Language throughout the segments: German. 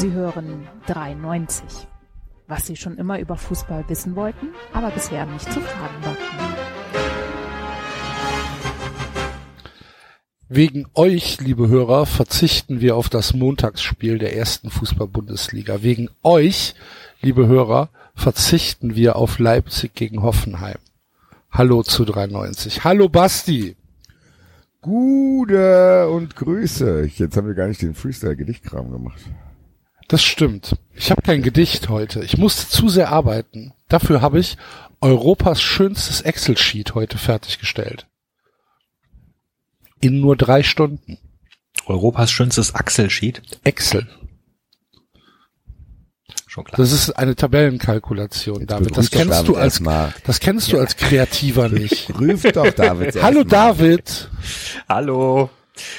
Sie hören 93. Was Sie schon immer über Fußball wissen wollten, aber bisher nicht zu fragen wagten. Wegen euch, liebe Hörer, verzichten wir auf das Montagsspiel der ersten Fußball-Bundesliga. Wegen euch, liebe Hörer, verzichten wir auf Leipzig gegen Hoffenheim. Hallo zu 93. Hallo Basti. Gute und Grüße. Jetzt haben wir gar nicht den Freestyle-Gedichtkram gemacht. Das stimmt. Ich habe kein Gedicht heute. Ich musste zu sehr arbeiten. Dafür habe ich Europas schönstes Excel-Sheet heute fertiggestellt. In nur drei Stunden. Europas schönstes Axel-Sheet. Excel. Schon klar. Das ist eine Tabellenkalkulation, David. Das kennst David du als, das kennst du als Kreativer nicht. Prüf doch David. Hallo. David. Hallo.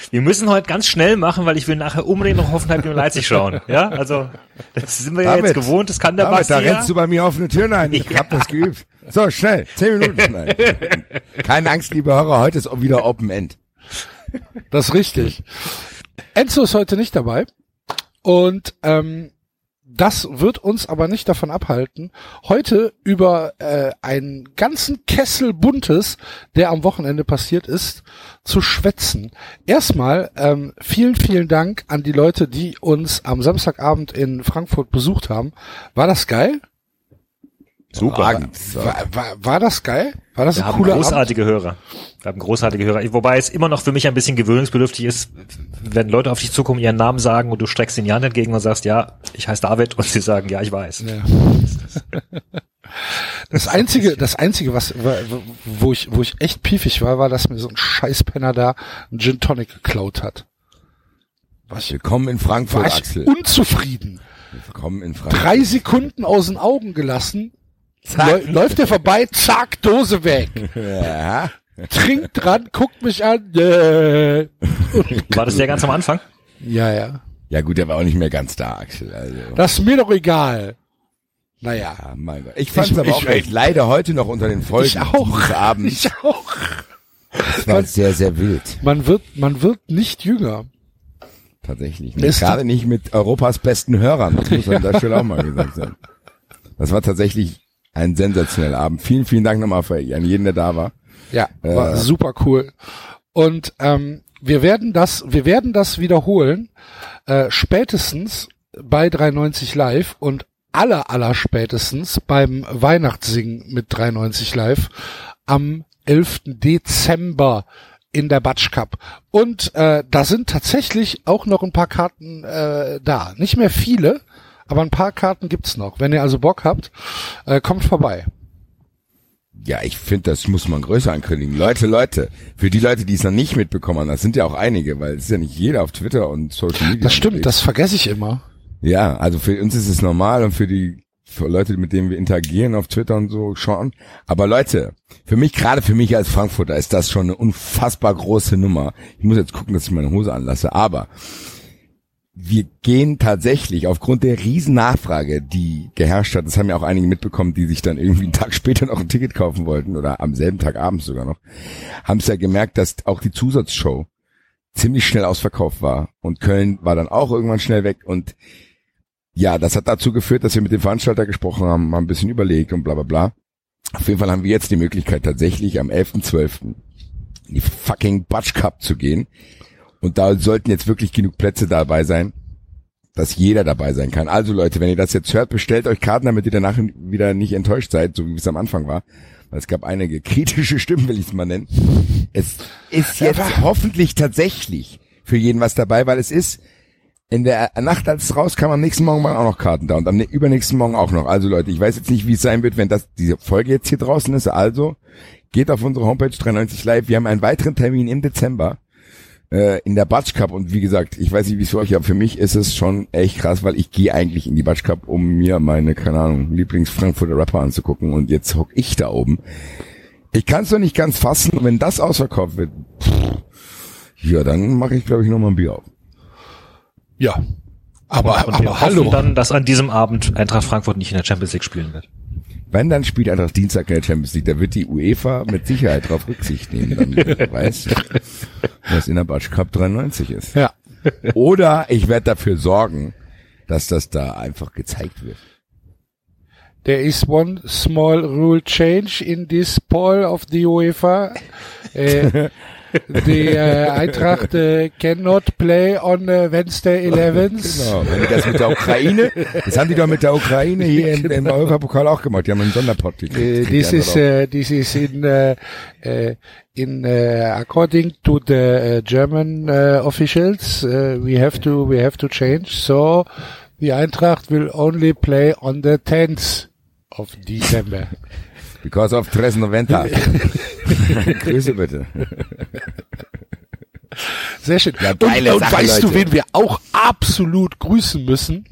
Wir müssen heute ganz schnell machen, weil ich will nachher unbedingt noch Hoffenheim gegen Leipzig schauen. Ja, also das sind wir ja David, jetzt gewohnt. Das kann der David, Basti da ja. rennst du bei mir offene Türen ein. Ich hab das geübt. So, schnell. Zehn Minuten. Nein. Keine Angst, liebe Hörer. Heute ist wieder Open End. Das ist richtig. Enzo ist heute nicht dabei. Und ähm, das wird uns aber nicht davon abhalten, heute über äh, einen ganzen Kessel Buntes, der am Wochenende passiert ist, zu schwätzen. Erstmal ähm, vielen, vielen Dank an die Leute, die uns am Samstagabend in Frankfurt besucht haben. War das geil? Super. War, war, war das geil? War das Wir ein haben cooler Abend? großartige Hörer. Wir haben großartige Hörer. Wobei es immer noch für mich ein bisschen gewöhnungsbedürftig ist, wenn Leute auf dich zukommen, ihren Namen sagen und du streckst den Jan entgegen und sagst, ja, ich heiße David und sie sagen, ja, ich weiß. Ja. Das einzige, das einzige, was, wo ich, wo ich echt piefig war, war, dass mir so ein Scheißpenner da einen Gin Tonic geklaut hat. Was Willkommen in Frankfurt, war ich Axel. unzufrieden. Willkommen in Frankfurt. Drei Sekunden aus den Augen gelassen. Läu- Läuft er vorbei, zack, Dose weg. Ja. Trinkt dran, guckt mich an. War das ja ganz am Anfang? Ja, ja. Ja gut, der war auch nicht mehr ganz da, Axel. Also. Das ist mir doch egal. Naja. Ja, mein Gott. Ich fand es aber ich- auch echt leider heute noch unter den Folgen Ich auch. Abends. Ich auch. Das war sehr, sehr wild. Man wird, man wird nicht jünger. Tatsächlich. Ist- Gerade nicht mit Europas besten Hörern. Das muss an der Stelle auch mal gesagt sein. Das war tatsächlich ein sensationeller Abend. Vielen, vielen Dank nochmal für an jeden, der da war. Ja, war Äh. super cool. Und ähm, wir werden das, wir werden das wiederholen, äh, spätestens bei 390 Live und aller, aller spätestens beim Weihnachtssingen mit 390 Live am 11. Dezember in der Batsch Cup. Und äh, da sind tatsächlich auch noch ein paar Karten äh, da. Nicht mehr viele, aber ein paar Karten gibt's noch. Wenn ihr also Bock habt, äh, kommt vorbei. Ja, ich finde, das muss man größer ankündigen. Leute, Leute, für die Leute, die es noch nicht mitbekommen haben, das sind ja auch einige, weil es ist ja nicht jeder auf Twitter und Social Media. Das stimmt, unterwegs. das vergesse ich immer. Ja, also für uns ist es normal und für die für Leute, mit denen wir interagieren auf Twitter und so schon. Aber Leute, für mich, gerade für mich als Frankfurter, ist das schon eine unfassbar große Nummer. Ich muss jetzt gucken, dass ich meine Hose anlasse. Aber wir gehen tatsächlich aufgrund der riesen Nachfrage, die geherrscht hat, das haben ja auch einige mitbekommen, die sich dann irgendwie einen Tag später noch ein Ticket kaufen wollten oder am selben Tag abends sogar noch, haben es ja gemerkt, dass auch die Zusatzshow ziemlich schnell ausverkauft war und Köln war dann auch irgendwann schnell weg und ja, das hat dazu geführt, dass wir mit dem Veranstalter gesprochen haben, mal ein bisschen überlegt und bla bla bla. Auf jeden Fall haben wir jetzt die Möglichkeit tatsächlich am 11.12. in die fucking Batsch Cup zu gehen und da sollten jetzt wirklich genug Plätze dabei sein, dass jeder dabei sein kann. Also Leute, wenn ihr das jetzt hört, bestellt euch Karten, damit ihr danach wieder nicht enttäuscht seid, so wie es am Anfang war. Weil es gab einige kritische Stimmen, will ich es mal nennen. Es ist jetzt hoffentlich tatsächlich für jeden was dabei, weil es ist in der Nacht, als es rauskam, am nächsten Morgen waren auch noch Karten da und am übernächsten Morgen auch noch. Also Leute, ich weiß jetzt nicht, wie es sein wird, wenn das diese Folge jetzt hier draußen ist. Also geht auf unsere Homepage 93 Live. Wir haben einen weiteren Termin im Dezember äh, in der Batsch Cup und wie gesagt, ich weiß nicht, wie es für euch ist, aber für mich ist es schon echt krass, weil ich gehe eigentlich in die Batsch Cup, um mir meine, keine Ahnung, Lieblings-Frankfurter Rapper anzugucken und jetzt hock ich da oben. Ich kann es doch nicht ganz fassen, wenn das ausverkauft wird, pff, ja, dann mache ich, glaube ich, noch mal ein Bier auf. Ja. Aber, Und wir aber hoffen hallo. dann, dass an diesem Abend Eintracht Frankfurt nicht in der Champions League spielen wird. Wenn, dann spielt einfach Dienstag in der Champions League. Da wird die UEFA mit Sicherheit drauf Rücksicht nehmen. Dann weiß, was in der Batsch Cup 93 ist. Ja. Oder ich werde dafür sorgen, dass das da einfach gezeigt wird. There is one small rule change in this poll of the UEFA. Uh, the uh, Eintracht uh, cannot play on uh, Wednesday 11th. Genau, wenn die das mit der Ukraine, das haben die doch mit der Ukraine hier im, im Europapokal auch gemacht. Die haben einen Sonderpot Uh, gekriegt. this is uh, this is in uh, uh, in uh, according to the uh, German uh, officials. Uh, we have to we have to change. So the Eintracht will only play on the 10th of December. Because of Tres Noventa. Grüße bitte. Sehr schön. Ja, und und Sache, weißt du, Leute. wen wir auch absolut grüßen müssen?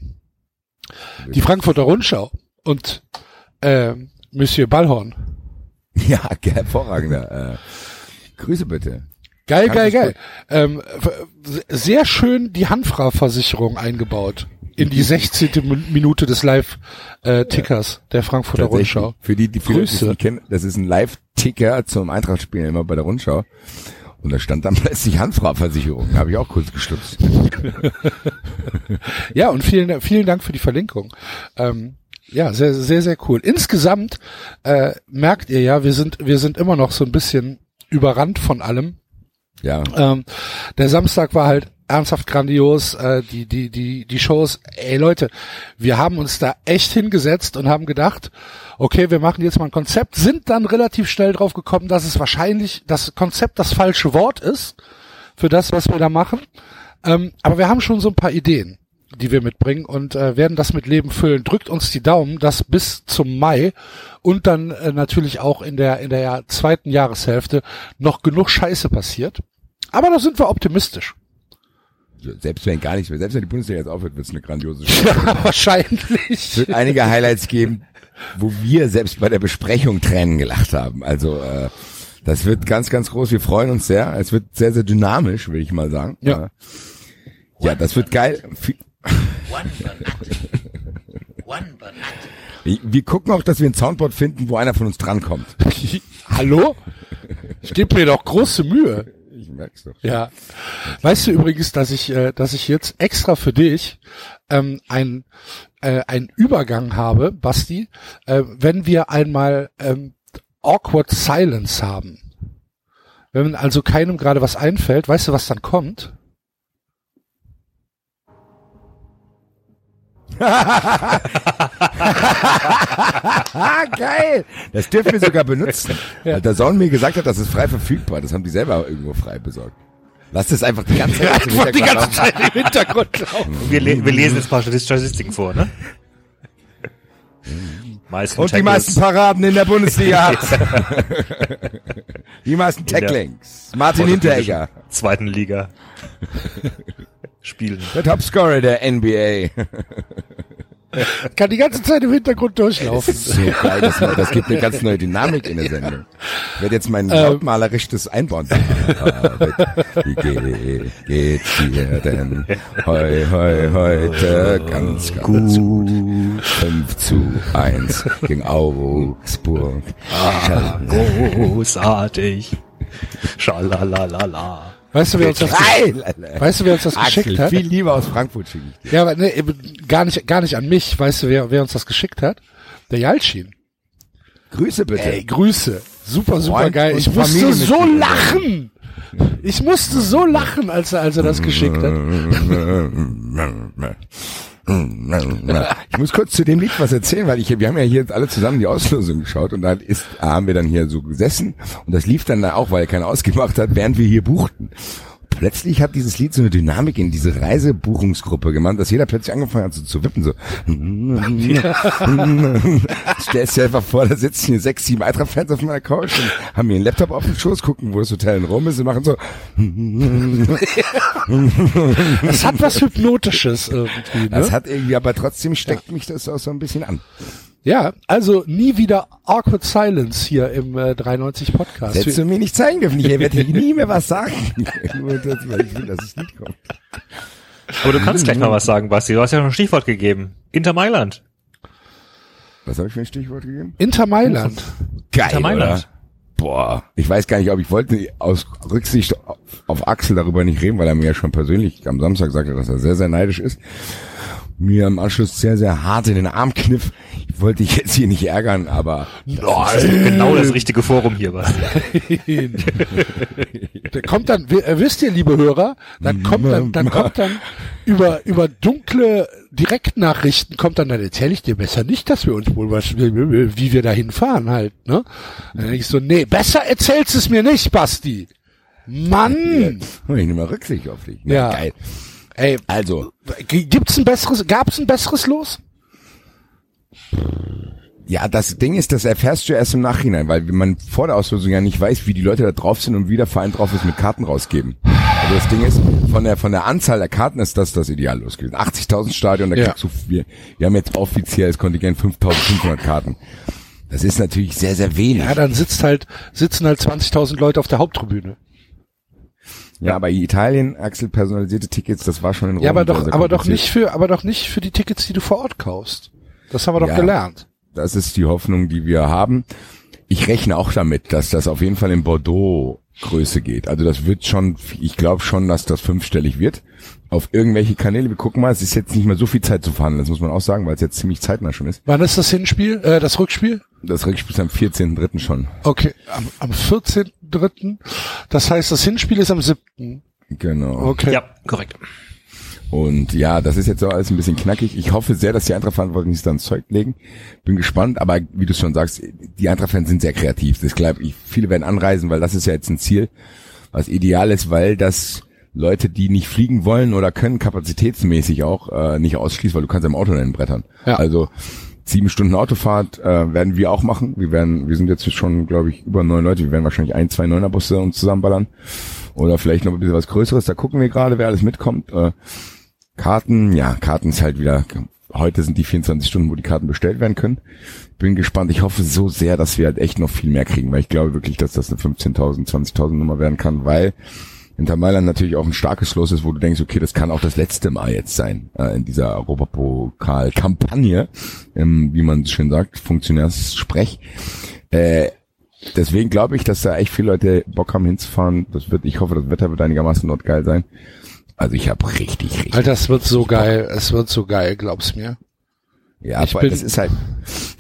Die Frankfurter Rundschau und äh, Monsieur Ballhorn. Ja, ge- hervorragender. Äh, Grüße bitte. Geil, Kann geil, geil. Ähm, sehr schön die Handfrau-Versicherung eingebaut in die 16. Min- Minute des Live-Tickers der Frankfurter. Rundschau. Für die, die viele Grüße. nicht kennen, das ist ein Live-Ticker zum Eintracht-Spielen immer bei der Rundschau. Und da stand dann plötzlich Handfrau-Versicherung. Da habe ich auch kurz gestutzt. Ja, und vielen, vielen Dank für die Verlinkung. Ähm, ja, sehr, sehr, sehr cool. Insgesamt äh, merkt ihr ja, wir sind, wir sind immer noch so ein bisschen überrannt von allem. Ja. Ähm, der Samstag war halt ernsthaft grandios. Äh, die, die, die, die Shows, ey Leute, wir haben uns da echt hingesetzt und haben gedacht, okay, wir machen jetzt mal ein Konzept, sind dann relativ schnell drauf gekommen, dass es wahrscheinlich das Konzept das falsche Wort ist für das, was wir da machen. Ähm, aber wir haben schon so ein paar Ideen, die wir mitbringen und äh, werden das mit Leben füllen. Drückt uns die Daumen, dass bis zum Mai und dann äh, natürlich auch in der in der zweiten Jahreshälfte noch genug Scheiße passiert. Aber da sind wir optimistisch. Selbst wenn gar nichts mehr, selbst wenn die Bundesliga jetzt aufhört, wird es eine grandiose Show. Ja, Es wahrscheinlich. wird einige Highlights geben, wo wir selbst bei der Besprechung Tränen gelacht haben. Also äh, das wird ganz, ganz groß. Wir freuen uns sehr. Es wird sehr, sehr dynamisch, will ich mal sagen. Ja. Äh, Ja, das wird geil. One. One. Wir gucken auch, dass wir ein Soundboard finden, wo einer von uns drankommt. Hallo? Ich gebe mir doch große Mühe. Ich merk's doch. Ja. Weißt du übrigens, dass ich, äh, dass ich jetzt extra für dich ähm, ein äh, einen Übergang habe, Basti, äh, wenn wir einmal ähm, awkward silence haben. Wenn also keinem gerade was einfällt, weißt du, was dann kommt? geil! Das dürfen wir sogar benutzen. Weil der Sohn mir gesagt hat, das ist frei verfügbar. Das haben die selber irgendwo frei besorgt. Lass das einfach die ganze Zeit im die Hintergrund ganze Zeit im Hintergrund laufen. Wir, le wir lesen jetzt ein paar Statistiken vor, ne? Meisten Und die meisten Paraden in der Bundesliga hat. die meisten Tacklings. Martin Hinteregger. zweiten Liga spielen. Der Topscorer der NBA. Kann die ganze Zeit im Hintergrund durchlaufen. So geil, das, das gibt eine ganz neue Dynamik in der Sendung. Ich werde jetzt mein Ähm. lautmalerisches einbauen. Wie geht, geht's dir denn heu, heu, heute ganz, ganz gut. 5 zu 1 gegen Augsburg. Ah, großartig. Schalalala. Weißt du, wer uns das, weißt du, wer uns das Axel, geschickt hat? viel lieber aus Frankfurt schicke ich dir. Ja, aber nee, gar nicht, gar nicht an mich. Weißt du, wer, wer uns das geschickt hat? Der Jalcin. Grüße bitte. Ey, Grüße. Super, super Freund geil. Ich musste so lachen. Ich musste so lachen, als er, als er das geschickt hat. Ich muss kurz zu dem Lied was erzählen, weil ich, wir haben ja hier alle zusammen die Auslosung geschaut und da ist, haben wir dann hier so gesessen und das lief dann da auch, weil er keiner ausgemacht hat, während wir hier buchten. Plötzlich hat dieses Lied so eine Dynamik in diese Reisebuchungsgruppe gemacht, dass jeder plötzlich angefangen hat so zu wippen, so. Stellst dir einfach vor, da sitzen hier sechs, sieben Eintracht-Fans auf meiner Couch und haben mir einen Laptop auf den Schoß, gucken, wo das Hotel in Rom ist und machen so. Das hat was Hypnotisches irgendwie, Das ne? hat irgendwie, aber trotzdem steckt mich das auch so ein bisschen an. Ja, also nie wieder Awkward Silence hier im äh, 93 Podcast. Hättest du mir nicht zeigen dürfen. Ich werde hier nie mehr was sagen. Nur das, weil ich will, dass es nicht kommt. Aber du kannst gleich mal was sagen, Basti. Du hast ja schon ein Stichwort gegeben. Inter Mailand. Was habe ich für ein Stichwort gegeben? Inter Mailand. Geil, Inter Mailand. oder? Boah, ich weiß gar nicht, ob ich wollte aus Rücksicht auf Axel darüber nicht reden, weil er mir ja schon persönlich am Samstag sagte, dass er sehr, sehr neidisch ist. Mir im Anschluss sehr, sehr hart in den Arm kniff. Ich wollte dich jetzt hier nicht ärgern, aber Das ist genau das richtige Forum hier, was. Der kommt dann, äh, wisst ihr, liebe Hörer, dann kommt dann, dann kommt dann über, über dunkle Direktnachrichten kommt dann, dann erzähle ich dir besser nicht, dass wir uns wohl was, wie wie wir dahin fahren halt, ne? Dann denk ich so, nee, besser erzählst es mir nicht, Basti. Mann! ich nehme mal Rücksicht auf dich. Na, Ja. Geil. Ey, Also, gibt's ein besseres, gab's ein besseres Los? ja, das Ding ist, das erfährst du erst im Nachhinein, weil man vor der Auslosung ja nicht weiß, wie die Leute da drauf sind und wie der Verein drauf ist mit Karten rausgeben. Also das Ding ist, von der, von der Anzahl der Karten ist das das Ideal losgeht. 80.000 Stadion, da Ja. kriegst du, wir, wir haben jetzt offizielles Kontingent 5.500 Karten. Das ist natürlich sehr, sehr wenig. Ja, dann sitzt halt, sitzen halt 20.000 Leute auf der Haupttribüne. Ja, aber Italien, Axel, personalisierte Tickets, das war schon in Rom Ja, aber doch, aber doch nicht für, aber doch nicht für die Tickets, die du vor Ort kaufst. Das haben wir doch Ja. gelernt. Das ist die Hoffnung, die wir haben. Ich rechne auch damit, dass das auf jeden Fall in Bordeaux Größe geht. Also das wird schon, ich glaube schon, dass das fünfstellig wird. Auf irgendwelche Kanäle. Wir gucken mal, es ist jetzt nicht mehr so viel Zeit zu verhandeln, das muss man auch sagen, weil es jetzt ziemlich zeitnah schon ist. Wann ist das Hinspiel, äh, das Rückspiel? Das Rückspiel ist am 14.3. schon. Okay, am, am 14.3. Das heißt, das Hinspiel ist am 7. Genau. Okay. Ja, korrekt. Und ja, das ist jetzt so alles ein bisschen knackig. Ich hoffe sehr, dass die Eintracht-Verantwortlichen sich dann Zeug legen. Bin gespannt, aber wie du schon sagst, die Eintracht-Fans sind sehr kreativ. Das glaube ich, viele werden anreisen, weil das ist ja jetzt ein Ziel, was ideal ist, weil das Leute, die nicht fliegen wollen oder können, kapazitätsmäßig auch äh, nicht ausschließt, weil du kannst ja im Auto nennen brettern. Ja. Also sieben Stunden Autofahrt äh, werden wir auch machen. Wir werden, wir sind jetzt schon, glaube ich, über neun Leute. Wir werden wahrscheinlich ein, zwei Neunerbusse uns zusammenballern. Oder vielleicht noch ein bisschen was Größeres. Da gucken wir gerade, wer alles mitkommt. Äh, Karten, ja, Karten ist halt wieder, heute sind die 24 Stunden, wo die Karten bestellt werden können. Bin gespannt. Ich hoffe so sehr, dass wir halt echt noch viel mehr kriegen, weil ich glaube wirklich, dass das eine 15.000, 20.000 Nummer werden kann, weil hinter Mailand natürlich auch ein starkes Schluss ist, wo du denkst, okay, das kann auch das letzte Mal jetzt sein, äh, in dieser Europapokal-Kampagne, ähm, wie man schön sagt, Funktionärssprech. Äh, deswegen glaube ich, dass da echt viele Leute Bock haben hinzufahren. Das wird, ich hoffe, das Wetter wird einigermaßen dort geil sein. Also ich habe richtig, richtig Alter, es wird so geil, es wird so geil, glaub's mir. Ja, Ich bin- das ist halt,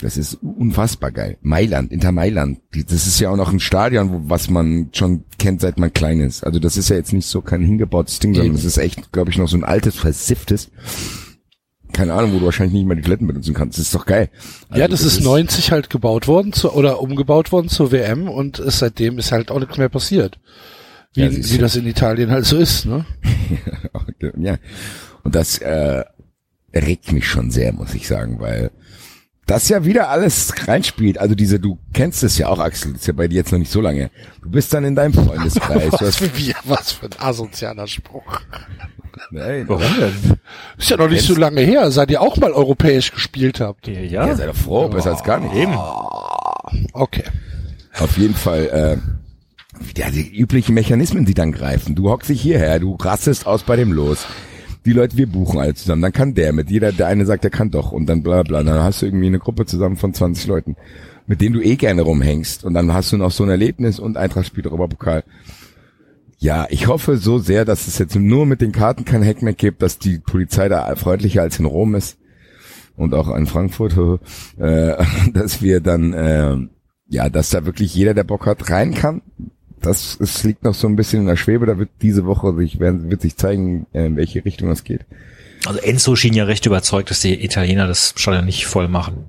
das ist unfassbar geil. Mailand, Inter Mailand, das ist ja auch noch ein Stadion, wo, was man schon kennt, seit man klein ist. Also das ist ja jetzt nicht so kein hingebautes Ding, sondern Eben. das ist echt, glaube ich, noch so ein altes, versifftes. Keine Ahnung, wo du wahrscheinlich nicht mal die Toiletten benutzen kannst. Das ist doch geil. Also ja, das, ist 90 halt gebaut worden zu, oder umgebaut worden zur WM und ist, seitdem ist halt auch nichts mehr passiert. Wie, Ja, wie das in Italien halt so ist, ne? ja. Und das äh, regt mich schon sehr, muss ich sagen, weil das ja wieder alles reinspielt. Also diese, du kennst es ja auch, Axel, das ist ja bei dir jetzt noch nicht so lange. Du bist dann in deinem Freundeskreis. Was für, wie, was für ein asozialer Spruch. nein, Warum denn? Ist ja noch nicht so lange her, seit ihr auch mal europäisch gespielt habt. Ja, ja, ja. sei doch froh, besser als gar nicht. eben. Okay. Auf jeden Fall, äh, ja, die üblichen Mechanismen, die dann greifen. Du hockst dich hierher, du rastest aus bei dem Los. Die Leute, wir buchen alle zusammen. Dann kann der mit. Jeder, der eine sagt, der kann doch. Und dann bla bla. Dann hast du irgendwie eine Gruppe zusammen von 20 Leuten, mit denen du eh gerne rumhängst. Und dann hast du noch so ein Erlebnis und Eintracht spielt Europapokal. Ja, ich hoffe so sehr, dass es jetzt nur mit den Karten kein Hack mehr gibt, dass die Polizei da freundlicher als in Rom ist und auch in Frankfurt, äh, dass wir dann, äh, ja, dass da wirklich jeder, der Bock hat, rein kann. Das es liegt noch so ein bisschen in der Schwebe. Da wird diese Woche sich, werden, wird sich zeigen, äh, in welche Richtung es geht. Also Enzo schien ja recht überzeugt, dass die Italiener das Stadion nicht voll machen.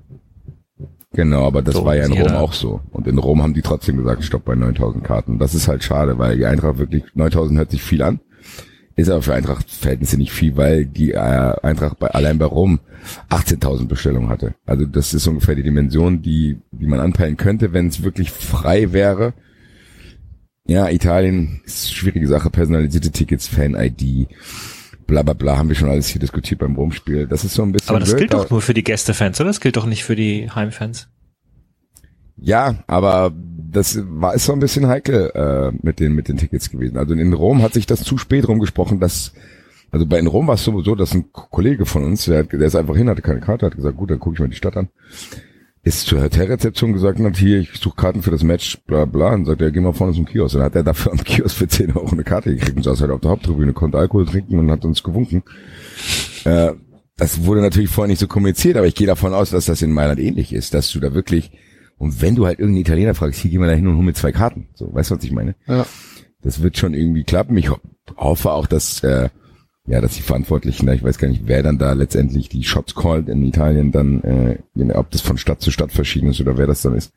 Genau, aber das So, war ja in Rom auch so. Und in Rom haben die trotzdem gesagt, stopp bei 9000 Karten. Das ist halt schade, weil die Eintracht wirklich, 9000 hört sich viel an. Ist aber für Eintracht-Verhältnisse nicht viel, weil die äh, Eintracht bei, allein bei Rom 18.000 Bestellungen hatte. Also das ist ungefähr die Dimension, die, die man anpeilen könnte, wenn es wirklich frei wäre. Ja, Italien ist eine schwierige Sache, personalisierte Tickets, Fan-ID, bla bla bla, haben wir schon alles hier diskutiert beim Rom-Spiel. Das ist so ein bisschen Aber das blöd, gilt doch nur für die Gästefans, oder? Das gilt doch nicht für die Heimfans. Ja, aber das war ist so ein bisschen heikel äh, mit den mit den Tickets gewesen. Also in Rom hat sich das zu spät rumgesprochen, dass also bei in Rom war es sowieso, dass ein Kollege von uns, der, hat, der ist einfach hin, hatte keine Karte, hat gesagt, gut, dann gucke ich mir die Stadt an. Ist zur Hotelrezeption gesagt und hat, hier, ich suche Karten für das Match, bla bla, und sagt er, geh mal vorne zum Kiosk. Dann hat er dafür am Kiosk für 10 Euro eine Karte gekriegt und saß halt auf der Haupttribüne, konnte Alkohol trinken und hat uns gewunken. Äh, das wurde natürlich vorher nicht so kommuniziert, aber ich gehe davon aus, dass das in Mailand ähnlich ist, dass du da wirklich, und wenn du halt irgendeinen Italiener fragst, hier gehen wir da hin und holen mit zwei Karten. So, weißt du, was ich meine? Ja. Das wird schon irgendwie klappen. Ich ho hoffe auch, dass, äh, ja, dass die Verantwortlichen, da, ich weiß gar nicht, wer dann da letztendlich die Shots callt in Italien, dann, äh, ob das von Stadt zu Stadt verschieden ist oder wer das dann ist,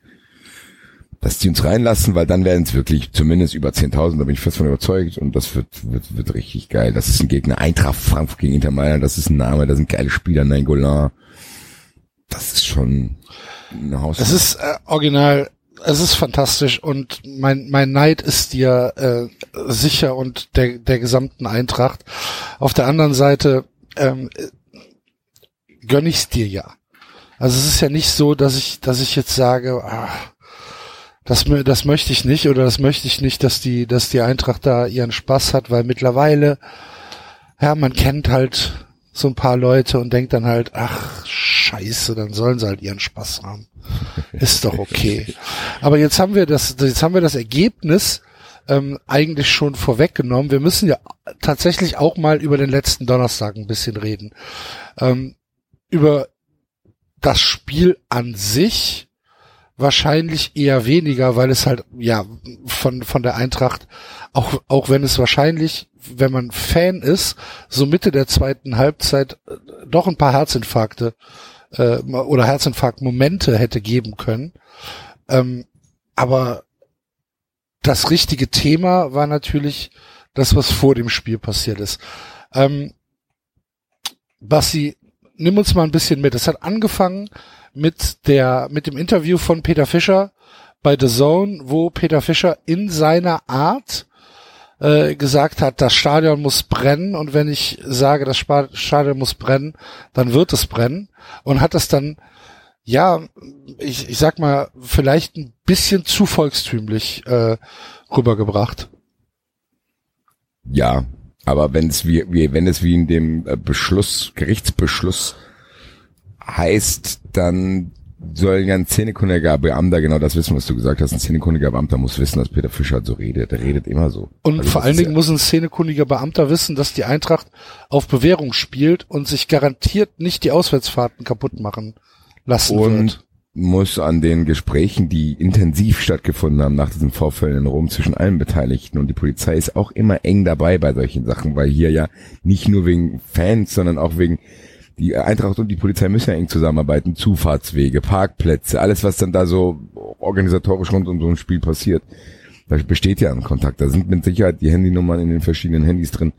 dass die uns reinlassen, weil dann werden es wirklich zumindest über 10.000, da bin ich fest von überzeugt und das wird, wird, wird richtig geil. Das ist ein Gegner, Eintracht Frankfurt gegen Inter Mailand, das ist ein Name, da sind geile Spieler, Nainggolan. Das ist schon eine Haus. Es ist äh, original, es ist fantastisch und mein, mein Neid ist dir äh, sicher und der, der gesamten Eintracht. Auf der anderen Seite ähm, gönn ich's dir ja. Also es ist ja nicht so, dass ich, dass ich jetzt sage, ah, das, das möchte ich nicht oder das möchte ich nicht, dass die, dass die Eintracht da ihren Spaß hat, weil mittlerweile, ja, man kennt halt so ein paar Leute und denkt dann halt, ach, scheiße, dann sollen sie halt ihren Spaß haben. Ist doch okay. Aber jetzt haben wir das, jetzt haben wir das Ergebnis ähm, eigentlich schon vorweggenommen. Wir müssen ja tatsächlich auch mal über den letzten Donnerstag ein bisschen reden. Ähm, über das Spiel an sich wahrscheinlich eher weniger, weil es halt, ja, von, von der Eintracht, auch, auch wenn es wahrscheinlich, wenn man Fan ist, so Mitte der zweiten Halbzeit äh, doch ein paar Herzinfarkte äh, oder Herzinfarktmomente hätte geben können. Ähm, aber das richtige Thema war natürlich das, was vor dem Spiel passiert ist. Ähm, Bassi, nimm uns mal ein bisschen mit. Es hat angefangen mit der, mit dem Interview von Peter Fischer bei The Zone, wo Peter Fischer in seiner Art äh, gesagt hat, das Stadion muss brennen und wenn ich sage, das Stadion muss brennen, dann wird es brennen und hat das dann, ja, ich, ich sag mal, vielleicht ein bisschen zu volkstümlich äh, rübergebracht. Ja, aber wenn es wie, wie wenn es wie in dem äh, Beschluss, Gerichtsbeschluss heißt, dann soll ja ein zehnekundiger Beamter genau das wissen, was du gesagt hast. Ein zehnekundiger Beamter muss wissen, dass Peter Fischer so redet. Er redet immer so. Und also vor allen Dingen ja muss ein zehnekundiger Beamter wissen, dass die Eintracht auf Bewährung spielt und sich garantiert nicht die Auswärtsfahrten kaputt machen lassen und wird. muss an den Gesprächen, die intensiv stattgefunden haben nach diesen Vorfällen in Rom zwischen allen Beteiligten und die Polizei ist auch immer eng dabei bei solchen Sachen, weil hier ja nicht nur wegen Fans, sondern auch wegen die Eintracht und die Polizei müssen ja eng zusammenarbeiten, Zufahrtswege, Parkplätze, alles was dann da so organisatorisch rund um so ein Spiel passiert. Da besteht ja ein Kontakt. Da sind mit Sicherheit die Handynummern in den verschiedenen Handys drin.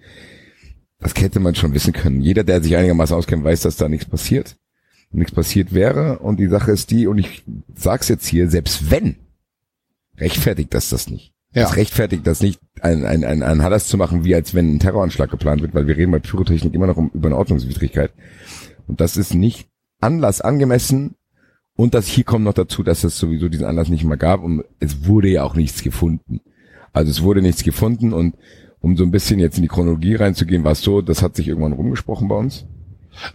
Das hätte man schon wissen können. Jeder, der sich einigermaßen auskennt, weiß, dass da nichts passiert. Nichts passiert wäre. Und die Sache ist die, und ich sag's jetzt hier, selbst wenn, rechtfertigt das das nicht. Ja. Das rechtfertigt das nicht, ein, ein, ein, ein Hadas zu machen, wie als wenn ein Terroranschlag geplant wird, weil wir reden bei Pyrotechnik immer noch um, über eine Ordnungswidrigkeit. Und das ist nicht Anlass angemessen. Und das hier kommt noch dazu, dass es sowieso diesen Anlass nicht mehr gab und es wurde ja auch nichts gefunden. Also es wurde nichts gefunden und um so ein bisschen jetzt in die Chronologie reinzugehen, war es so, das hat sich irgendwann rumgesprochen bei uns.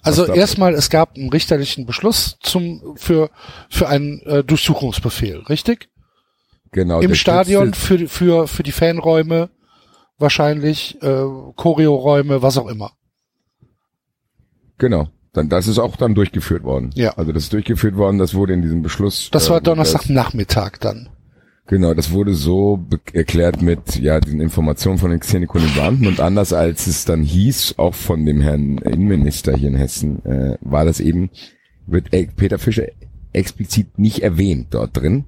Also erstmal, es gab einen richterlichen Beschluss zum für für einen äh, Durchsuchungsbefehl, richtig? Genau. Im Stadion für für für die Fanräume wahrscheinlich äh, Choreoräume, was auch immer. Genau. Dann, das ist auch dann durchgeführt worden. Ja. Also das ist durchgeführt worden, das wurde in diesem Beschluss. Das war äh, Donnerstagnachmittag dann. Genau, das wurde so erklärt mit ja den Informationen von den Xenikunden und anders als es dann hieß, auch von dem Herrn Innenminister hier in Hessen, äh, war das eben, wird äh, Peter Fischer explizit nicht erwähnt dort drin,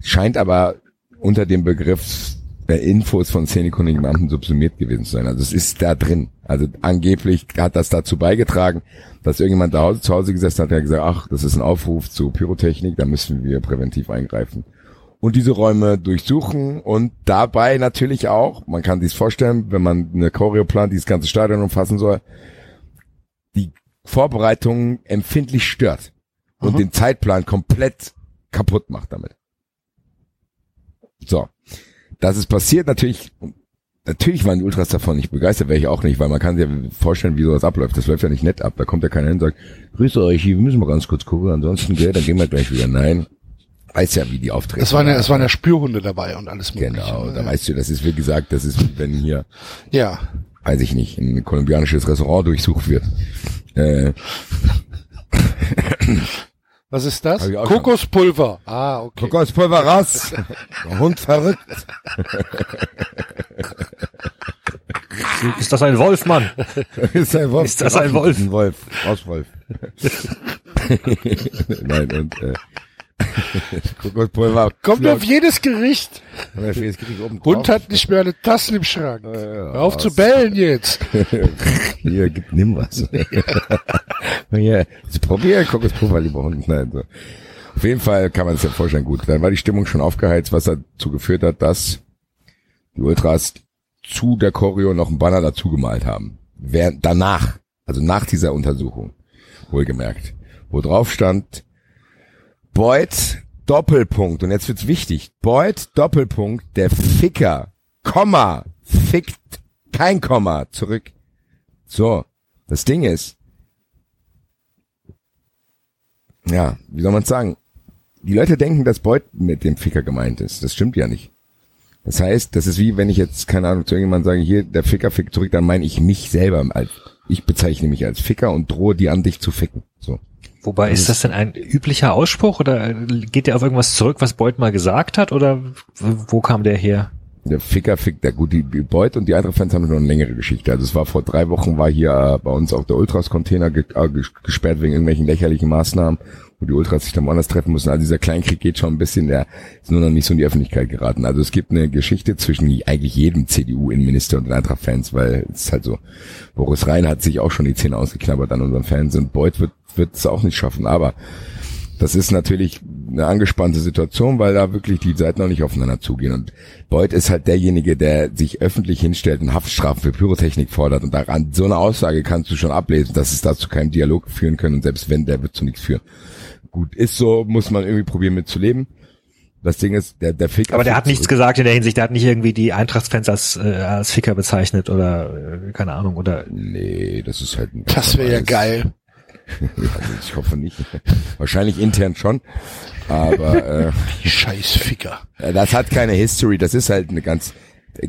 scheint aber unter dem Begriff der Infos von zehnekundigen Beamten subsumiert gewesen zu sein. Also es ist da drin. Also angeblich hat das dazu beigetragen, dass irgendjemand da zu Hause gesessen hat, der gesagt, ach, das ist ein Aufruf zu Pyrotechnik, da müssen wir präventiv eingreifen. Und diese Räume durchsuchen und dabei natürlich auch, man kann sich vorstellen, wenn man eine Choreo plant, die das ganze Stadion umfassen soll, die Vorbereitung empfindlich stört und mhm. den Zeitplan komplett kaputt macht damit. So. Das ist passiert natürlich, natürlich waren die Ultras davon nicht begeistert, wäre ich auch nicht, weil man kann sich ja vorstellen, wie sowas abläuft. Das läuft ja nicht nett ab. Da kommt ja keiner hin und sagt, grüße euch, hier, wir müssen mal ganz kurz gucken, ansonsten, gell, dann gehen wir gleich wieder. Nein. Weiß ja, wie die auftreten. Es waren ja, es waren ja Spürhunde dabei und alles mögliche. Genau, da weißt du, das ist wie gesagt, das ist, wenn hier, ja, weiß ich nicht, ein kolumbianisches Restaurant durchsucht wird. Äh, Was ist das? Kokospulver. Ah, okay. Kokospulver raus. Der Hund verrückt. Ist das ein Wolf, Mann? ist ein Wolf. Ist das ein Wolf? Ein Wolf. Aus Wolf. Nein, und äh, Kokospulver. Kommt auf jedes Gericht. Das krieg ich oben Hund hat nicht mehr eine Tasse im Schrank. ja, Hör auf aus. zu bellen jetzt. Hier, gib, nimm was. Hier, jetzt probier Kokospulver, lieber Hund. Nein, so. Auf jeden Fall kann man sich ja vorstellen, gut. Dann war die Stimmung schon aufgeheizt, was dazu geführt hat, dass die Ultras zu der Choreo noch einen Banner dazu gemalt haben. Während, danach, also nach dieser Untersuchung, wohlgemerkt, wo drauf stand, Boyd, Doppelpunkt, und jetzt wird's wichtig, Boyd, Doppelpunkt, der Ficker, Komma, fickt, kein Komma, zurück. So, das Ding ist, ja, wie soll man sagen, die Leute denken, dass Boyd mit dem Ficker gemeint ist. Das stimmt ja nicht. Das heißt, das ist wie wenn ich jetzt, keine Ahnung, zu irgendjemandem sage, hier, der Ficker fickt zurück, dann meine ich mich selber als, ich bezeichne mich als Ficker und drohe die an dich zu ficken. So. Wobei, ist das denn ein üblicher Ausspruch oder geht der auf irgendwas zurück, was Beuth mal gesagt hat oder wo kam der her? Der Ficker fickt, der gut, die die Beut und die anderen Fans haben noch eine längere Geschichte. Also es war vor drei Wochen, war hier äh, bei uns auf der Ultras-Container äh, ges- gesperrt wegen irgendwelchen lächerlichen Maßnahmen, wo die Ultras sich dann woanders treffen müssen. Also dieser Kleinkrieg geht schon ein bisschen, der ist nur noch nicht so in die Öffentlichkeit geraten. Also es gibt eine Geschichte zwischen eigentlich jedem CDU-Innenminister und den Eintracht-Fans, weil es ist halt so, Boris Rhein hat sich auch schon die Zähne ausgeknabbert an unseren Fans und Beut wird wird es auch nicht schaffen. Aber das ist natürlich eine angespannte Situation, weil da wirklich die Seiten noch nicht aufeinander zugehen. Und Beuth ist halt derjenige, der sich öffentlich hinstellt und Haftstrafen für Pyrotechnik fordert. Und daran so eine Aussage kannst du schon ablesen, dass es dazu keinen Dialog führen können. Und selbst wenn, der wird zu nichts führen. Gut, ist so, muss man irgendwie probieren mitzuleben. Das Ding ist, der, der Ficker. Aber der hat nichts gesagt in der Hinsicht, der hat nicht irgendwie die Eintracht-Fans als, äh, als Ficker bezeichnet oder äh, keine Ahnung oder Nee, das ist halt ein Das wäre ja geil. Also ich hoffe nicht. Wahrscheinlich intern schon. Aber äh, Die Scheißficker. Ja, Das hat keine History, das ist halt eine ganz,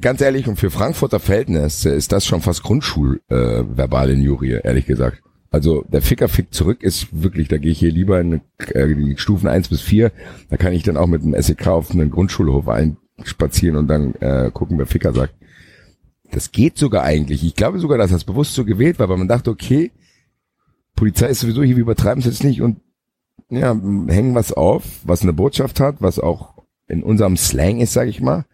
ganz ehrlich, und für Frankfurter Verhältnisse ist das schon fast Grundschul äh, Injurie, ehrlich gesagt. Also der Ficker fickt zurück ist wirklich, da gehe ich hier lieber in äh, die Stufen eins bis vier. da kann ich dann auch mit dem SEK auf einen Grundschulhof einspazieren und dann äh, gucken, wer Ficker sagt. Das geht sogar eigentlich. Ich glaube sogar, dass das bewusst so gewählt war, weil man dachte, okay, Polizei ist sowieso hier, wir übertreiben es jetzt nicht und ja, hängen was auf, was eine Botschaft hat, was auch in unserem Slang ist, sag ich mal,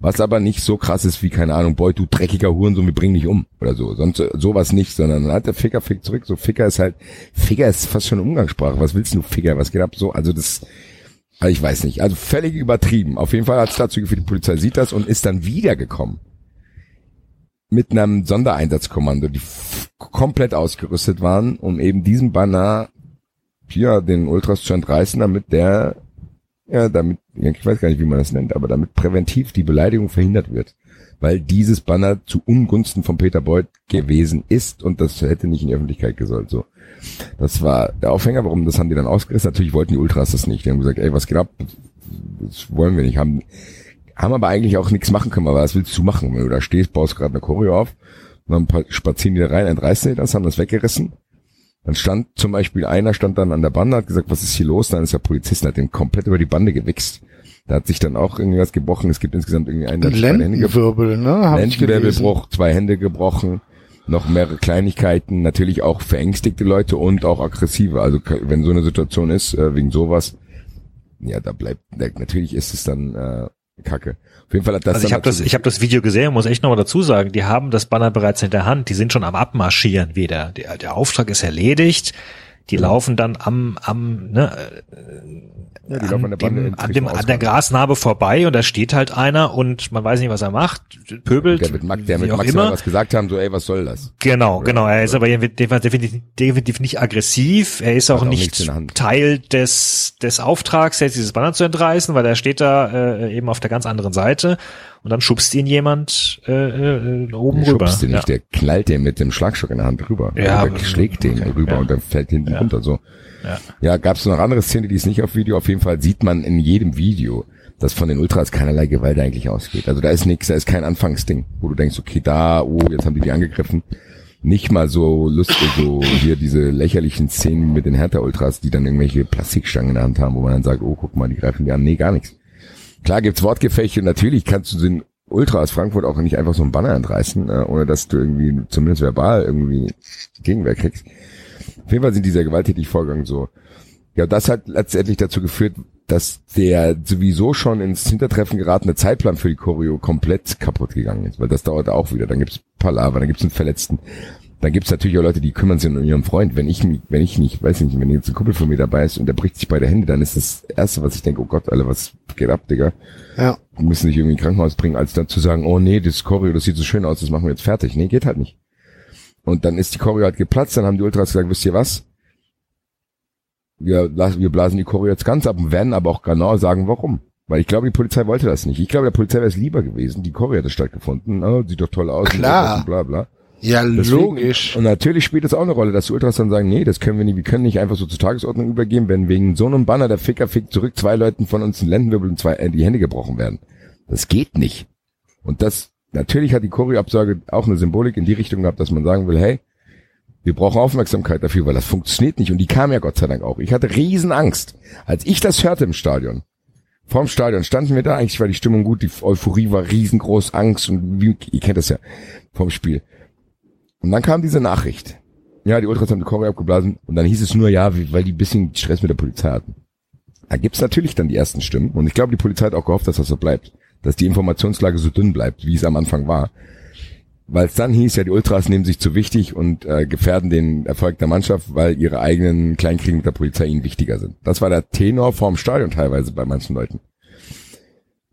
was aber nicht so krass ist wie, keine Ahnung, boy, du dreckiger Hurensohn, wir bringen dich um oder so. Sonst äh, sowas nicht, sondern dann hat der Ficker fickt zurück. So Ficker ist halt, Ficker ist fast schon Umgangssprache. Was willst du, Ficker? Was geht ab? So, also das, also ich weiß nicht. Also völlig übertrieben. Auf jeden Fall hat es dazu geführt, die Polizei sieht das und ist dann wiedergekommen. Mit einem Sondereinsatzkommando, die komplett ausgerüstet waren, um eben diesen Banner ja, den Ultras zu entreißen, damit der, ja, damit, ich weiß gar nicht, wie man das nennt, aber damit präventiv die Beleidigung verhindert wird. Weil dieses Banner zu Ungunsten von Peter Beuth gewesen ist und das hätte nicht in die Öffentlichkeit gesollt, so. Das war der Aufhänger, warum, das haben die dann ausgerissen. Natürlich wollten die Ultras das nicht. Die haben gesagt, ey, was geht ab? Das wollen wir nicht. Haben, haben aber eigentlich auch nichts machen können, aber was willst du machen? Wenn du da stehst, baust gerade eine Choreo auf, und dann pa- spazieren die da rein, entreißen die das, haben das weggerissen. Dann stand zum Beispiel einer, stand dann an der Bande, hat gesagt, was ist hier los? Dann ist der Polizist, und hat den komplett über die Bande gewichst. Da hat sich dann auch irgendwas gebrochen. Es gibt insgesamt irgendwie einen, der. Lendenwirbel, ne? Lendenwirbelbruch, zwei Hände gebrochen, noch mehrere Kleinigkeiten, natürlich auch verängstigte Leute und auch aggressive. Also wenn so eine Situation ist, äh, wegen sowas, ja, da bleibt, natürlich ist es dann äh, Kacke. Auf jeden Fall hat das Also ich habe das, ich habe das Video gesehen, muss echt nochmal dazu sagen, die haben das Banner bereits in der Hand, die sind schon am Abmarschieren wieder. Der, der Auftrag ist erledigt, die laufen dann am, am, ne, ja, die laufen an der dem, an, dem, an der. Grasnarbe vorbei und da steht halt einer und man weiß nicht, was er macht, pöbelt, Der mit, Max, der mit Max immer. was gesagt haben, so, ey, was soll das? Genau, genau. Er ist aber definitiv, definitiv nicht aggressiv. Er ist auch, auch nicht. Teil des, des Auftrags, jetzt dieses Banner zu entreißen, weil er steht da äh, eben auf der ganz anderen Seite und dann schubst ihn jemand äh, äh, oben Der rüber. schubst den ja. nicht, der knallt den mit dem Schlagstock in der Hand rüber. Ja, der schlägt den okay, rüber ja. und dann fällt hinten runter so. Ja. Ja, gab es noch andere Szenen, die ist nicht auf Video. Auf jeden Fall sieht man in jedem Video, dass von den Ultras keinerlei Gewalt eigentlich ausgeht. Also da ist nichts, da ist kein Anfangsding, wo du denkst, okay, da, oh, jetzt haben die die angegriffen. nicht mal so lustig, so hier diese lächerlichen Szenen mit den Hertha-Ultras, die dann irgendwelche Plastikstangen in der Hand haben, wo man dann sagt, oh, guck mal, die greifen die an. Nee, gar nichts. Klar gibt's Wortgefechte und natürlich kannst du den Ultra aus Frankfurt auch nicht einfach so einen Banner entreißen, äh, ohne dass du irgendwie zumindest verbal irgendwie Gegenwehr kriegst. Auf jeden Fall sind dieser gewalttätige Vorgang so. Ja, das hat letztendlich dazu geführt, dass der sowieso schon ins Hintertreffen geratene Zeitplan für die Choreo komplett kaputt gegangen ist, weil das dauert auch wieder. Dann gibt's Palaver, dann gibt's einen Verletzten. Dann gibt's natürlich auch Leute, die kümmern sich um ihren Freund. Wenn ich wenn ich nicht, weiß nicht, wenn jetzt ein Kumpel von mir dabei ist und der bricht sich beide Hände, dann ist das Erste, was ich denke, oh Gott, Alter, was geht ab, Digga? Ja. Wir müssen dich irgendwie in Krankenhaus bringen, als dann zu sagen, oh nee, das Choreo, das sieht so schön aus, das machen wir jetzt fertig. Nee, geht halt nicht. Und dann ist die Choreo halt geplatzt, dann haben die Ultras gesagt, wisst ihr was? Wir, wir blasen die Choreo jetzt ganz ab und werden aber auch genau sagen, warum. Weil ich glaube, die Polizei wollte das nicht. Ich glaube, der Polizei wäre es lieber gewesen. Die Choreo hätte stattgefunden. Oh, sieht doch toll aus. Klar. Und bla bla. Ja, Deswegen- logisch. Und natürlich spielt es auch eine Rolle, dass die Ultras dann sagen, nee, das können wir nicht, wir können nicht einfach so zur Tagesordnung übergehen, wenn wegen so einem Banner der Ficker fickt zurück zwei Leuten von uns einen Lendenwirbel und zwei äh, die Hände gebrochen werden. Das geht nicht. Und das, natürlich hat die Choreo-Absage auch eine Symbolik in die Richtung gehabt, dass man sagen will, hey, wir brauchen Aufmerksamkeit dafür, weil das funktioniert nicht. Und die kam ja Gott sei Dank auch. Ich hatte riesen Angst. Als ich das hörte im Stadion, vorm Stadion standen wir da, eigentlich war die Stimmung gut, die Euphorie war riesengroß, Angst und wie, ihr kennt das ja vom Spiel. Und dann kam diese Nachricht. Ja, die Ultras haben die Choreo abgeblasen und dann hieß es nur, ja, weil die bisschen Stress mit der Polizei hatten. Da gibt's natürlich dann die ersten Stimmen und ich glaube, die Polizei hat auch gehofft, dass das so bleibt. Dass die Informationslage so dünn bleibt, wie es am Anfang war. Weil es dann hieß, ja, die Ultras nehmen sich zu wichtig und äh, gefährden den Erfolg der Mannschaft, weil ihre eigenen Kleinkriege mit der Polizei ihnen wichtiger sind. Das war der Tenor vorm Stadion teilweise bei manchen Leuten.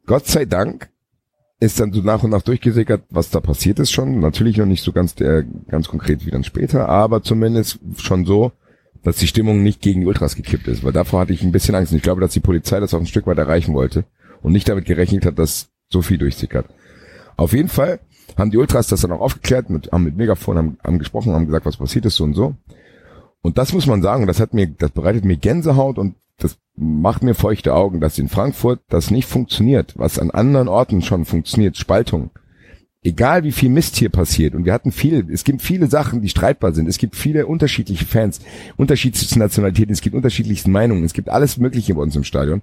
Gott sei Dank ist dann so nach und nach durchgesickert, was da passiert ist schon. Natürlich noch nicht so ganz der, ganz konkret wie dann später, aber zumindest schon so, dass die Stimmung nicht gegen die Ultras gekippt ist, weil davor hatte ich ein bisschen Angst. Und ich glaube, dass die Polizei das auch ein Stück weit erreichen wollte und nicht damit gerechnet hat, dass so viel durchsickert. Auf jeden Fall haben die Ultras das dann auch aufgeklärt, mit, haben mit Megafon, haben, haben gesprochen, haben gesagt, was passiert ist, so und so. Und das muss man sagen, das hat mir, das bereitet mir Gänsehaut und das macht mir feuchte Augen, dass in Frankfurt das nicht funktioniert, was an anderen Orten schon funktioniert, Spaltung. Egal wie viel Mist hier passiert, und wir hatten viele, es gibt viele Sachen, die streitbar sind, es gibt viele unterschiedliche Fans, unterschiedlichste Nationalitäten, es gibt unterschiedlichste Meinungen, es gibt alles Mögliche bei uns im Stadion.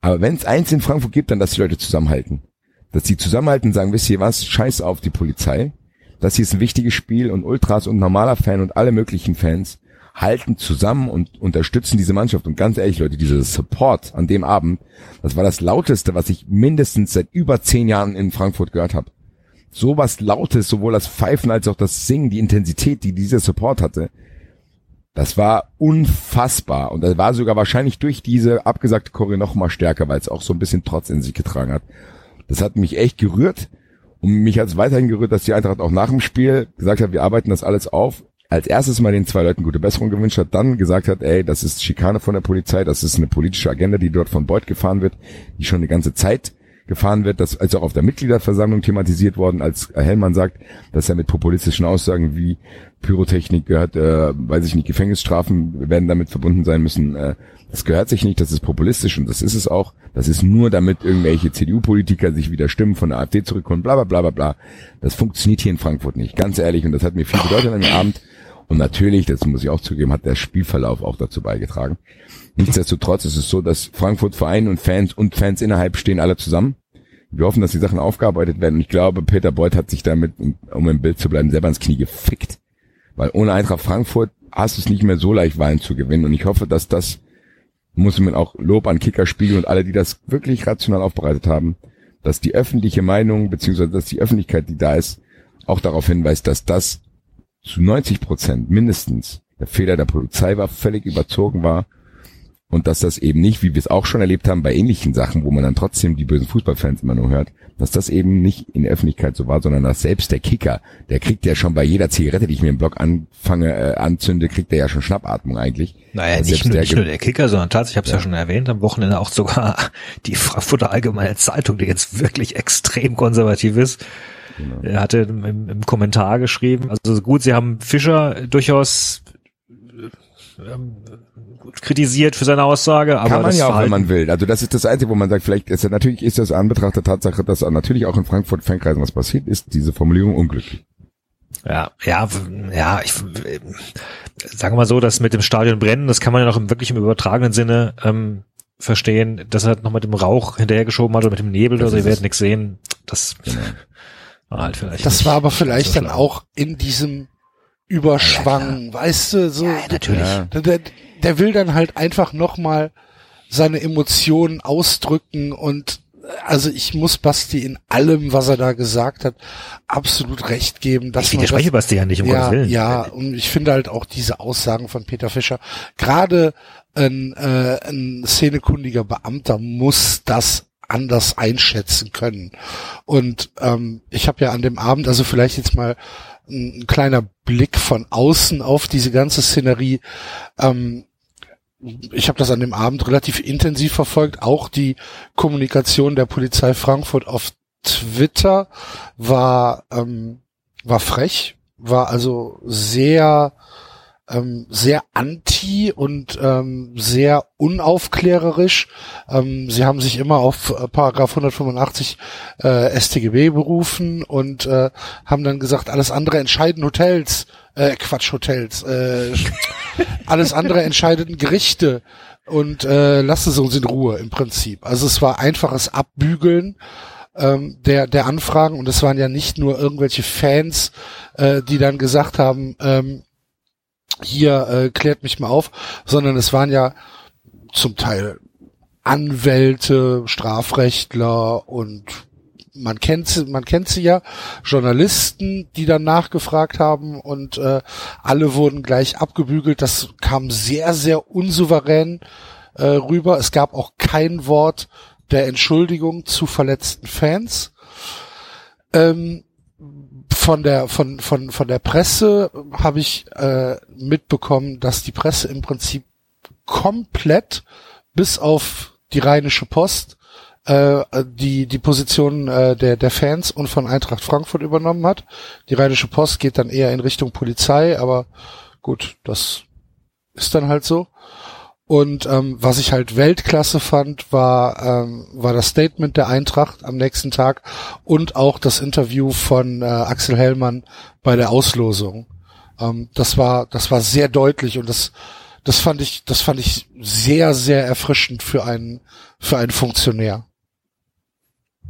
Aber wenn es eins in Frankfurt gibt, dann, dass die Leute zusammenhalten. Dass die zusammenhalten und sagen, wisst ihr was, scheiß auf die Polizei. Das hier ist ein wichtiges Spiel und Ultras und normaler Fan und alle möglichen Fans halten zusammen und unterstützen diese Mannschaft. Und ganz ehrlich, Leute, dieser Support an dem Abend, das war das lauteste, was ich mindestens seit über zehn Jahren in Frankfurt gehört habe. So was Lautes, sowohl das Pfeifen als auch das Singen, die Intensität, die dieser Support hatte, das war unfassbar. Und das war sogar wahrscheinlich durch diese abgesagte Choreo noch mal stärker, weil es auch so ein bisschen Trotz in sich getragen hat. Das hat mich echt gerührt. Und mich hat es weiterhin gerührt, dass die Eintracht auch nach dem Spiel gesagt hat, wir arbeiten das alles auf. Als erstes mal den zwei Leuten gute Besserung gewünscht hat, dann gesagt hat, ey, das ist Schikane von der Polizei, das ist eine politische Agenda, die dort von Beuth gefahren wird, die schon die ganze Zeit gefahren wird, das ist auch auf der Mitgliederversammlung thematisiert worden, als Hellmann sagt, dass er mit populistischen Aussagen wie Pyrotechnik gehört, äh, weiß ich nicht, Gefängnisstrafen werden damit verbunden sein müssen. Äh, das gehört sich nicht, das ist populistisch und das ist es auch. Das ist nur, damit irgendwelche CDU-Politiker sich wieder Stimmen von der AfD zurückholen, bla bla bla bla bla. Das funktioniert hier in Frankfurt nicht, ganz ehrlich. Und das hat mir viel bedeutet an dem Abend. Und natürlich, das muss ich auch zugeben, hat der Spielverlauf auch dazu beigetragen. Nichtsdestotrotz ist es so, dass Frankfurt Verein und Fans und Fans innerhalb stehen alle zusammen. Wir hoffen, dass die Sachen aufgearbeitet werden. Und ich glaube, Peter Beuth hat sich damit, um im Bild zu bleiben, selber ins Knie gefickt. Weil ohne Eintracht Frankfurt hast du es nicht mehr so leicht, Wahlen zu gewinnen. Und ich hoffe, dass das, muss man auch Lob an Kicker spiegeln und alle, die das wirklich rational aufbereitet haben, dass die öffentliche Meinung, beziehungsweise dass die Öffentlichkeit, die da ist, auch darauf hinweist, dass das zu 90 Prozent mindestens der Fehler der Polizei war, völlig überzogen war und dass das eben nicht, wie wir es auch schon erlebt haben bei ähnlichen Sachen, wo man dann trotzdem die bösen Fußballfans immer nur hört, dass das eben nicht in der Öffentlichkeit so war, sondern dass selbst der Kicker, der kriegt ja schon bei jeder Zigarette, die ich mir im Blog anfange, äh, anzünde, kriegt er ja schon Schnappatmung eigentlich. Naja, Dass nicht selbst nur, der nicht nur der Kicker, sondern tatsächlich, ich habe es ja. schon erwähnt, am Wochenende auch sogar die Frankfurter Allgemeine Zeitung, die jetzt wirklich extrem konservativ ist. Genau. Er hatte im, im, Kommentar geschrieben, also gut, sie haben Fischer durchaus ähm, kritisiert für seine Aussage, aber kann man das ja auch, Verhalten, wenn man will. Also das ist das Einzige, wo man sagt, vielleicht ist ja natürlich ist das an Betracht der Tatsache, dass natürlich auch in Frankfurt Fankreisen was passiert ist, diese Formulierung unglücklich. Ja, ja, ja, ich äh, sagen wir mal so, dass mit dem Stadion brennen, das kann man ja noch im wirklich im übertragenen Sinne ähm, verstehen, dass er noch mit dem Rauch hinterhergeschoben hat oder mit dem Nebel oder so, ihr ist es. werdet nichts sehen. Das war halt vielleicht. Das nicht war aber vielleicht so dann auch in diesem Überschwang, weißt du, so. natürlich. Ja. Der, der, der will dann halt einfach nochmal seine Emotionen ausdrücken und also ich muss Basti in allem, was er da gesagt hat, absolut recht geben. Dass Ich widerspreche das, Basti ja nicht, um ja, Gottes Willen. ja, und ich finde halt auch diese Aussagen von Peter Fischer, gerade ein, äh, ein szenekundiger Beamter muss das anders einschätzen können. Und ähm, ich habe ja an dem Abend, also vielleicht jetzt mal ein, ein kleiner Blick von außen auf diese ganze Szenerie. Ähm, ich habe das an dem Abend relativ intensiv verfolgt. Auch die Kommunikation der Polizei Frankfurt auf Twitter war ähm, war frech, war also sehr ähm, sehr anti und ähm, sehr unaufklärerisch. Ähm, sie haben sich immer auf äh, Paragraph 185 äh, StGB berufen und äh, haben dann gesagt, alles andere entscheiden Hotels, äh, Quatsch, Hotels, äh, alles andere entscheiden Gerichte und äh, lassen sie uns in Ruhe im Prinzip. Also es war einfaches Abbügeln ähm, der, der Anfragen und es waren ja nicht nur irgendwelche Fans, äh, die dann gesagt haben, ähm, hier äh, klärt mich mal auf, sondern es waren ja zum Teil Anwälte, Strafrechtler und man kennt sie, man kennt sie ja, Journalisten, die dann nachgefragt haben und äh, alle wurden gleich abgebügelt. Das kam sehr, sehr unsouverän äh, rüber. Es gab auch kein Wort der Entschuldigung zu verletzten Fans. Ähm, von der von von von der Presse habe ich äh, mitbekommen, dass die Presse im Prinzip komplett bis auf die Rheinische Post äh, die die Position äh, der der Fans und von Eintracht Frankfurt übernommen hat. Die Rheinische Post geht dann eher in Richtung Polizei, aber gut, das ist dann halt so. Und ähm, was ich halt Weltklasse fand, war ähm, war das Statement der Eintracht am nächsten Tag und auch das Interview von äh, Axel Hellmann bei der Auslosung. Ähm, das war das war sehr deutlich und das das fand ich das fand ich sehr sehr erfrischend für einen für einen Funktionär.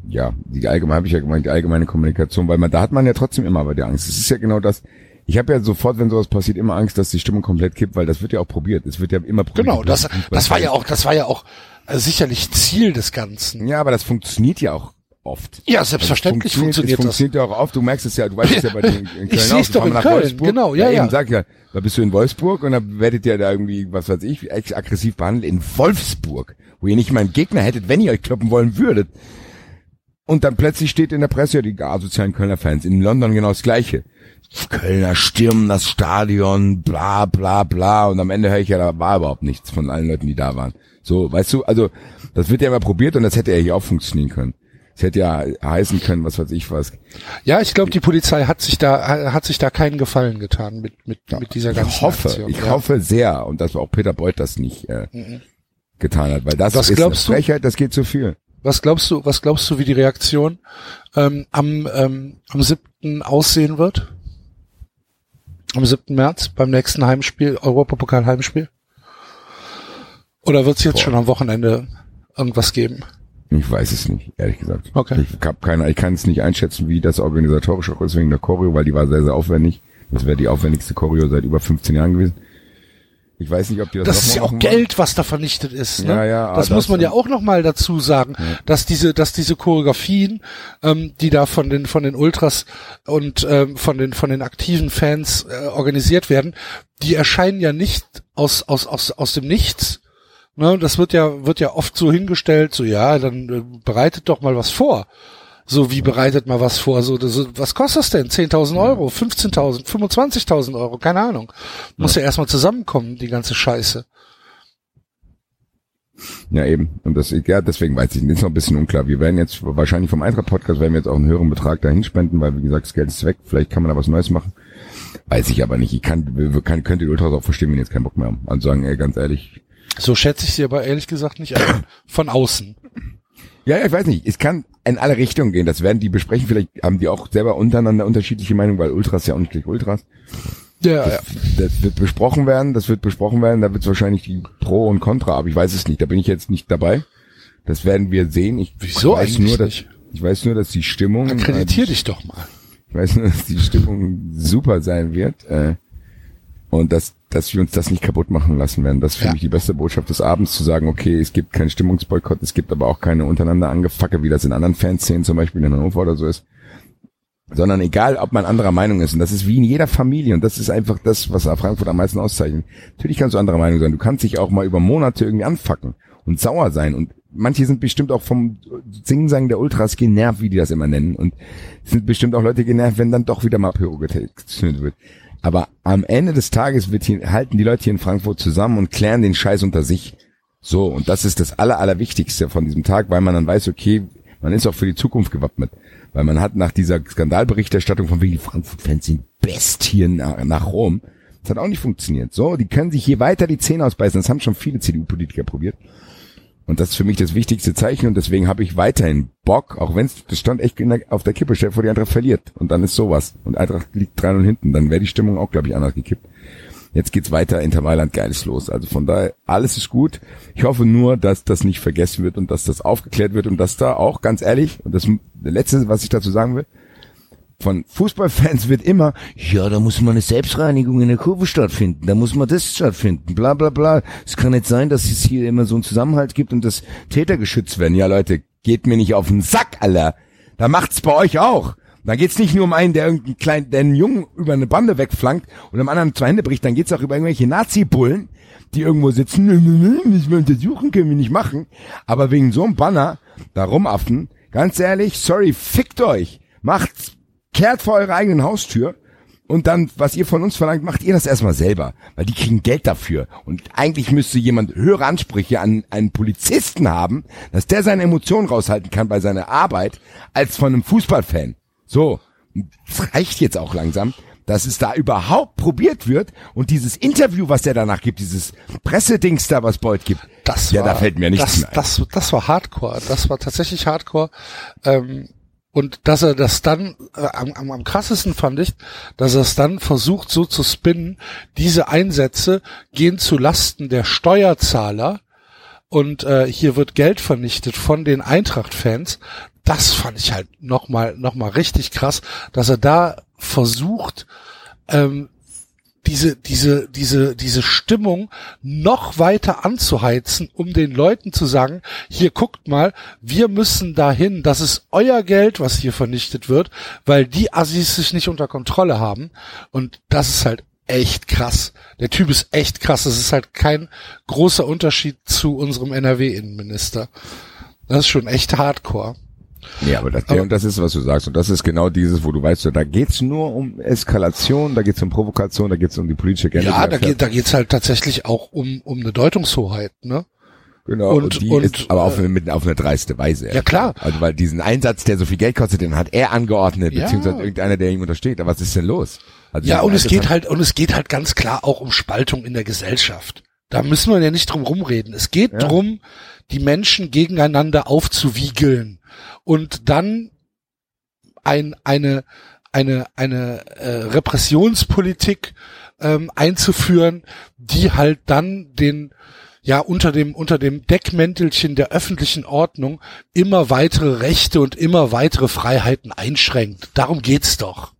ja, die allgemeine, habe ich ja gemeint, die allgemeine Kommunikation, weil man, da hat man ja trotzdem immer aber die Angst. Es ist ja genau das. Ich habe ja sofort, wenn sowas passiert, immer Angst, dass die Stimmung komplett kippt, weil das wird ja auch probiert. Es wird ja immer probiert. Genau, das das war ja auch das war ja auch äh, sicherlich Ziel des Ganzen. Ja, aber das funktioniert ja auch oft. Ja, selbstverständlich Also es funktioniert es das. funktioniert ja auch oft. Du merkst es ja, du weißt es ja bei dir in, Köln Ich auch. seh's Du doch in nach Köln, Wolfsburg. genau, ja, ja. Eben, sag ja, da bist du in Wolfsburg und da werdet ihr da irgendwie, was weiß ich, echt aggressiv behandelt in Wolfsburg, wo ihr nicht mal einen Gegner hättet, wenn ihr euch kloppen wollen würdet. Und dann plötzlich steht in der Presse ja die asozialen Kölner Fans. In London genau das Gleiche. Kölner stürmen das Stadion, bla bla bla. Und am Ende höre ich ja, da war überhaupt nichts von allen Leuten, die da waren. So, weißt du, also das wird ja immer probiert und das hätte ja hier auch funktionieren können. Es hätte ja heißen können, was weiß ich was. Ja, ich glaube, die Polizei hat sich da hat sich da keinen Gefallen getan mit mit mit dieser ganzen Ich hoffe, Aktion. ich ja. hoffe sehr, und dass auch Peter Beuth das nicht äh, getan hat, weil das Was ist eine Frechheit, das geht zu viel. Was glaubst du, was glaubst du, wie die Reaktion ähm, am ähm, am 7. aussehen wird? Am 7. März beim nächsten Heimspiel, Europapokal Heimspiel? Oder wird es jetzt Boah. schon am Wochenende irgendwas geben? Ich weiß es nicht, ehrlich gesagt. Okay. Ich hab keine, ich kann es nicht einschätzen, wie das organisatorisch auch ist wegen der Choreo, weil die war sehr, sehr aufwendig. Das wäre die aufwendigste Choreo seit über 15 Jahren gewesen. Ich weiß nicht, ob die das, Das ist ja auch. Geld, was da vernichtet ist. Ne? Ja, ja, das ah, muss das man ja auch noch mal dazu sagen, dass diese, dass diese Choreografien, ähm, die da von den von den Ultras und ähm, von den von den aktiven Fans äh, organisiert werden, die erscheinen ja nicht aus aus aus aus dem Nichts. Ne? Das wird ja wird ja oft so hingestellt, so ja, dann äh, bereitet doch mal was vor. So wie bereitet mal was vor? So, das, was kostet das denn? 10.000 Euro, 15.000, 25.000 Euro, keine Ahnung. Muss ja, erstmal zusammenkommen, die ganze Scheiße. Ja, eben. Und das, ja, deswegen weiß ich nicht. Ist noch ein bisschen unklar. Wir werden jetzt wahrscheinlich vom Eintracht-Podcast werden wir jetzt auch einen höheren Betrag dahin spenden, weil, wie gesagt, das Geld ist weg. Vielleicht kann man da was Neues machen. Weiß ich aber nicht. Ich kann, kann, könnte die Ultras auch verstehen, wenn die jetzt keinen Bock mehr haben. Also sagen, ey, ganz ehrlich. So schätze ich sie aber ehrlich gesagt nicht ein. Von außen. Ja, ja, ich weiß nicht. Es kann in alle Richtungen gehen. Das werden die besprechen. Vielleicht haben die auch selber untereinander unterschiedliche Meinungen, weil Ultras ja auch nicht gleich Ultras. Ja, Das, das wird besprochen werden, das wird besprochen werden, da wird es wahrscheinlich die Pro und Contra, aber ich weiß es nicht, da bin ich jetzt nicht dabei. Das werden wir sehen. Ich Wieso weiß nur, dass, nicht? ich weiß nur, dass die Stimmung, Akkreditier äh, dich doch mal. ich weiß nur, dass die Stimmung super sein wird, äh, und dass, dass wir uns das nicht kaputt machen lassen werden. Das finde Ja. ich die beste Botschaft des Abends, zu sagen, okay, es gibt keinen Stimmungsboykott, es gibt aber auch keine untereinander Angefacke, wie das in anderen Fanszenen zum Beispiel in Hannover oder so ist. Sondern egal, ob man anderer Meinung ist. Und das ist wie in jeder Familie. Und das ist einfach das, was Frankfurt am meisten auszeichnet. Natürlich kannst du anderer Meinung sein. Du kannst dich auch mal über Monate irgendwie anfacken und sauer sein. Und manche sind bestimmt auch vom Singsang der Ultras genervt, wie die das immer nennen. Und sind bestimmt auch Leute genervt, wenn dann doch wieder mal Pyro gezündet wird. Aber am Ende des Tages wird hier, halten die Leute hier in Frankfurt zusammen und klären den Scheiß unter sich. So, und das ist das Aller, Allerwichtigste von diesem Tag, weil man dann weiß, okay, man ist auch für die Zukunft gewappnet. Weil man hat nach dieser Skandalberichterstattung von wegen die Frankfurt-Fans sind Bestien nach, nach Rom. Das hat auch nicht funktioniert. So, die können sich hier weiter die Zähne ausbeißen. Das haben schon viele CDU-Politiker probiert. Und das ist für mich das wichtigste Zeichen und deswegen habe ich weiterhin Bock, auch wenn es, das stand echt auf der Kippe, stell dir vor, die Eintracht verliert. Und dann ist sowas. Und Eintracht liegt 3 hinten. Dann wäre die Stimmung auch, glaube ich, anders gekippt. Jetzt geht's weiter, Inter Mailand, geiles los. Also von daher, alles ist gut. Ich hoffe nur, dass das nicht vergessen wird und dass das aufgeklärt wird und dass da auch, ganz ehrlich, und das letzte, was ich dazu sagen will, von Fußballfans wird immer, ja, da muss mal eine Selbstreinigung in der Kurve stattfinden, da muss mal das stattfinden, bla bla bla. Es kann nicht sein, dass es hier immer so einen Zusammenhalt gibt und dass Täter geschützt werden. Ja, Leute, geht mir nicht auf den Sack, Alter. Da macht's bei euch auch. Da geht's nicht nur um einen, der irgendeinen kleinen, der einen Jungen über eine Bande wegflankt und dem anderen zwei Hände bricht, dann geht's auch über irgendwelche Nazi-Bullen, die irgendwo sitzen, müssen wir untersuchen, können wir nicht machen. Aber wegen so einem Banner, da rumaffen, ganz ehrlich, sorry, fickt euch. Macht's, kehrt vor eure eigenen Haustür und dann, was ihr von uns verlangt, macht ihr das erstmal selber, weil die kriegen Geld dafür. Und eigentlich müsste jemand höhere Ansprüche an einen Polizisten haben, dass der seine Emotionen raushalten kann bei seiner Arbeit, als von einem Fußballfan. So, es reicht jetzt auch langsam, dass es da überhaupt probiert wird und dieses Interview, was der danach gibt, dieses Pressedings da, was Beuth gibt, Das ja, war, da fällt mir nichts das, mehr ein. das, das war Hardcore. Das war tatsächlich Hardcore. Ähm, und dass er das dann, äh, am, am, am krassesten fand ich, dass er es dann versucht so zu spinnen, diese Einsätze gehen zu Lasten der Steuerzahler und äh, hier wird Geld vernichtet von den Eintracht-Fans. Das fand ich halt nochmal noch mal richtig krass, dass er da versucht, ähm, diese, diese, diese, diese Stimmung noch weiter anzuheizen, um den Leuten zu sagen, hier guckt mal, wir müssen dahin, das ist euer Geld, was hier vernichtet wird, weil die Assis sich nicht unter Kontrolle haben. Und das ist halt echt krass. Der Typ ist echt krass. Das ist halt kein großer Unterschied zu unserem NRW-Innenminister. Das ist schon echt hardcore. Ja, aber das, Aber- und das ist, was du sagst. Und das ist genau dieses, wo du weißt, da geht's nur um Eskalation, da geht's um Provokation, da geht's um die politische Agenda. Ja, da geht, da geht's halt tatsächlich auch um, um eine Deutungshoheit, ne? Genau, und- und, die und, ist aber auf, äh, eine, mit, auf eine dreiste Weise. Ja, klar. Also weil diesen Einsatz, der so viel Geld kostet, den hat er angeordnet, Ja. beziehungsweise irgendeiner, der ihm untersteht. Aber was ist denn los? Also Ja, und es geht halt, und es geht halt ganz klar auch um Spaltung in der Gesellschaft. Da müssen wir ja nicht drum rumreden. Es geht Ja. drum, die Menschen gegeneinander aufzuwiegeln und dann ein, eine, eine, eine äh, Repressionspolitik ähm, einzuführen, die halt dann den ja unter dem unter dem Deckmäntelchen der öffentlichen Ordnung immer weitere Rechte und immer weitere Freiheiten einschränkt. Darum geht's doch.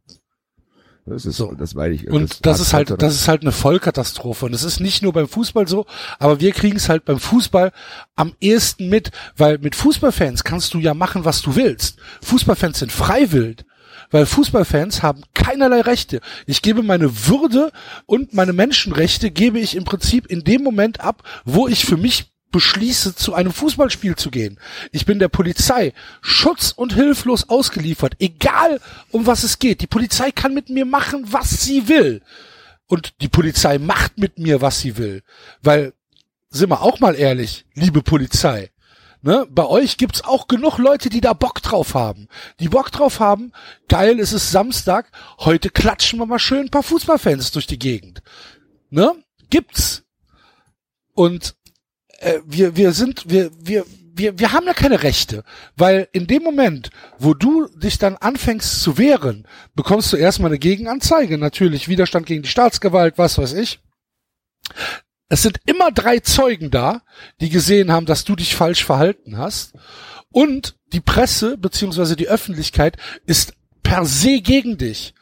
Das ist So. das weiß ich. Und das, ist halt, das ist halt eine Vollkatastrophe. Und es ist nicht nur beim Fußball so, aber wir kriegen es halt beim Fußball am ehesten mit, weil mit Fußballfans kannst du ja machen, was du willst. Fußballfans sind freiwillig. Weil Fußballfans haben keinerlei Rechte. Ich gebe meine Würde und meine Menschenrechte gebe ich im Prinzip in dem Moment ab, wo ich für mich beschließe, zu einem Fußballspiel zu gehen. Ich bin der Polizei schutz- und hilflos ausgeliefert, egal um was es geht. Die Polizei kann mit mir machen, was sie will. Und die Polizei macht mit mir, was sie will. Weil, sind wir auch mal ehrlich, liebe Polizei, ne, bei euch gibt's auch genug Leute, die da Bock drauf haben. Die Bock drauf haben, geil, es ist Samstag, heute klatschen wir mal schön ein paar Fußballfans durch die Gegend. Ne? Gibt's. Und äh, wir, wir sind, wir, wir, wir, wir haben ja keine Rechte, weil in dem Moment, wo du dich dann anfängst zu wehren, bekommst du erstmal eine Gegenanzeige, natürlich Widerstand gegen die Staatsgewalt, was weiß ich. Es sind immer drei Zeugen da, die gesehen haben, dass du dich falsch verhalten hast. Und die Presse beziehungsweise die Öffentlichkeit ist per se gegen dich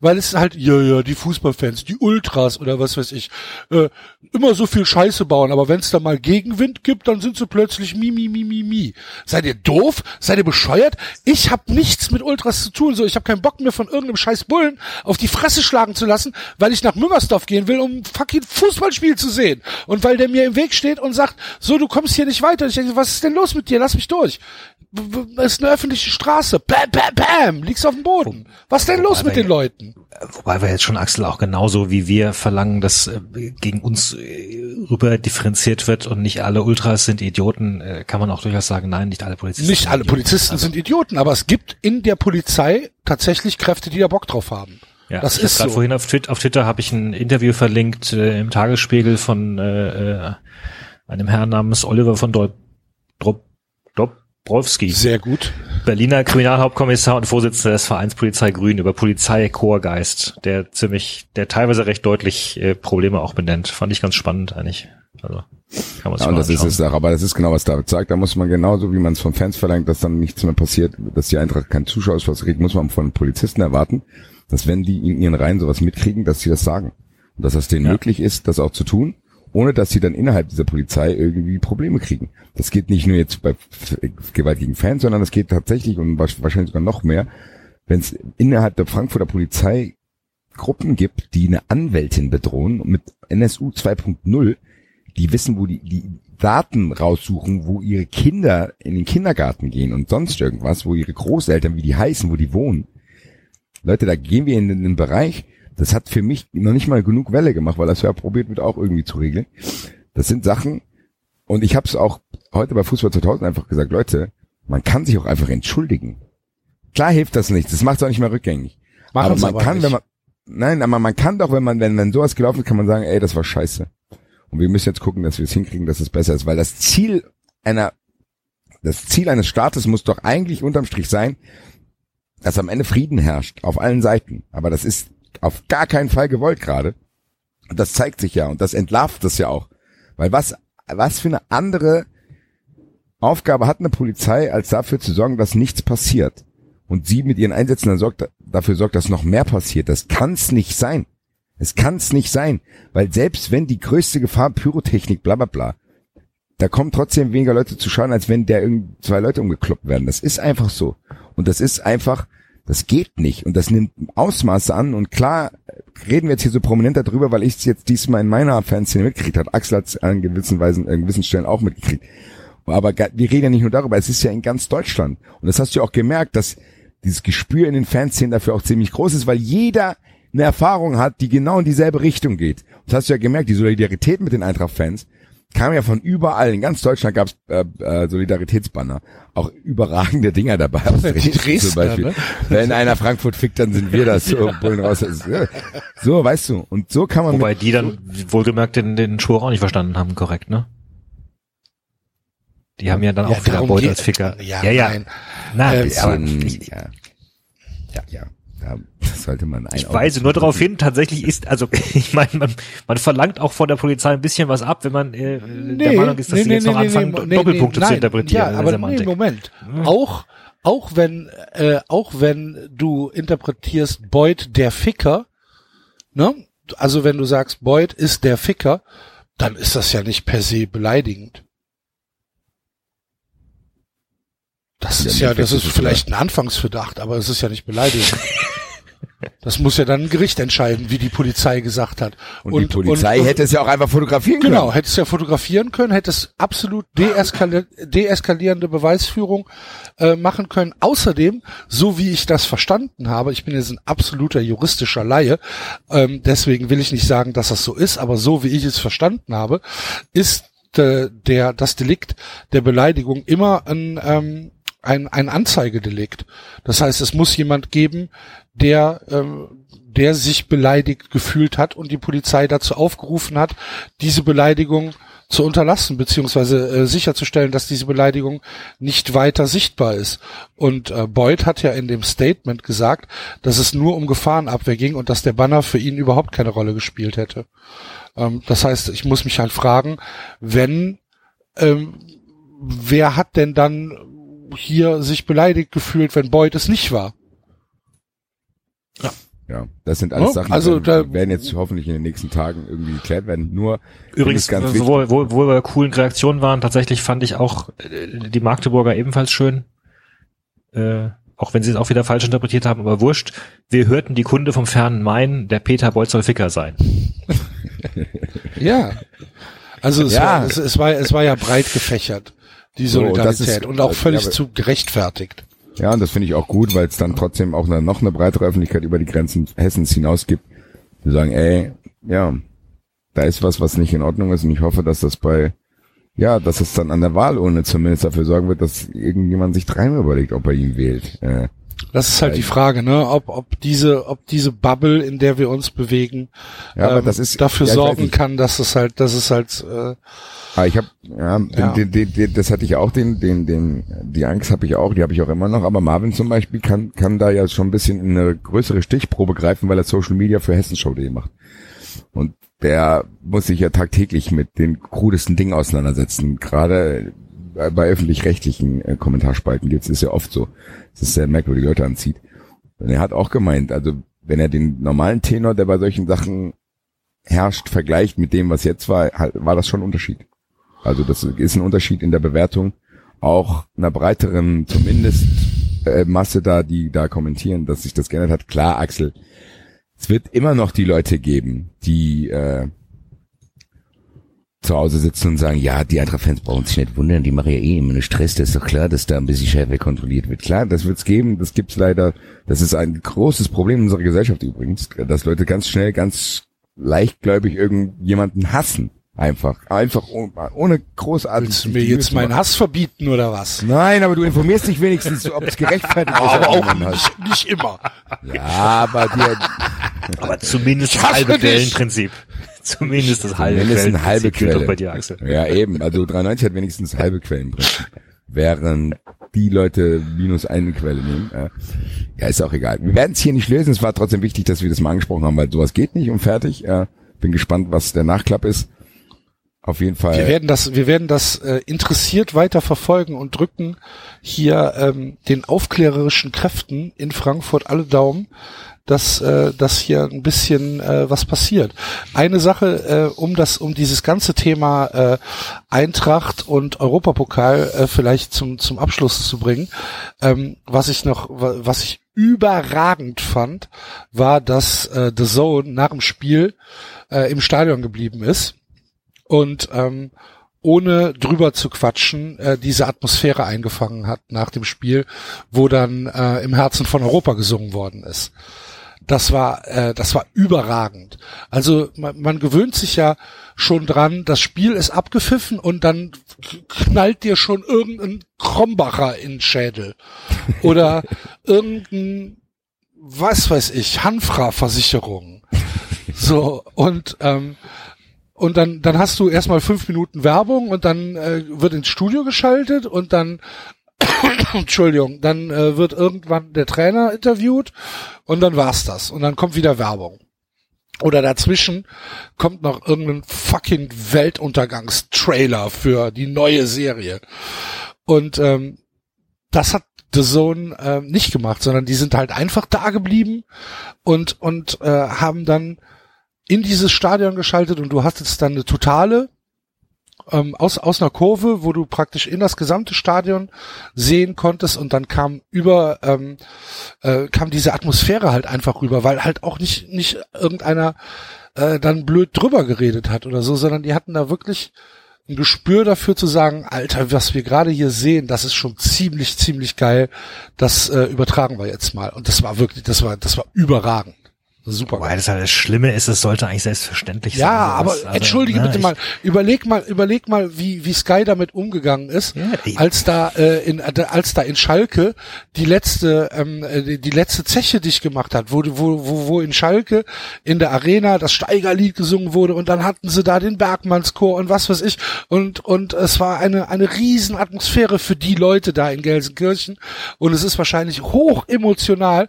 weil es halt, ja, ja, die Fußballfans, die Ultras oder was weiß ich, äh, immer so viel Scheiße bauen, aber wenn es da mal Gegenwind gibt, dann sind sie plötzlich mi, mi, mi, mi, mi. Seid ihr doof? Seid ihr bescheuert? Ich hab nichts mit Ultras zu tun, so, ich hab keinen Bock mehr von irgendeinem scheiß Bullen auf die Fresse schlagen zu lassen, weil ich nach Müngersdorf gehen will, um fucking Fußballspiel zu sehen. Und weil der mir im Weg steht und sagt, so, du kommst hier nicht weiter. Ich denke, was ist denn los mit dir? Lass mich durch. Ist eine öffentliche Straße. Bam, bam, bam, liegst auf dem Boden. Was ist denn los mit den Leuten? Wobei wir jetzt schon, Axel, auch genauso wie wir verlangen, dass äh, gegen uns äh, rüber differenziert wird und nicht alle Ultras sind Idioten, äh, kann man auch durchaus sagen, nein, nicht alle Polizisten. Nicht alle Polizisten also, sind Idioten, aber es gibt in der Polizei tatsächlich Kräfte, die da Bock drauf haben. Ja, das ist so. vorhin auf Twitter, auf Twitter habe ich ein Interview verlinkt äh, im Tagesspiegel von äh, einem Herrn namens Oliver von Drop, Drop, Drop Browski. Sehr gut. Berliner Kriminalhauptkommissar und Vorsitzender des Vereins Polizei Grün über Polizeichorgeist, der ziemlich, der teilweise recht deutlich äh, Probleme auch benennt. Fand ich ganz spannend eigentlich. Also kann man ja, und das ist es auch, aber das ist genau, was David sagt. Da muss man genauso, wie man es von Fans verlangt, dass dann nichts mehr passiert, dass die Eintracht kein Zuschauerspaß kriegt, muss man von Polizisten erwarten, dass wenn die in ihren Reihen sowas mitkriegen, dass sie das sagen. Und dass es denen ja. möglich ist, das auch zu tun ohne dass sie dann innerhalb dieser Polizei irgendwie Probleme kriegen. Das geht nicht nur jetzt bei Gewalt gegen Fans, sondern das geht tatsächlich und wahrscheinlich sogar noch mehr, wenn es innerhalb der Frankfurter Polizei Gruppen gibt, die eine Anwältin bedrohen mit NSU 2.0, die wissen, wo die, die Daten raussuchen, wo ihre Kinder in den Kindergarten gehen und sonst irgendwas, wo ihre Großeltern, wie die heißen, wo die wohnen. Leute, da gehen wir in den Bereich, das hat für mich noch nicht mal genug Welle gemacht, weil das ja probiert wird auch irgendwie zu regeln. Das sind Sachen, und ich habe es auch heute bei Fußball 2000 einfach gesagt, Leute, man kann sich auch einfach entschuldigen. Klar hilft das nicht, das macht es auch nicht mehr rückgängig. Machen aber man aber kann, nicht. wenn man, nein, aber man kann doch, wenn man, wenn, wenn sowas gelaufen ist, kann man sagen, ey, das war scheiße. Und wir müssen jetzt gucken, dass wir es hinkriegen, dass es besser ist, weil das Ziel einer, das Ziel eines Staates muss doch eigentlich unterm Strich sein, dass am Ende Frieden herrscht, auf allen Seiten. Aber das ist auf gar keinen Fall gewollt gerade. Und das zeigt sich ja und das entlarvt das ja auch. Weil was, was für eine andere Aufgabe hat eine Polizei, als dafür zu sorgen, dass nichts passiert. Und sie mit ihren Einsätzen dann sorgt, dafür sorgt, dass noch mehr passiert. Das kann's nicht sein. Es kann's nicht sein. Weil selbst wenn die größte Gefahr Pyrotechnik, bla bla bla, da kommen trotzdem weniger Leute zu schauen, als wenn der irgendwie zwei Leute umgekloppt werden. Das ist einfach so. Und das ist einfach, das geht nicht und das nimmt Ausmaße an und klar reden wir jetzt hier so prominent darüber, weil ich es jetzt diesmal in meiner Fanszene mitgekriegt habe. Axel hat es an gewissen Weisen, an gewissen Stellen auch mitgekriegt. Aber wir reden ja nicht nur darüber, es ist ja in ganz Deutschland. Und das hast du ja auch gemerkt, dass dieses Gespür in den Fanszenen dafür auch ziemlich groß ist, weil jeder eine Erfahrung hat, die genau in dieselbe Richtung geht. Das hast du ja gemerkt, die Solidarität mit den Eintracht-Fans kam ja von überall. In ganz Deutschland gab es äh, äh, Solidaritätsbanner. Auch überragende Dinger dabei. Aus Dresden, Dresden zum Beispiel. Ne? Wenn einer Frankfurt fickt, dann sind wir das. So, Bullen raus. so, weißt du. Und so kann man. Wobei die dann wohlgemerkt den, den Schwur auch nicht verstanden haben, korrekt, ne? Die haben ja dann ja, auch wieder Beut als Ficker. Ja, ja. ja. Nein. Nein, äh, aber, ich, ja. ja, ja. Ja, das sollte man ein Ich weise nur darauf hin, tatsächlich ist, also ich meine, man, man verlangt auch von der Polizei ein bisschen was ab, wenn man äh, nee, der Meinung ist, dass nee, sie jetzt nee, noch anfangen, Doppelpunkte zu interpretieren. Ja, aber nee, Moment. Hm. Auch auch wenn äh, auch wenn du interpretierst Boyd der Ficker, ne? Also wenn du sagst Boyd ist der Ficker, dann ist das ja nicht per se beleidigend. Das ist ja, das ist vielleicht ein Anfangsverdacht, aber es ist ja nicht beleidigend. Das muss ja dann ein Gericht entscheiden, wie die Polizei gesagt hat. Und, und die Polizei und, hätte es ja auch einfach fotografieren genau, können. Genau, hätte es ja fotografieren können, hätte es absolut deeskali deeskalierende Beweisführung äh, machen können. Außerdem, so wie ich das verstanden habe, ich bin jetzt ein absoluter juristischer Laie, ähm, deswegen will ich nicht sagen, dass das so ist, aber so wie ich es verstanden habe, ist äh, der das Delikt der Beleidigung immer ein ähm, ein, ein Anzeigedelikt. Das heißt, es muss jemand geben, der, ähm, der sich beleidigt gefühlt hat und die Polizei dazu aufgerufen hat, diese Beleidigung zu unterlassen, beziehungsweise äh, sicherzustellen, dass diese Beleidigung nicht weiter sichtbar ist. Und äh, Boyd hat ja in dem Statement gesagt, dass es nur um Gefahrenabwehr ging und dass der Banner für ihn überhaupt keine Rolle gespielt hätte. Ähm, das heißt, ich muss mich halt fragen, wenn, ähm, wer hat denn dann hier sich beleidigt gefühlt, wenn Boyd es nicht war? Ja. Das sind alles Oh, Sachen, also die da- werden jetzt hoffentlich in den nächsten Tagen irgendwie geklärt werden. Nur Übrigens, ganz ganz wo, wo, wo wir bei coolen Reaktionen waren, tatsächlich fand ich auch äh, die Magdeburger ebenfalls schön. Äh, auch wenn sie es auch wieder falsch interpretiert haben, aber wurscht. Wir hörten die Kunde vom fernen Main, der Peter Bolt soll Ficker sein. Ja. Also es, Ja. War, es, es war es war ja breit gefächert, die So, Solidarität ist- und auch völlig ja, aber- zu gerechtfertigt. Ja, und das finde ich auch gut, weil es dann trotzdem auch eine, noch eine breitere Öffentlichkeit über die Grenzen Hessens hinaus gibt. Die sagen, ey, ja, da ist was, was nicht in Ordnung ist und ich hoffe, dass das bei, ja, dass es dann an der Wahlurne zumindest dafür sorgen wird, dass irgendjemand sich dreimal überlegt, ob er ihn wählt. Äh, Das ist halt die Frage, ne, ob ob diese ob diese Bubble, in der wir uns bewegen, Ja, aber ähm, das ist- dafür ja, sorgen kann, dass es halt, dass es halt äh, Aber ich habe, ja, Ja. Den, den, den, das hatte ich auch, den, den, den, die Angst habe ich auch, die habe ich auch immer noch. Aber Marvin zum Beispiel kann, kann da ja schon ein bisschen in eine größere Stichprobe greifen, weil er Social Media für Hessenshow.de macht. Und der muss sich ja tagtäglich mit den krudesten Dingen auseinandersetzen. Gerade bei, bei öffentlich-rechtlichen äh, Kommentarspalten gibt's ist ja oft so, dass es sehr merkwürdige Leute anzieht. Und er hat auch gemeint, also wenn er den normalen Tenor, der bei solchen Sachen herrscht, vergleicht mit dem, was jetzt war, war das schon ein Unterschied. Also das ist ein Unterschied in der Bewertung auch einer breiteren, zumindest äh, Masse da, die da kommentieren, dass sich das geändert hat. Klar, Axel, es wird immer noch die Leute geben, die äh, zu Hause sitzen und sagen, ja, die Eintracht-Fans brauchen sich nicht wundern, die machen ja eh immer einen Stress, das ist doch klar, dass da ein bisschen schärfer kontrolliert wird. Klar, das wird's geben, das gibt's leider, das ist ein großes Problem in unserer Gesellschaft übrigens, dass Leute ganz schnell, ganz leichtgläubig irgendjemanden hassen. Einfach. Einfach ohne, großartig. willst du mir jetzt meinen Hass verbieten oder was? Nein, aber du informierst dich wenigstens, ob es gerechtfertigt ist. Aber auch nicht, nicht immer. Ja, aber dir, Aber zumindest halbe dich. Zumindest das halbe Zumindest eine halbe Quelle. bei dir, Axel. Ja, eben. Also 93 hat wenigstens halbe Quellenprinzip. Während die Leute minus eine Quelle nehmen. äh, Ja, ist auch egal. Wir werden es hier nicht lösen. Es war trotzdem wichtig, dass wir das mal angesprochen haben, weil sowas geht nicht und fertig. Äh, Bin gespannt, was der Nachklapp ist. Auf jeden Fall. Wir werden das, wir werden das äh, interessiert weiter verfolgen und drücken hier ähm, den aufklärerischen Kräften in Frankfurt alle Daumen, dass, äh, dass hier ein bisschen äh, was passiert. Eine Sache, äh, um das, um dieses ganze Thema äh, Eintracht und Europapokal äh, vielleicht zum zum Abschluss zu bringen, ähm, was ich noch, wa- was ich überragend fand, war, dass äh, The Zone nach dem Spiel äh, im Stadion geblieben ist und ähm, ohne drüber zu quatschen, äh, diese Atmosphäre eingefangen hat nach dem Spiel, wo dann äh, im Herzen von Europa gesungen worden ist. Das war, äh, das war überragend. Also man, man gewöhnt sich ja schon dran, das Spiel ist abgepfiffen und dann knallt dir schon irgendein Krombacher in den Schädel oder irgendein, was weiß ich, Hanfra-Versicherung. So und ähm, und dann, dann hast du erstmal fünf Minuten Werbung und dann äh, wird ins Studio geschaltet und dann, Entschuldigung, dann äh, wird irgendwann der Trainer interviewt und dann war's das. Und dann kommt wieder Werbung. Oder dazwischen kommt noch irgendein fucking Weltuntergangstrailer für die neue Serie. Und ähm, das hat The Zone äh, nicht gemacht, sondern die sind halt einfach da geblieben und, und äh, haben dann in dieses Stadion geschaltet und du hast jetzt dann eine totale ähm, aus, aus einer Kurve, wo du praktisch in das gesamte Stadion sehen konntest und dann kam über ähm, äh, kam diese Atmosphäre halt einfach rüber, weil halt auch nicht nicht irgendeiner äh, dann blöd drüber geredet hat oder so, sondern die hatten da wirklich ein Gespür dafür zu sagen, Alter, was wir gerade hier sehen, das ist schon ziemlich ziemlich geil. Das äh, übertragen wir jetzt mal und das war wirklich, das war das war überragend. Super Wobei das halt das Schlimme ist, es sollte eigentlich selbstverständlich Ja, sein. aber sowas. Also, entschuldige ne, bitte mal, überleg mal, überleg mal, wie wie Sky damit umgegangen ist, Ja, als da äh, in äh, als da in Schalke die letzte ähm, äh, die, letzte Zeche dicht gemacht hat, wo wo wo wo in Schalke in der Arena das Steigerlied gesungen wurde und dann hatten sie da den Bergmannschor und was weiß ich und und es war eine eine riesen Atmosphäre für die Leute da in Gelsenkirchen und es ist wahrscheinlich hoch emotional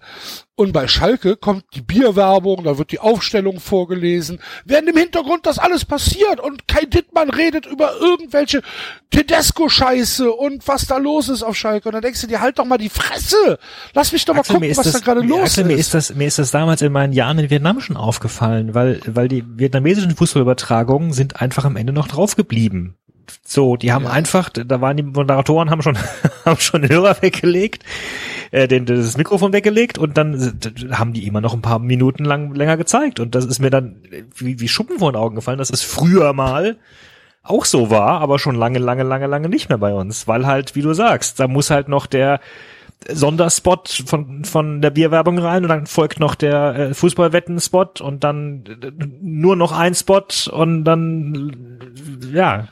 und bei Schalke kommt die Bierwerbung, da wird die Aufstellung vorgelesen, während im Hintergrund das alles passiert und Kai Dittmann redet über irgendwelche Tedesco-Scheiße und was da los ist auf Schalke. Und dann denkst du dir, halt doch mal die Fresse! Lass mich doch mal Axel, gucken, mir ist was das, da gerade mir- los Axel, mir ist. ist das, mir ist das damals in meinen Jahren in Vietnam schon aufgefallen, weil, weil die vietnamesischen Fußballübertragungen sind einfach am Ende noch draufgeblieben. So, die haben einfach, da waren die Moderatoren haben schon, haben schon den Hörer weggelegt, äh, den, das Mikrofon weggelegt und dann haben die immer noch ein paar Minuten lang länger gezeigt. Und das ist mir dann wie, wie Schuppen vor den Augen gefallen, dass es früher mal auch so war, aber schon lange, lange, lange, lange nicht mehr bei uns, weil halt, wie du sagst, da muss halt noch der Sonderspot von, von der Bierwerbung rein und dann folgt noch der äh, Fußballwetten-Spot und dann äh, nur noch ein Spot und dann, äh, ja,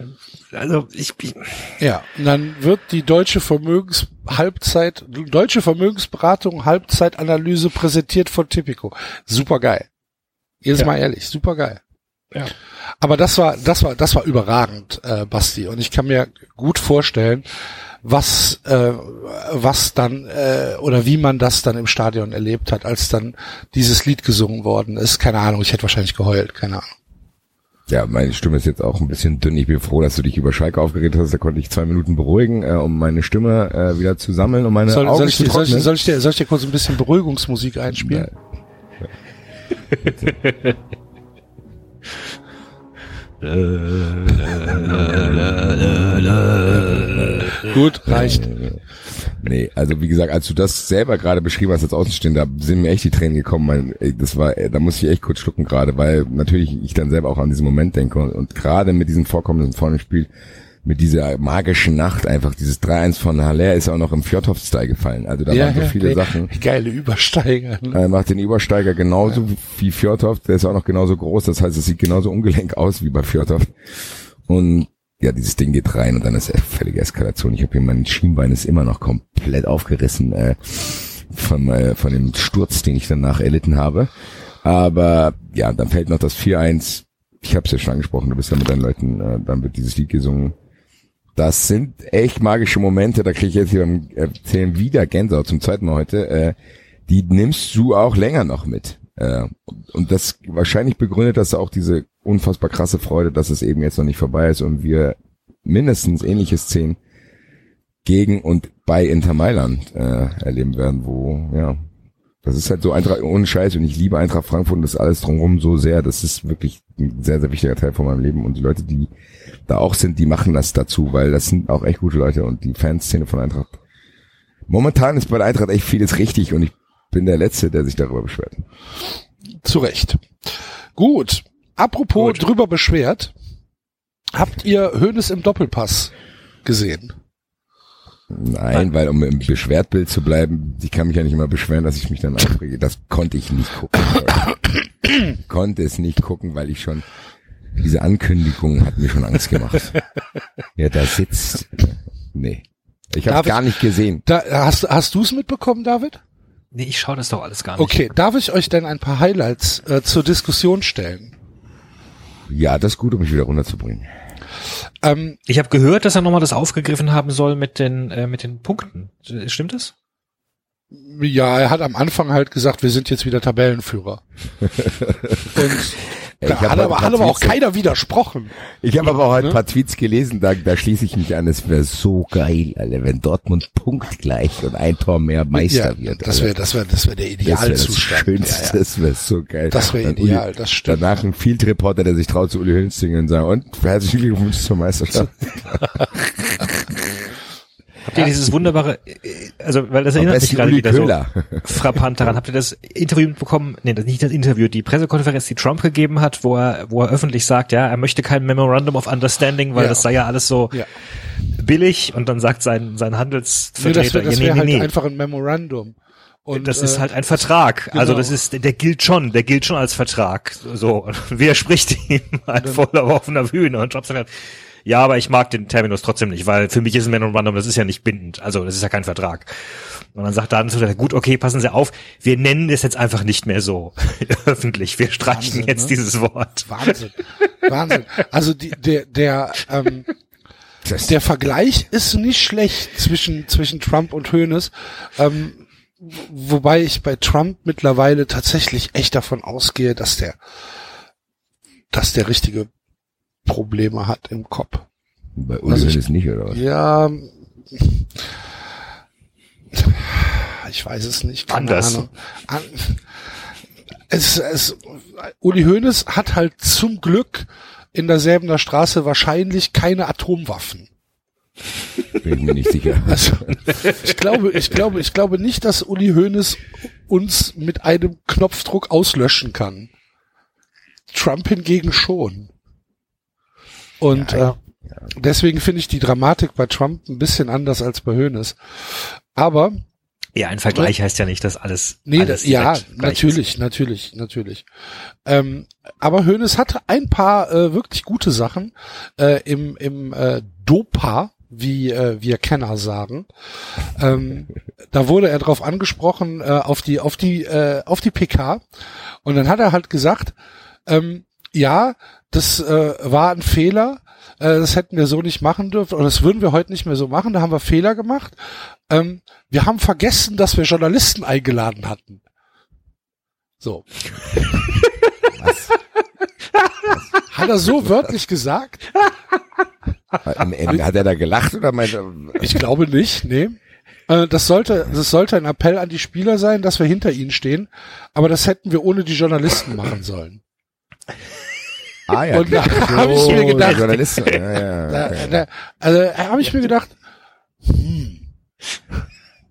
also ich, ich Ja, und dann wird die deutsche Vermögens Halbzeit, deutsche Vermögensberatung Halbzeitanalyse präsentiert von Tipico. Super geil. Jedes Ja. Mal ehrlich, super geil. Ja. Aber das war, das war, das war überragend, äh, Basti. Und ich kann mir gut vorstellen, was, äh, was dann äh, oder wie man das dann im Stadion erlebt hat, als dann dieses Lied gesungen worden ist. Keine Ahnung, ich hätte wahrscheinlich geheult, keine Ahnung. Ja, meine Stimme ist jetzt auch ein bisschen dünn. Ich bin froh, dass du dich über Schalke aufgeregt hast. Da konnte ich zwei Minuten beruhigen, äh, um meine Stimme äh, wieder zu sammeln und meine Soll, Augen soll, ich, zu dir- soll, ich, soll, ich dir, soll ich dir kurz ein bisschen Beruhigungsmusik einspielen? Gut, reicht. Nee, also wie gesagt, als du das selber gerade beschrieben hast als Außenstehender, sind mir echt die Tränen gekommen. Das war, da muss ich echt kurz schlucken gerade, weil natürlich ich dann selber auch an diesen Moment denke und, und gerade mit diesen Vorkommnissen vorne im Spiel, mit dieser magischen Nacht einfach, dieses 3-1 von Haller ist auch noch im Fjordhoff-Style gefallen. Also da waren so viele geil. Sachen. Geile Übersteiger. Ne? Er macht den Übersteiger genauso wie Fjordhoff, der ist auch noch genauso groß, das heißt, es sieht genauso ungelenk aus wie bei Fjordhoff. Und ja, dieses Ding geht rein und dann ist er völlige Eskalation. Ich habe hier mein Schienbein ist immer noch komplett aufgerissen äh, von, äh, von dem Sturz, den ich danach erlitten habe. Aber ja, dann fällt noch das 4-1. Ich habe es ja schon angesprochen, du bist da mit deinen Leuten, äh, dann wird dieses Lied gesungen. Das sind echt magische Momente, da kriege ich jetzt hier beim Erzählen wieder Gänsehaut zum zweiten Mal heute. Äh, die nimmst du auch länger noch mit. Äh, und- und das wahrscheinlich begründet das auch diese unfassbar krasse Freude, dass es eben jetzt noch nicht vorbei ist und wir mindestens ähnliche Szenen gegen und bei Inter Mailand äh, erleben werden, wo, ja, das ist halt so Eintracht ohne Scheiß und ich liebe Eintracht Frankfurt und das alles drumherum so sehr. Das ist wirklich ein sehr, sehr wichtiger Teil von meinem Leben und die Leute, die da auch sind, die machen das dazu, weil das sind auch echt gute Leute und die Fanszene von Eintracht. Momentan ist bei der Eintracht echt vieles richtig und ich bin der Letzte, der sich darüber beschwert. Zu Recht. Gut. Apropos Gut. drüber beschwert. Habt ihr Hönes im Doppelpass gesehen? Nein, weil um im Beschwertbild zu bleiben, ich kann mich ja nicht immer beschweren, dass ich mich dann aufrege. Das konnte ich nicht gucken. konnte es nicht gucken, weil ich schon diese Ankündigung hat mir schon Angst gemacht. ja, da sitzt. Nee. Ich habe ich- gar nicht gesehen. Da, hast hast du es mitbekommen, David? nee, ich schaue das doch alles gar nicht. Okay, darf ich euch denn ein paar Highlights äh, zur Diskussion stellen? Ja, das ist gut, um mich wieder runterzubringen. Ähm, Ich habe gehört, dass er nochmal das aufgegriffen haben soll mit den äh, mit den Punkten. Stimmt das? Ja, er hat am Anfang halt gesagt, wir sind jetzt wieder Tabellenführer. Und Ich da hab hat heute aber, hat aber auch keiner widersprochen. Ich habe aber auch heute Ne? ein paar Tweets gelesen, da, da schließe ich mich an, es wäre so geil, Alter, wenn Dortmund punktgleich und ein Tor mehr Meister ja, wird. das wäre das wäre das wäre der Das wäre das Idealzustand. Schönste, Ja, ja. das wäre so geil. Das wäre Dann Uli- ideal, das stimmt. Danach ein Field Reporter, der sich traut zu Uli gehen und sagen, und herzlichen Glückwunsch zur Meisterschaft. Habt ihr dieses wunderbare, äh, also weil das erinnert mich gerade Uli wieder so Köhler. frappant daran. Habt ihr das Interview mitbekommen? Nee, das nicht das Interview, die Pressekonferenz, die Trump gegeben hat, wo er, wo er öffentlich sagt, ja, er möchte kein Memorandum of Understanding, weil Ja. das sei ja alles so Ja. billig und dann sagt sein, sein Nee, Handelsvertreter, das wäre das wär nee, halt nee, nee. einfach ein Memorandum. Und, das ist äh, halt ein Vertrag. Also genau. das ist, der gilt schon, der gilt schon als Vertrag. So, und widerspricht ihm halt voll auf offener Bühne und Trump sagt, ja, aber ich mag den Terminus trotzdem nicht, weil für mich ist ein Memorandum, das ist ja nicht bindend. Also das ist ja kein Vertrag. Und dann sagt Datenschutz, gut, okay, passen Sie auf, wir nennen es jetzt einfach nicht mehr so öffentlich. Wir streichen Wahnsinn, jetzt ne? dieses Wort. Wahnsinn. Wahnsinn. Also die, der, der, ähm, Das, der Vergleich ist nicht schlecht zwischen, zwischen Trump und Hoeneß. Ähm, wobei ich bei Trump mittlerweile tatsächlich echt davon ausgehe, dass der, dass der richtige Probleme hat im Kopf. bei also ich- Hoeneß nicht, oder was? Ja, ich weiß es nicht. Keine Anders. Ahnung. An, es, es, Uli Hoeneß hat halt zum Glück in der Säbener Straße wahrscheinlich keine Atomwaffen. Bin ich mir nicht sicher. Also ich glaube, ich glaube, ich glaube nicht, dass Uli Hoeneß uns mit einem Knopfdruck auslöschen kann. Trump hingegen schon. Und Ja, äh, deswegen finde ich die Dramatik bei Trump ein bisschen anders als bei Hoeneß. Aber Ja, ein Vergleich heißt ja nicht, dass alles, Nee, alles ja, natürlich, natürlich, natürlich. Ähm, aber Hoeneß hatte ein paar äh, wirklich gute Sachen äh, im, im äh, Dopa, wie äh, wir Kenner sagen. Ähm, da wurde er drauf angesprochen äh, auf die auf die äh, auf die PK und dann hat er halt gesagt, ähm, ja, das äh, war ein Fehler. Äh, das hätten wir so nicht machen dürfen oder das würden wir heute nicht mehr so machen. Da haben wir Fehler gemacht. Ähm, wir haben vergessen, dass wir Journalisten eingeladen hatten. So. Hat er so wörtlich gesagt? Am Ende hat er da gelacht oder meinte, Ich glaube nicht, nee. Äh, Das sollte, das sollte ein Appell an die Spieler sein, dass wir hinter ihnen stehen. Aber das hätten wir ohne die Journalisten machen sollen. Ah ja, Und da klar. hab ich mir So, gedacht- Journalist, ja, ja, Da, okay. da, also da habe ich mir gedacht, hm,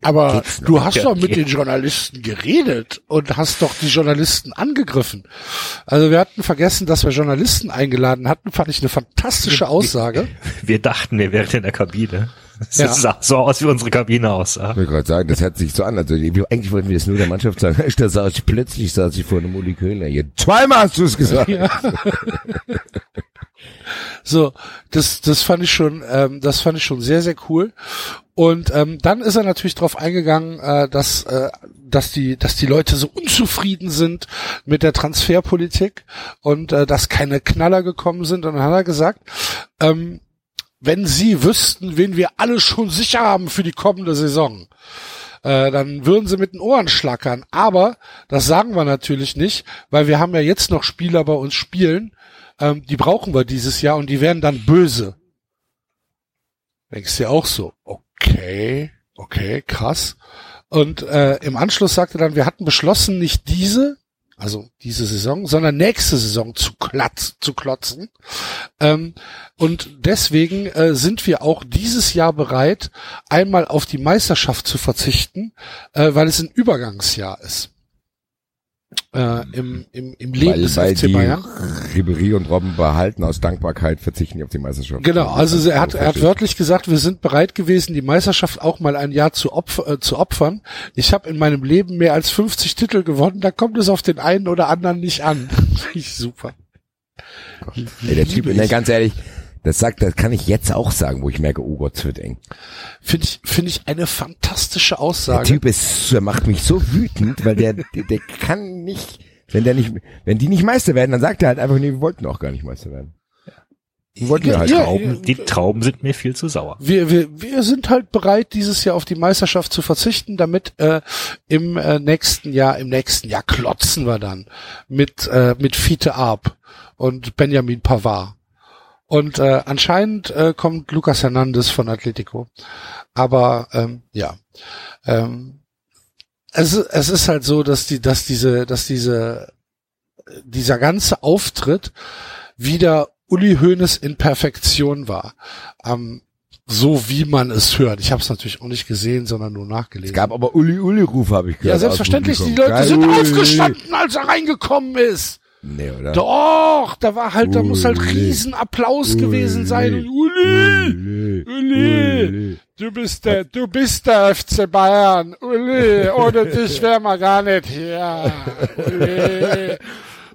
aber du hast doch mit den Journalisten geredet und hast doch die Journalisten angegriffen. Also wir hatten vergessen, dass wir Journalisten eingeladen hatten, fand ich eine fantastische Aussage. Wir dachten, wir wären in der Kabine. Das Ja. sah so aus, wie unsere Kabine aussah. Ich wollte gerade sagen, das hört sich so an. Also eigentlich wollten wir das nur der Mannschaft sagen. Da saß ich plötzlich saß ich vor einem Uli Köhler. Hier, zweimal hast du es gesagt. So, das, das fand ich schon, ähm, das fand ich schon sehr, sehr cool. Und ähm, dann ist er natürlich darauf eingegangen, äh, dass, äh, dass die, dass die Leute so unzufrieden sind mit der Transferpolitik und äh, dass keine Knaller gekommen sind. Und dann hat er gesagt, ähm, wenn Sie wüssten, wen wir alle schon sicher haben für die kommende Saison, äh, dann würden sie mit den Ohren schlackern. Aber das sagen wir natürlich nicht, weil wir haben ja jetzt noch Spieler bei uns spielen, ähm, die brauchen wir dieses Jahr und die werden dann böse. Denkst du dir auch so, okay, okay, krass. Und äh, im Anschluss sagte dann, wir hatten beschlossen, nicht diese, also diese Saison, sondern nächste Saison zu, klatz, zu klotzen. Ähm, und deswegen äh, sind wir auch dieses Jahr bereit, einmal auf die Meisterschaft zu verzichten, äh, weil es ein Übergangsjahr ist. Äh, im, im, Im Leben Weil, des weil FC Bayern. Ribery und Robben behalten aus Dankbarkeit verzichten die auf die Meisterschaft. Genau, also er hat, er hat wörtlich gesagt, wir sind bereit gewesen, die Meisterschaft auch mal ein Jahr zu, opfer, äh, zu opfern. Ich habe in meinem Leben mehr als 50 Titel gewonnen, da kommt es auf den einen oder anderen nicht an. Super. Ey, der Typ, ne, ganz ehrlich, das sagt, das kann ich jetzt auch sagen, wo ich merke, oh Gott, es wird eng. Finde ich, finde ich eine fantastische Der Aussage. Typ ist, der macht mich so wütend, weil der, der, der kann nicht, wenn der nicht, wenn die nicht Meister werden, dann sagt er halt einfach, nee, wir wollten auch gar nicht Meister werden. Wir wollten ja halt Ja, ja. Die Trauben sind mir viel zu sauer. wir, wir, wir sind halt bereit, dieses Jahr auf die Meisterschaft zu verzichten, damit äh, im äh, nächsten Jahr, im nächsten Jahr klotzen wir dann mit äh, mit Fiete Arp und Benjamin Pavard. Und äh, anscheinend äh, kommt Lucas Hernandez von Atletico. Aber ähm, ja, ähm, es, es ist halt so, dass die, dass diese, dass diese, dieser ganze Auftritt wieder Uli Hoeneß in Perfektion war. Ähm, so wie man es hört. Ich habe es natürlich auch nicht gesehen, sondern nur nachgelesen. Es gab aber Uli Uli Rufe, habe ich gehört. ja, selbstverständlich. Die Leute Publikum. sind Geil, Uli. aufgestanden, als er reingekommen ist. Nee, oder? Doch, da war halt, da muss halt Uli. Riesenapplaus gewesen sein. Und Uli, Uli, du bist der, du bist der FC Bayern. Uli, ohne dich wären wir gar nicht hier. Uli.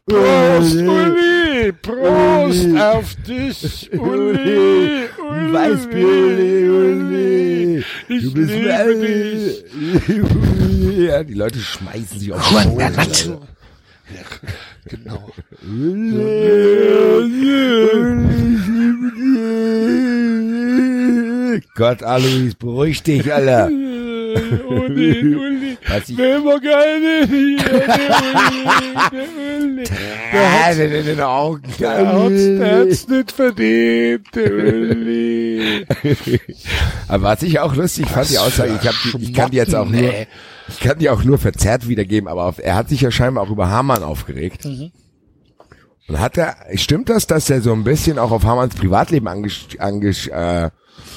Prost, Uli, Prost auf dich, Uli, Uli, Weißbier, Uli. ich Du bist liebe dich. Uli. Ja, die Leute schmeißen sich auf Juan den Genau. Gott, Alois, beruhig dich, Alter. Uli, Uli, Was ich, wer immer gerne hier, der Uli, der Uli. Der in den Augen. der hat's, der hat's nicht verdient, der Uli. Aber was ich auch lustig fand, die Aussage, ich, hab die, ich kann die jetzt auch nur, ey. Ich kann die auch nur verzerrt wiedergeben, aber auf, er hat sich ja scheinbar auch über Hamann aufgeregt. Und hat er, stimmt das, dass er so ein bisschen auch auf Hamanns Privatleben anges, anges, äh,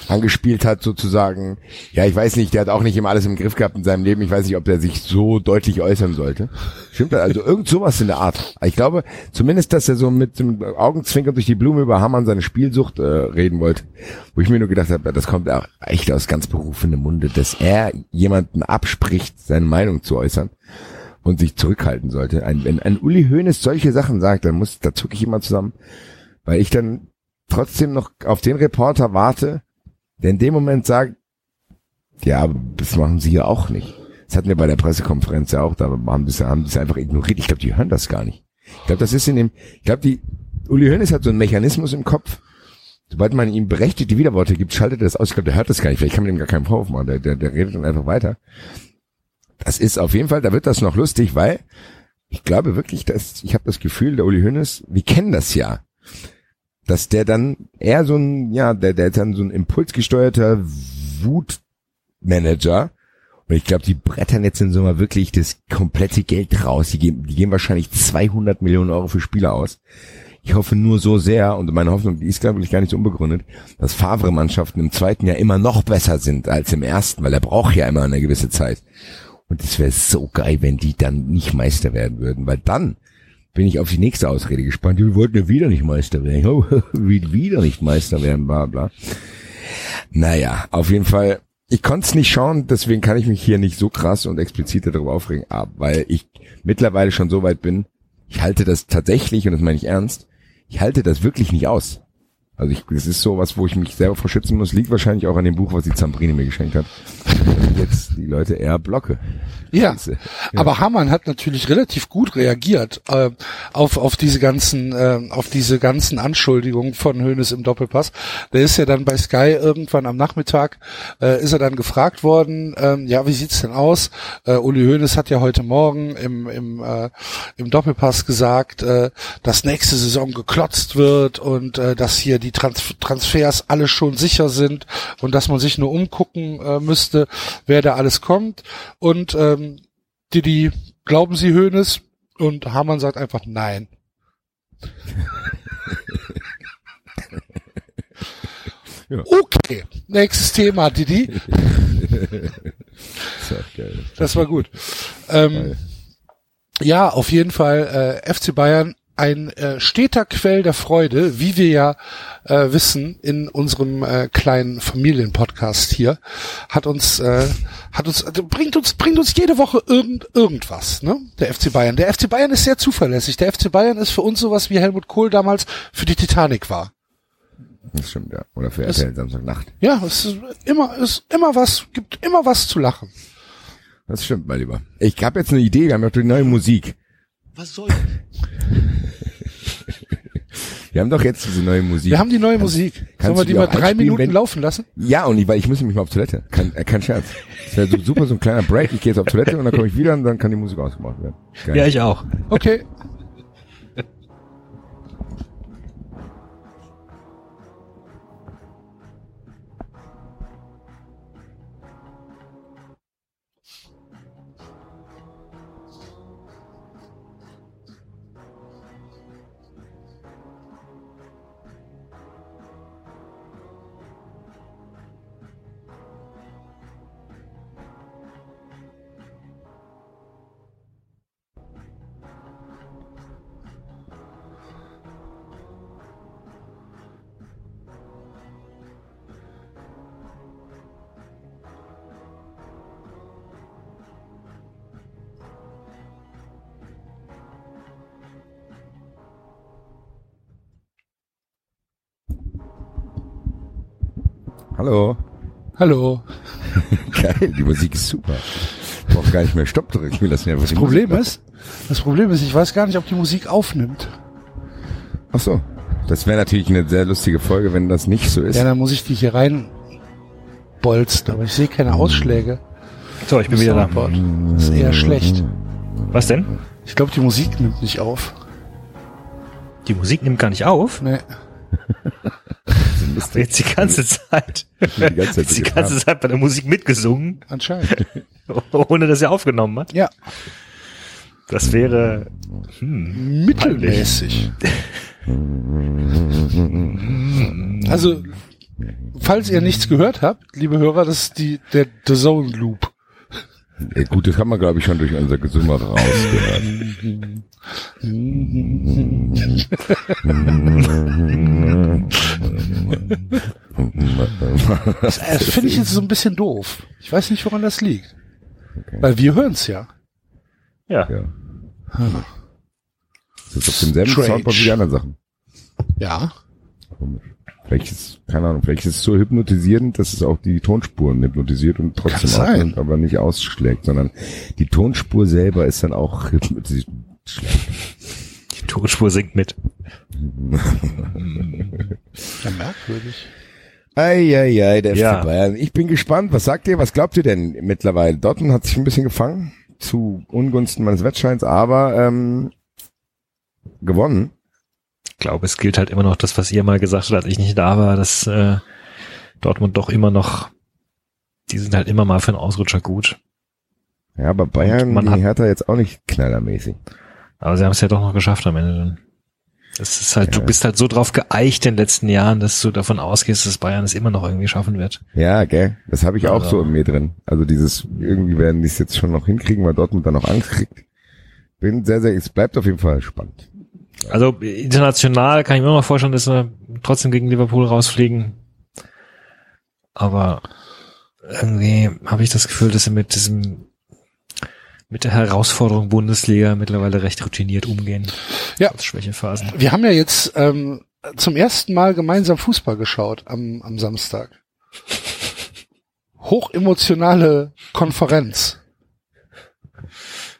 angespielt hat, sozusagen? Ja, ich weiß nicht, der hat auch nicht immer alles im Griff gehabt in seinem Leben. Ich weiß nicht, ob der sich so deutlich äußern sollte. Stimmt das? Also irgend sowas in der Art. Ich glaube, zumindest, dass er so mit dem Augenzwinkern durch die Blume über Hamann seine Spielsucht äh, reden wollte. Wo ich mir nur gedacht habe, das kommt auch echt aus ganz berufenem Munde, dass er jemanden abspricht, seine Meinung zu äußern und sich zurückhalten sollte. Ein, wenn ein Uli Hoeneß solche Sachen sagt, dann muss, da zucke ich immer zusammen, weil ich dann trotzdem noch auf den Reporter warte, der in dem Moment sagt, ja, das machen sie ja auch nicht. Das hatten wir bei der Pressekonferenz ja auch, da haben sie haben sie einfach ignoriert. Ich glaube, die hören das gar nicht. Ich glaube, das ist in dem, ich glaube, die, Uli Hoeneß hat so einen Mechanismus im Kopf, sobald man ihm berechtigte Widerworte gibt, schaltet er das aus. Ich glaube, der hört das gar nicht. Vielleicht kann man ihm gar keinen Vorwurf machen. Der, der, der redet dann einfach weiter. Das ist auf jeden Fall, da wird das noch lustig, weil ich glaube wirklich, dass ich habe das Gefühl, der Uli Hoeneß, wir kennen das ja, dass der dann eher so ein, ja, der, der ist dann so ein impulsgesteuerter Wutmanager. Und ich glaube, die brettern jetzt in Sommer wirklich das komplette Geld raus. Die geben, die geben wahrscheinlich 200 Millionen Euro für Spieler aus. Ich hoffe nur so sehr, und meine Hoffnung, die ist glaube ich gar nicht so unbegründet, dass Favre-Mannschaften im zweiten Jahr immer noch besser sind als im ersten, weil er braucht ja immer eine gewisse Zeit. Und es wäre so geil, wenn die dann nicht Meister werden würden, weil dann bin ich auf die nächste Ausrede gespannt. Die wollten ja wieder nicht Meister werden. Oh, wieder nicht Meister werden, bla bla. Naja, auf jeden Fall, ich konnte es nicht schauen, deswegen kann ich mich hier nicht so krass und explizit darüber aufregen, aber weil ich mittlerweile schon so weit bin, ich halte das tatsächlich, und das meine ich ernst, ich halte das wirklich nicht aus. Also ich, das ist so was, wo ich mich selber verschützen muss, liegt wahrscheinlich auch an dem Buch, was die Zambrini mir geschenkt hat. Jetzt die Leute eher blocke. Ja, Scheiße. aber Hamann hat natürlich relativ gut reagiert äh, auf auf diese ganzen äh, auf diese ganzen Anschuldigungen von Hönes im Doppelpass. Der ist ja dann bei Sky irgendwann am Nachmittag äh, ist er dann gefragt worden, ähm, ja wie sieht's denn aus? Äh, Uli Hoeneß hat ja heute Morgen im im äh, im Doppelpass gesagt, äh, dass nächste Saison geklotzt wird und äh, dass hier die Trans Transfers alle schon sicher sind und dass man sich nur umgucken äh, müsste, wer da alles kommt und ähm, Didi, glauben Sie Hönes? Und Hamann sagt einfach nein. Ja. Okay, nächstes Thema, Didi. Das war gut. Ähm, ja, auf jeden Fall äh, FC Bayern ein äh, steter Quell der Freude, wie wir ja äh, wissen in unserem äh, kleinen Familienpodcast hier, hat uns äh, hat uns also bringt uns bringt uns jede Woche irgend irgendwas, ne? Der FC Bayern. Der FC Bayern ist sehr zuverlässig. Der FC Bayern ist für uns sowas wie Helmut Kohl damals für die Titanic war. Das stimmt, ja. Oder für RTL Samstagnacht. Ja, es ist immer ist immer was gibt immer was zu lachen. Das stimmt, mein Lieber. Ich habe jetzt eine Idee, wir haben ja die neue Musik. Was soll das? Wir haben doch jetzt diese neue Musik. Wir haben die neue Musik. Sollen wir die die mal drei Minuten wenn- laufen lassen? ja, und ich, weil ich muss nämlich mal auf Toilette. Kein, äh, kein Scherz. Das wäre so, super, so ein kleiner Break. Ich gehe jetzt auf Toilette und dann komme ich wieder und dann kann die Musik ausgemacht werden. Geil. Ja, ich auch. Okay. Hallo. Hallo. Geil, die Musik ist super. Ich brauche gar nicht mehr Stopp drücken. Wir lassen ja Das Problem ist, das Problem ist, ich weiß gar nicht, ob die Musik aufnimmt. Ach so. Das wäre natürlich eine sehr lustige Folge, wenn das nicht so ist. Ja, dann muss ich die hier rein bolzen, aber ich sehe keine Ausschläge. So, ich bin wieder da. Das ist eher schlecht. Was denn? Ich glaube, die Musik nimmt nicht auf. Die Musik nimmt gar nicht auf. Nee. Aber jetzt die ganze Zeit. Die ganze Zeit Jetzt die ganze Zeit bei der Musik mitgesungen, Anscheinend. ohne dass er aufgenommen hat. Ja, Das wäre hm, mittelmäßig. Also, falls ihr nichts gehört habt, liebe Hörer, das ist die, der The Zone Loop. Ja, gut, das haben wir, glaube ich, schon durch unser Gesummer rausgehört. Das äh, finde ich jetzt so ein bisschen doof. Ich weiß nicht, woran das liegt. Weil wir hören's ja. ja. ja. Das ist auf demselben Strange. Soundboard wie die anderen Sachen. Ja. Komisch. Vielleicht ist, keine Ahnung, vielleicht ist es so hypnotisierend, dass es auch die Tonspuren hypnotisiert und trotzdem aufnimmt, aber nicht ausschlägt, sondern die Tonspur selber ist dann auch hypnotisiert. Die Tonspur singt mit. Ja, merkwürdig. Eieiei, der Ja. FC Bayern. Ich bin gespannt. Was sagt ihr? Was glaubt ihr denn mittlerweile? Dortmund hat sich ein bisschen gefangen zu Ungunsten meines Wettscheins, aber ähm, gewonnen. Ich glaube, es gilt halt immer noch das, was ihr mal gesagt habt, als ich nicht da war, dass äh, Dortmund doch immer noch, die sind halt immer mal für einen Ausrutscher gut. Ja, aber Bayern Und man gegen hat- Hertha jetzt auch nicht knallermäßig. Aber sie haben es ja doch noch geschafft am Ende. dann. Es ist halt, Ja. du bist halt so drauf geeicht in den letzten Jahren, dass du davon ausgehst, dass Bayern es immer noch irgendwie schaffen wird. Ja, gell? Das habe ich auch Also- so in mir drin. Also dieses, irgendwie werden die es jetzt schon noch hinkriegen, weil Dortmund dann noch Angst kriegt. Bin sehr, sehr, es bleibt auf jeden Fall spannend. Also international kann ich mir immer noch vorstellen, dass wir trotzdem gegen Liverpool rausfliegen. Aber irgendwie habe ich das Gefühl, dass sie mit diesem mit der Herausforderung Bundesliga mittlerweile recht routiniert umgehen. Ja. Als Schwächephasen. Wir haben ja jetzt ähm, zum ersten Mal gemeinsam Fußball geschaut am, am Samstag. Hochemotionale Konferenz.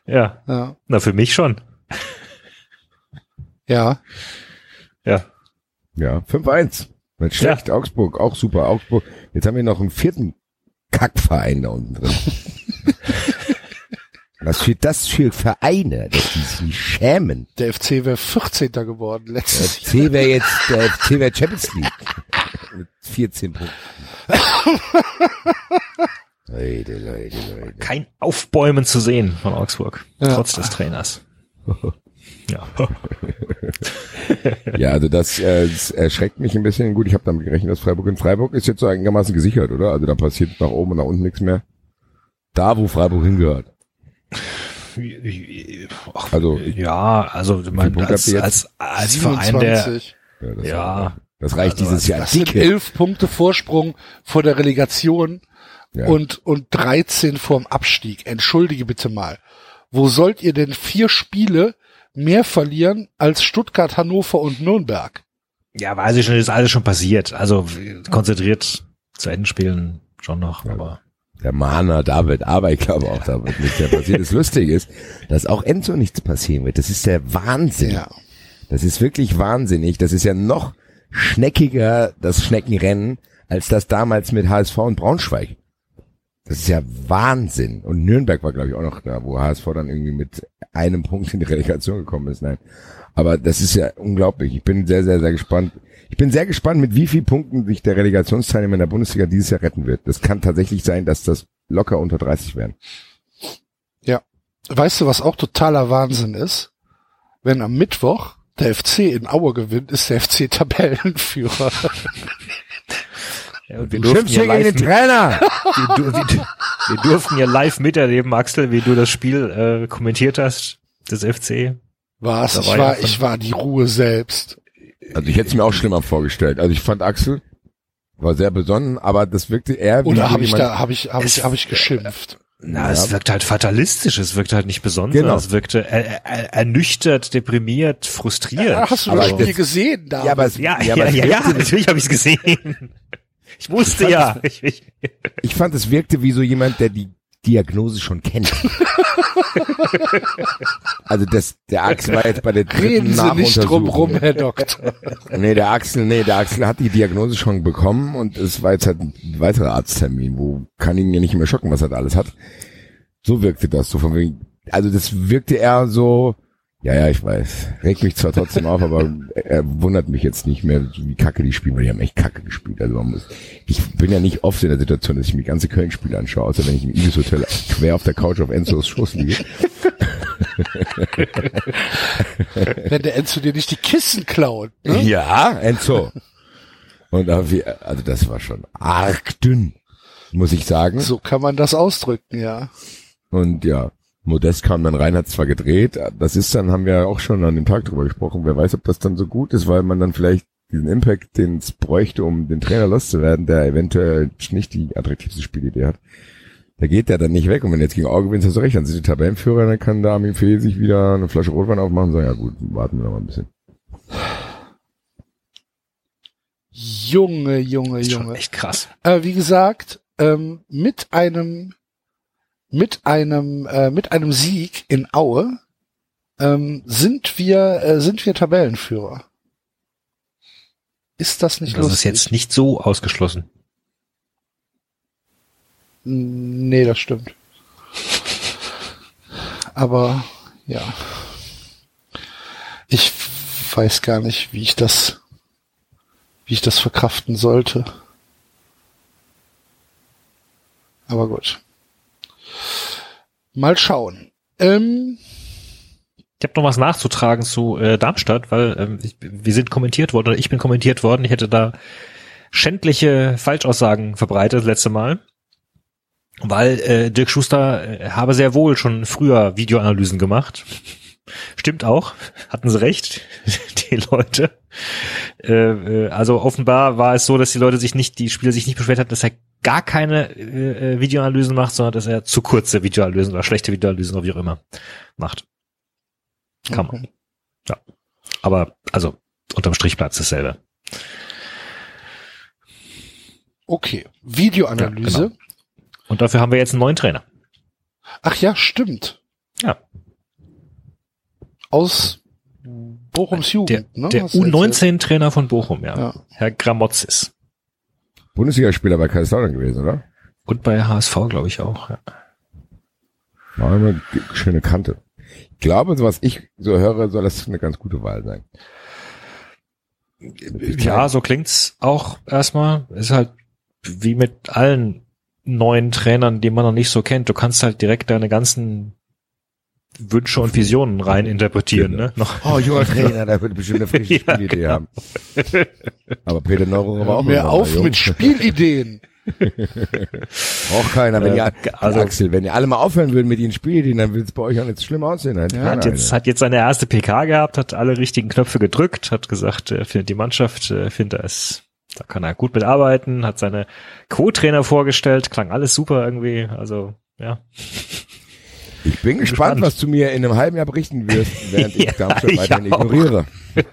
Ja, Ja. na für mich schon. ja. Ja. Ja, 5-1. Nicht schlecht. Augsburg, auch super. Augsburg. Jetzt haben wir noch einen vierten Kackverein da unten drin. Was für das für Vereine, dass die sich schämen. Der FC wäre 14. geworden Der letztes Jahr. FC wäre jetzt, der FC wäre Champions League. Mit 14 Punkten. Leute, Leute, Leute. Kein Aufbäumen zu sehen von Augsburg, Ja. trotz des Trainers. Ja. Ja, also das, äh, das erschreckt mich ein bisschen. Gut, ich habe damit gerechnet, dass Freiburg in Freiburg ist jetzt so einigermaßen gesichert, oder? Also da passiert nach oben und nach unten nichts mehr. Da, wo Freiburg hingehört. Ach, Also, ja, also Punkte als, als, als Verein, der, 27. Ja, das, ja, das reicht Also, dieses Jahr Das sind dicke. elf Punkte Vorsprung vor der Relegation Ja. und, und 13 vorm Abstieg. Entschuldige bitte mal. Wo sollt ihr denn vier Spiele mehr verlieren als Stuttgart, Hannover und Nürnberg? ja, weiß ich schon, ist alles schon passiert. Also konzentriert zu Ende spielen schon noch, aber Der Mahner David, aber ich glaube auch, da wird nichts mehr passiert. Das Lustige ist, dass auch Enzo nichts passieren wird. Das ist der Wahnsinn. Ja. Das ist wirklich wahnsinnig. Das ist ja noch schneckiger, das Schneckenrennen, als das damals mit HSV und Braunschweig. Das ist ja Wahnsinn. Und Nürnberg war, glaube ich, auch noch da, wo HSV dann irgendwie mit einem Punkt in die Relegation gekommen ist. Nein. Aber das ist ja unglaublich. Ich bin sehr, sehr, sehr gespannt. Ich bin sehr gespannt, mit wie vielen Punkten sich der Relegationsteilnehmer in der Bundesliga dieses Jahr retten wird. Das kann tatsächlich sein, dass das locker unter 30 werden. Ja. Weißt du, was auch totaler Wahnsinn ist? Wenn am Mittwoch der FC in Aue gewinnt, ist der FC Tabellenführer. ja, und wir Du durften ja hier gegen live den Trainer! wir, wir, wir durften ja live miterleben, Axel, wie du das Spiel äh, kommentiert hast, des FC. Was? Ich war ich war die Ruhe selbst. Also ich hätte es mir auch schlimmer vorgestellt. Also ich fand Axel war sehr besonnen, aber das wirkte eher wie Oder habe ich da, habe ich, habe ich, Es- habe ich geschimpft? Na, Ja. es wirkt halt fatalistisch, es wirkt halt nicht besonders, Genau. es wirkte er, er, ernüchtert, deprimiert, frustriert. Ja, hast du Aber das Spiel das- gesehen, da? Ja, aber es, ja, ja, ja, aber ja, es ja, natürlich habe ich es gesehen. Ich wusste Ich ja. Ich, ich, Ich fand, es wirkte wie so jemand, der die Diagnose schon kennt. also das, der Axel war jetzt bei der dritten Reden Sie nicht drum rum. Herr Doktor. Nee, der Axel, nee, der Axel hat die Diagnose schon bekommen und es war jetzt halt ein weiterer Arzttermin, wo kann ihn ja nicht mehr schocken, was er da alles hat. So wirkte das, so von wegen, also das wirkte eher so, ja, ja, ich weiß, regt mich zwar trotzdem auf, aber er wundert mich jetzt nicht mehr, wie kacke die spielen, weil die haben echt kacke gespielt. Also man muss, ich bin ja nicht oft in der Situation, dass ich mir ganze Köln-Spiele anschaue, außer wenn ich im Ibis Hotel quer auf der Couch auf Enzos Schoß liege. Wenn der Enzo dir nicht die Kissen klaut. Ne? Ja, Enzo. Und also das war schon arg dünn, muss ich sagen. So kann man das ausdrücken, ja. Und ja, Modest kam dann rein, hat zwar gedreht, das ist dann, haben wir auch schon an dem Tag drüber gesprochen, wer weiß, ob das dann so gut ist, weil man dann vielleicht diesen Impact, den es bräuchte, um den Trainer loszuwerden, der eventuell nicht die attraktivste Spielidee hat. Da geht der dann nicht weg. Und wenn jetzt gegen Auge gewinnst, hast du recht, dann sind die Tabellenführer, dann kann da Armin Fee sich wieder eine Flasche Rotwein aufmachen und sagen, ja gut, warten wir noch mal ein bisschen. Junge, Junge, ist schon Junge. echt krass. Äh, wie gesagt, ähm, mit einem mit einem äh, mit einem Sieg in Aue ähm, sind wir äh, sind wir Tabellenführer. Ist das nicht Das lustig? ist jetzt nicht so ausgeschlossen. Nee, das stimmt. Aber ja. Ich weiß gar nicht, wie ich das wie ich das verkraften sollte. Aber gut. Mal schauen. Ähm, Ich habe noch was nachzutragen zu äh, Darmstadt, weil ähm, ich, wir sind kommentiert worden oder ich bin kommentiert worden. Ich hätte da schändliche Falschaussagen verbreitet das letzte Mal, weil äh, Dirk Schuster äh, habe sehr wohl schon früher Videoanalysen gemacht. Stimmt auch, hatten sie recht, die Leute. Äh, äh, also offenbar war es so, dass die Leute sich nicht, die Spieler sich nicht beschwert hatten, dass er gar keine äh, äh, Videoanalysen macht, sondern dass er zu kurze Videoanalysen oder schlechte Videoanalysen oder wie auch immer macht. Kann man. okay. Ja. Aber, also, unterm Strich bleibt es dasselbe. okay. Videoanalyse. Ja, genau. Und dafür haben wir jetzt einen neuen Trainer. Ach ja, stimmt. Ja. Aus Bochums Jugend, Der, ne? der Hast du erzählt? U19-Trainer von Bochum, ja. Ja. Herr Gramozis. Bundesligaspieler bei Kaiserslautern gewesen, oder? Und bei HSV, glaube ich, auch. Ja. War immer eine schöne Kante. Ich glaube, so was ich so höre, soll das eine ganz gute Wahl sein. ja, so klingt's auch erstmal. Ist halt wie mit allen neuen Trainern, die man noch nicht so kennt. Du kannst halt direkt deine ganzen Wünsche und Visionen rein interpretieren, Genau. ne? Noch, Oh, junger Trainer, der wird bestimmt eine frische Ja, Spielidee genau. haben. Aber Peter Neururer war auch Mehr auf jung. mit Spielideen. Braucht keiner. Wenn Äh, ihr, also- Axel, wenn ihr alle mal aufhören würden mit ihren Spielideen, dann wird es bei euch auch nicht so schlimm aussehen. Dann Ja, hat jetzt, hat jetzt seine erste PK gehabt, hat alle richtigen Knöpfe gedrückt, hat gesagt, er findet die Mannschaft, äh, findet er es, da kann er gut mitarbeiten, hat seine Co-Trainer vorgestellt, klang alles super irgendwie, also, ja. Ich bin gespannt, gespannt. was du mir in einem halben Jahr berichten wirst, während ich Ja, Darmstadt weiterhin ignoriere.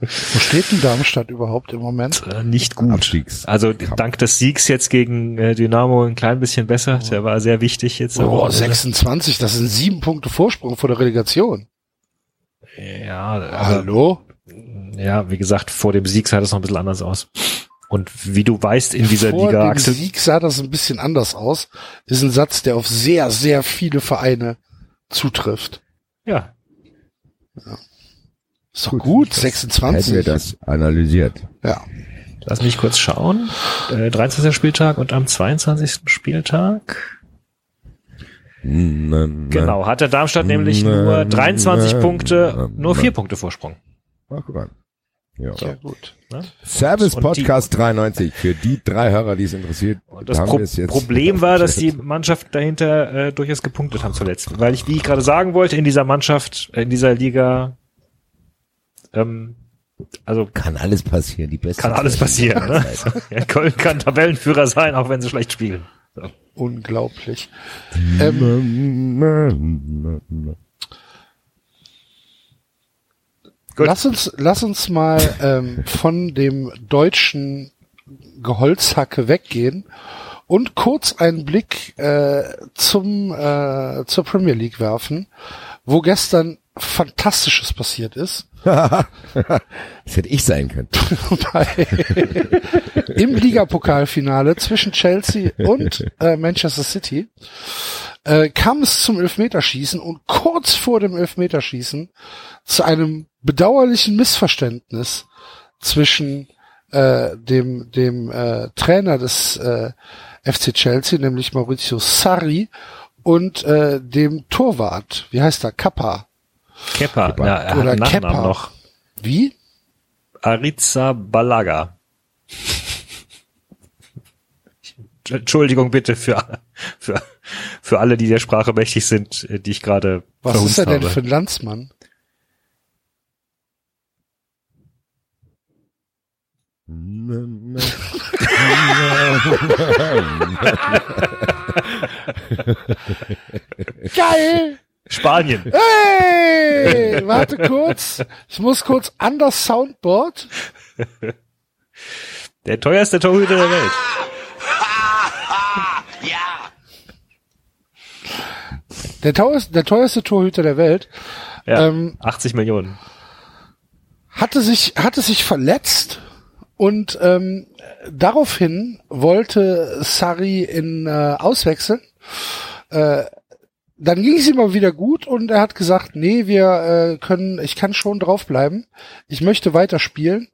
Wo steht denn Darmstadt überhaupt im Moment? Äh, nicht gut. Abstiegs. Also dank des Siegs jetzt gegen äh, Dynamo ein klein bisschen besser, der war sehr wichtig jetzt. Oh, Wochenende. 26, das sind sieben Punkte Vorsprung vor der Relegation. Ja, aber, Hallo? ja, wie gesagt, vor dem Sieg sah das noch ein bisschen anders aus. Und wie du weißt, in dieser Vor Liga, dem Axel, Sieg sah das ein bisschen anders aus. Ist ein Satz, der auf sehr, sehr viele Vereine zutrifft. ja, Ist doch gut, Hätten wir 26. das analysiert. Ja. Lass mich kurz schauen. Äh, 23. Spieltag und am 22. Spieltag. Genau, hat der Darmstadt nämlich nur 23 Punkte, nur vier Punkte Vorsprung. Ach, guck an. Ja. Ja, gut. Ne? Service Und die- Podcast 93 für die drei Hörer, die es interessiert. Und das haben Pro wir es jetzt Problem war, dass die. Mannschaft dahinter äh, durchaus gepunktet haben zuletzt. Weil ich, wie ich gerade sagen wollte, in dieser Mannschaft, äh, in dieser Liga, ähm, also kann alles passieren. Die beste kann alles passieren. Ne? Ja, Köln kann Tabellenführer sein, auch wenn sie schlecht spielen. So. Unglaublich. Ähm, lass uns, lass uns mal ähm, von dem deutschen Geholzhacke weggehen und kurz einen Blick äh, zum äh, zur Premier League werfen, wo gestern Fantastisches passiert ist. das hätte ich sein können. Bei, Im Ligapokalfinale zwischen Chelsea und äh, Manchester City äh, kam es zum Elfmeterschießen und kurz vor dem Elfmeterschießen zu einem bedauerlichen Missverständnis zwischen äh, dem dem äh, Trainer des äh, FC Chelsea, nämlich Maurizio Sarri, und äh, dem Torwart, wie heißt er, Kappa. Keppa, ja, er Oder hat einen Nachnamen Kepa. noch. Wie? Ariza Balaga. Entschuldigung bitte für, für, für alle, die der Sprache mächtig sind, äh, die ich gerade Was ist er denn habe. für ein Landsmann? Geil! Spanien. Hey! Warte kurz. Ich muss kurz an das Soundboard. Der teuerste Torhüter der Welt. Der teuerste, der teuerste Torhüter der Welt Ja, Ähm, 80 Millionen. hatte sich, hatte sich verletzt und ähm, daraufhin wollte Sari in äh, auswechseln. Äh, dann ging es ihm aber wieder gut und er hat gesagt, nee, wir äh, können, ich kann schon draufbleiben. Ich möchte weiterspielen.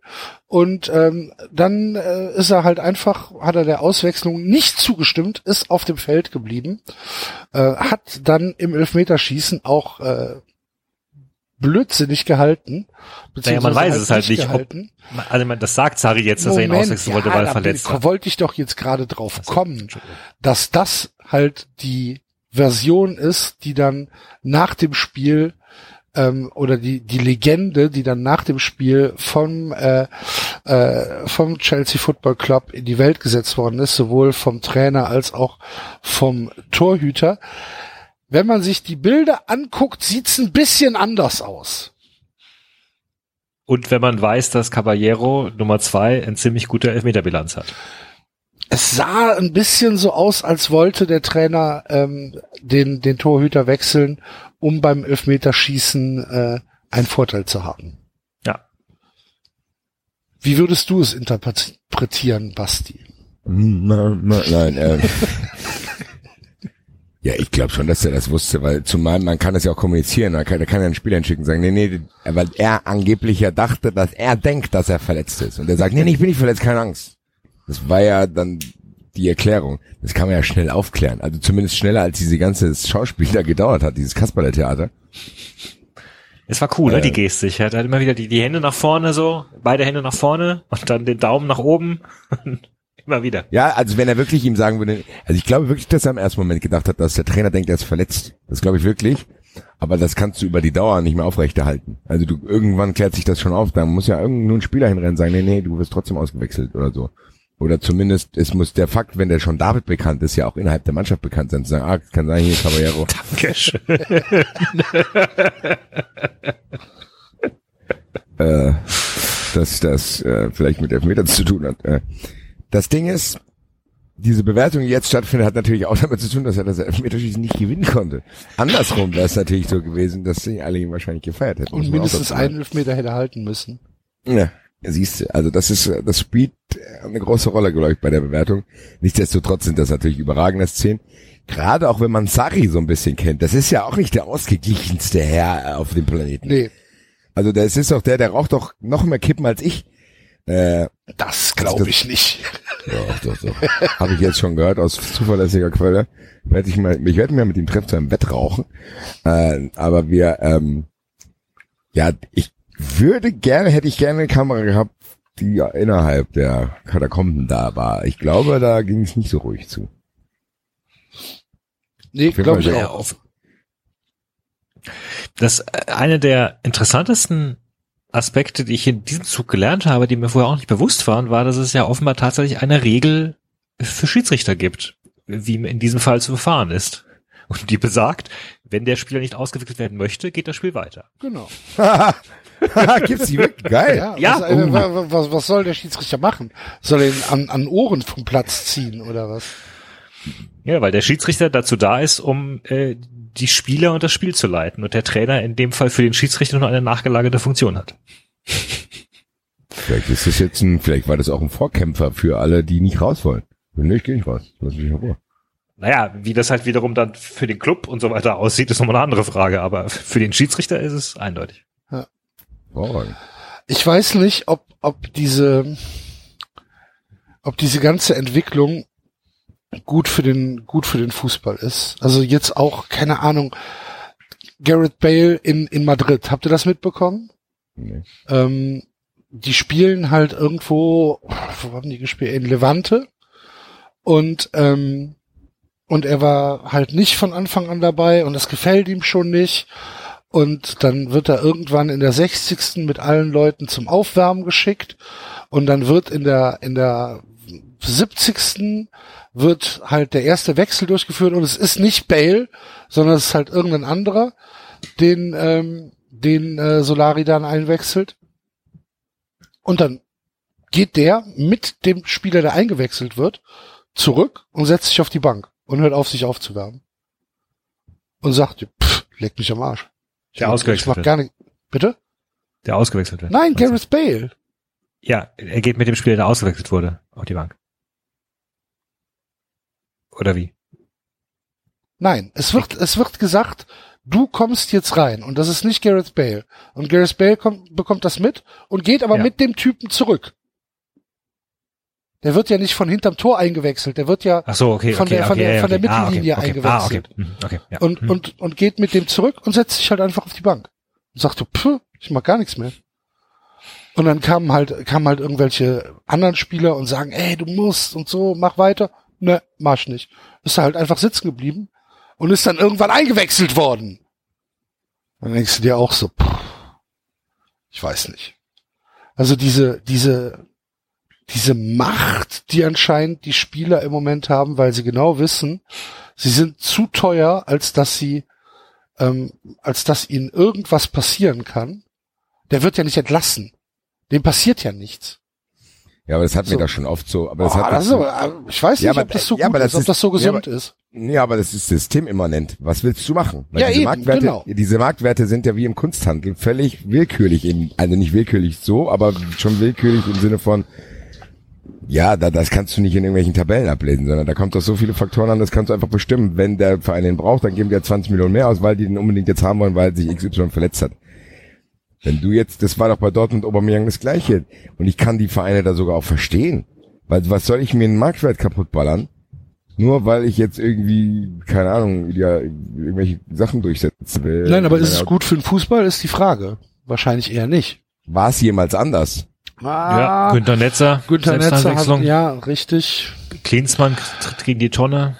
Und ähm, dann äh, ist er halt einfach, hat er der Auswechslung nicht zugestimmt, ist auf dem Feld geblieben, äh, hat dann im Elfmeterschießen auch äh, blödsinnig gehalten. Naja, man weiß es halt nicht, ob, gehalten. also man, das sagt Sari jetzt, dass er ihn Moment, auswechseln wollte, ja, weil er verletzt war. Wollte ich doch jetzt gerade drauf Ach so, kommen, dass das halt die Version ist, die dann nach dem Spiel ähm, oder die die Legende, die dann nach dem Spiel vom äh, äh, vom Chelsea Football Club in die Welt gesetzt worden ist, sowohl vom Trainer als auch vom Torhüter. Wenn man sich die Bilder anguckt, sieht's ein bisschen anders aus. Und wenn man weiß, dass Caballero Nummer zwei ein ziemlich guter Elfmeterbilanz hat. Es sah ein bisschen so aus, als wollte der Trainer ähm, den, den Torhüter wechseln, um beim Elfmeterschießen äh, einen Vorteil zu haben. Ja. Wie würdest du es interpretieren, Basti? Nein, ähm. Ja, ich glaube schon, dass er das wusste, weil zumal man kann das ja auch kommunizieren, da kann, da kann er einen Spieler hinschicken und sagen, nee, nee, weil er angeblich ja dachte, dass er denkt, dass er verletzt ist. Und er sagt, nee, nee, ich bin nicht verletzt, keine Angst. Das war ja dann die Erklärung. Das kann man ja schnell aufklären. Also zumindest schneller, als diese ganze Schauspiel da gedauert hat, dieses Kasperle-Theater. Es war cool, Äh. ne, die Gestik. Er hat halt immer wieder die, die Hände nach vorne so, beide Hände nach vorne und dann den Daumen nach oben. immer wieder. Ja, also wenn er wirklich ihm sagen würde, also ich glaube wirklich, dass er im ersten Moment gedacht hat, dass der Trainer denkt, er ist verletzt. Das glaube ich wirklich. Aber das kannst du über die Dauer nicht mehr aufrechterhalten. Also du, irgendwann klärt sich das schon auf. Da muss ja irgend nur ein Spieler hinrennen und sagen, nee, nee, du wirst trotzdem ausgewechselt oder so. Oder zumindest, es muss der Fakt, wenn der schon David bekannt ist, ja auch innerhalb der Mannschaft bekannt sein, zu sagen, ah, kann sein, hier Caballero. Dankeschön. äh, dass das äh, vielleicht mit Elfmetern zu tun hat. Äh, das Ding ist, diese Bewertung, die jetzt stattfindet, hat natürlich auch damit zu tun, dass er das Elfmeterschießen nicht gewinnen konnte. Andersrum wäre es natürlich so gewesen, dass sie alle ihn wahrscheinlich gefeiert hätten. Und mindestens einen Elfmeter hätte halten müssen. Ja, siehst du, also das ist, das spielt eine große Rolle, glaube ich, bei der Bewertung. Nichtsdestotrotz sind das natürlich überragende Szenen. Gerade auch wenn man Sari so ein bisschen kennt. Das ist ja auch nicht der ausgeglichenste Herr auf dem Planeten. Nee, Also das ist doch der, der raucht doch noch mehr Kippen als ich. Äh, das glaube ich nicht. Doch, doch, doch. Habe ich jetzt schon gehört aus zuverlässiger Quelle. Werd ich mal, ich werde mir mit ihm treffen zu einem Bett rauchen. Äh, aber wir, ähm, ja, ich würde gerne, hätte ich gerne eine Kamera gehabt, die ja innerhalb der Katakomben da war. Ich glaube, da ging es nicht so ruhig zu. Nee, glaube ich sehr auch. auf. Das äh, eine der interessantesten Aspekte, die ich in diesem Zug gelernt habe, die mir vorher auch nicht bewusst waren, war, dass es ja offenbar tatsächlich eine Regel für Schiedsrichter gibt, wie in diesem Fall zu verfahren ist. Und die besagt, wenn der Spieler nicht ausgewechselt werden möchte, geht das Spiel weiter. Genau. Gibt's die wirklich? Geil. Ja, Ja, was, äh, wa- was, was soll der Schiedsrichter machen? Soll er ihn an, an Ohren vom Platz ziehen oder was? Ja, weil der Schiedsrichter dazu da ist, um äh, die Spieler und das Spiel zu leiten und der Trainer in dem Fall für den Schiedsrichter nur eine nachgelagerte Funktion hat. Vielleicht ist das jetzt ein, vielleicht war das auch ein Vorkämpfer für alle, die nicht raus wollen. Nee, ich gehe nicht raus. Lass mich in Ruhe. Naja, wie das halt wiederum dann für den Club und so weiter aussieht, ist nochmal eine andere Frage, aber für den Schiedsrichter ist es eindeutig. Hervorragend. Ich weiß nicht, ob, ob diese, ob diese ganze Entwicklung gut für den, gut für den Fußball ist. Also jetzt auch, keine Ahnung, Gareth Bale in, in Madrid. Habt ihr das mitbekommen? Nee. Ähm, die spielen halt irgendwo, wo haben die gespielt? In Levante. Und, ähm, und er war halt nicht von Anfang an dabei und das gefällt ihm schon nicht. Und dann wird er irgendwann in der 60. mit allen Leuten zum Aufwärmen geschickt. Und dann wird in der, in der 70. wird halt der erste Wechsel durchgeführt und es ist nicht Bale, sondern es ist halt irgendein anderer, den, ähm, den äh, Solari dann einwechselt. Und dann geht der mit dem Spieler, der eingewechselt wird, zurück und setzt sich auf die Bank und hört auf, sich aufzuwärmen. Und sagt, pff, leck mich am Arsch. Der ausgewechselt wird. gar nicht. Bitte? Der ausgewechselt wird. Nein? Gareth Bale. Ja, er geht mit dem Spieler, der ausgewechselt wurde, auf die Bank. Oder wie? Nein, es wird, es wird gesagt, du kommst jetzt rein und das ist nicht Gareth Bale. Und Gareth Bale kommt, bekommt das mit und geht aber Ja. mit dem Typen zurück. Der wird ja nicht von hinterm Tor eingewechselt, der wird ja Ach so, okay, Von okay, der- von der- von der. Ah, Mittellinie. Ah, eingewechselt. Okay, ja. und, Mhm. und, und geht mit dem zurück und setzt sich halt einfach auf die Bank. Und sagt so, pff, ich mach gar nichts mehr. Und dann kamen halt, kamen halt irgendwelche anderen Spieler und sagen, ey, du musst und so, mach weiter. Ne, mach ich nicht. Ist halt einfach sitzen geblieben und ist dann irgendwann eingewechselt worden. Dann denkst du dir auch so, pff, ich weiß nicht. Also diese, diese, diese Macht, die anscheinend die Spieler im Moment haben, weil sie genau wissen, sie sind zu teuer, als dass sie, ähm, als dass ihnen irgendwas passieren kann. Der wird ja nicht entlassen. Dem passiert ja nichts. Ja, aber das hatten So. wir doch schon oft so. Aber das Oh, hat das ist aber, ich weiß Ja, nicht, aber- ob das so ja, gut aber ist, das ob das so ist- ja, gesund ist. Ja, aber das ist systemimmanent. Was willst du machen? Weil Ja, diese eben, Marktwerte, genau. diese Marktwerte sind ja wie im Kunsthandel völlig willkürlich in, also nicht willkürlich so, aber schon willkürlich im Sinne von, ja, da, das kannst du nicht in irgendwelchen Tabellen ablesen, sondern da kommt doch so viele Faktoren an, das kannst du einfach bestimmen. Wenn der Verein den braucht, dann geben die ja 20 Millionen mehr aus, weil die den unbedingt jetzt haben wollen, weil sich XY verletzt hat. Wenn du jetzt, das war doch bei Dortmund Aubameyang das Gleiche. Und ich kann die Vereine da sogar auch verstehen. Weil was soll ich mir einen Marktwert kaputtballern? Nur weil ich jetzt irgendwie, keine Ahnung, ja, irgendwelche Sachen durchsetzen will. Nein, aber ist es gut für den Fußball, ist die Frage. Wahrscheinlich eher nicht. War es jemals anders? Ja, Ah, Günther Netzer, Günther Netzer hat, ja, richtig. Klinsmann tritt gegen die Tonne.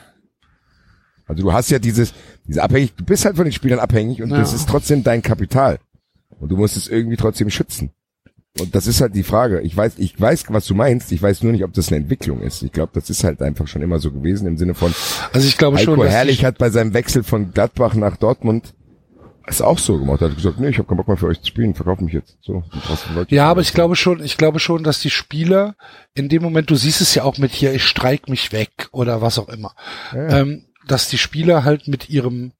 Also du hast ja dieses, diese abhängig, du bist halt von den Spielern abhängig und Ja. das ist trotzdem dein Kapital. Und du musst es irgendwie trotzdem schützen. Und das ist halt die Frage. Ich weiß, ich weiß, was du meinst. Ich weiß nur nicht, ob das eine Entwicklung ist. Ich glaube, das ist halt einfach schon immer so gewesen im Sinne von, Also ich glaube schon, Heiko dass die- Herrlich hat bei seinem Wechsel von Gladbach nach Dortmund es auch so gemacht. Er hat gesagt, nee, ich habe keinen Bock mehr für euch zu spielen, verkauf mich jetzt. So, Ja, aber ich glaube schon, ich glaube schon, dass die Spieler in dem Moment, du siehst es ja auch mit hier, ich streik mich weg oder was auch immer, Ja. ähm, dass die Spieler halt mit ihrem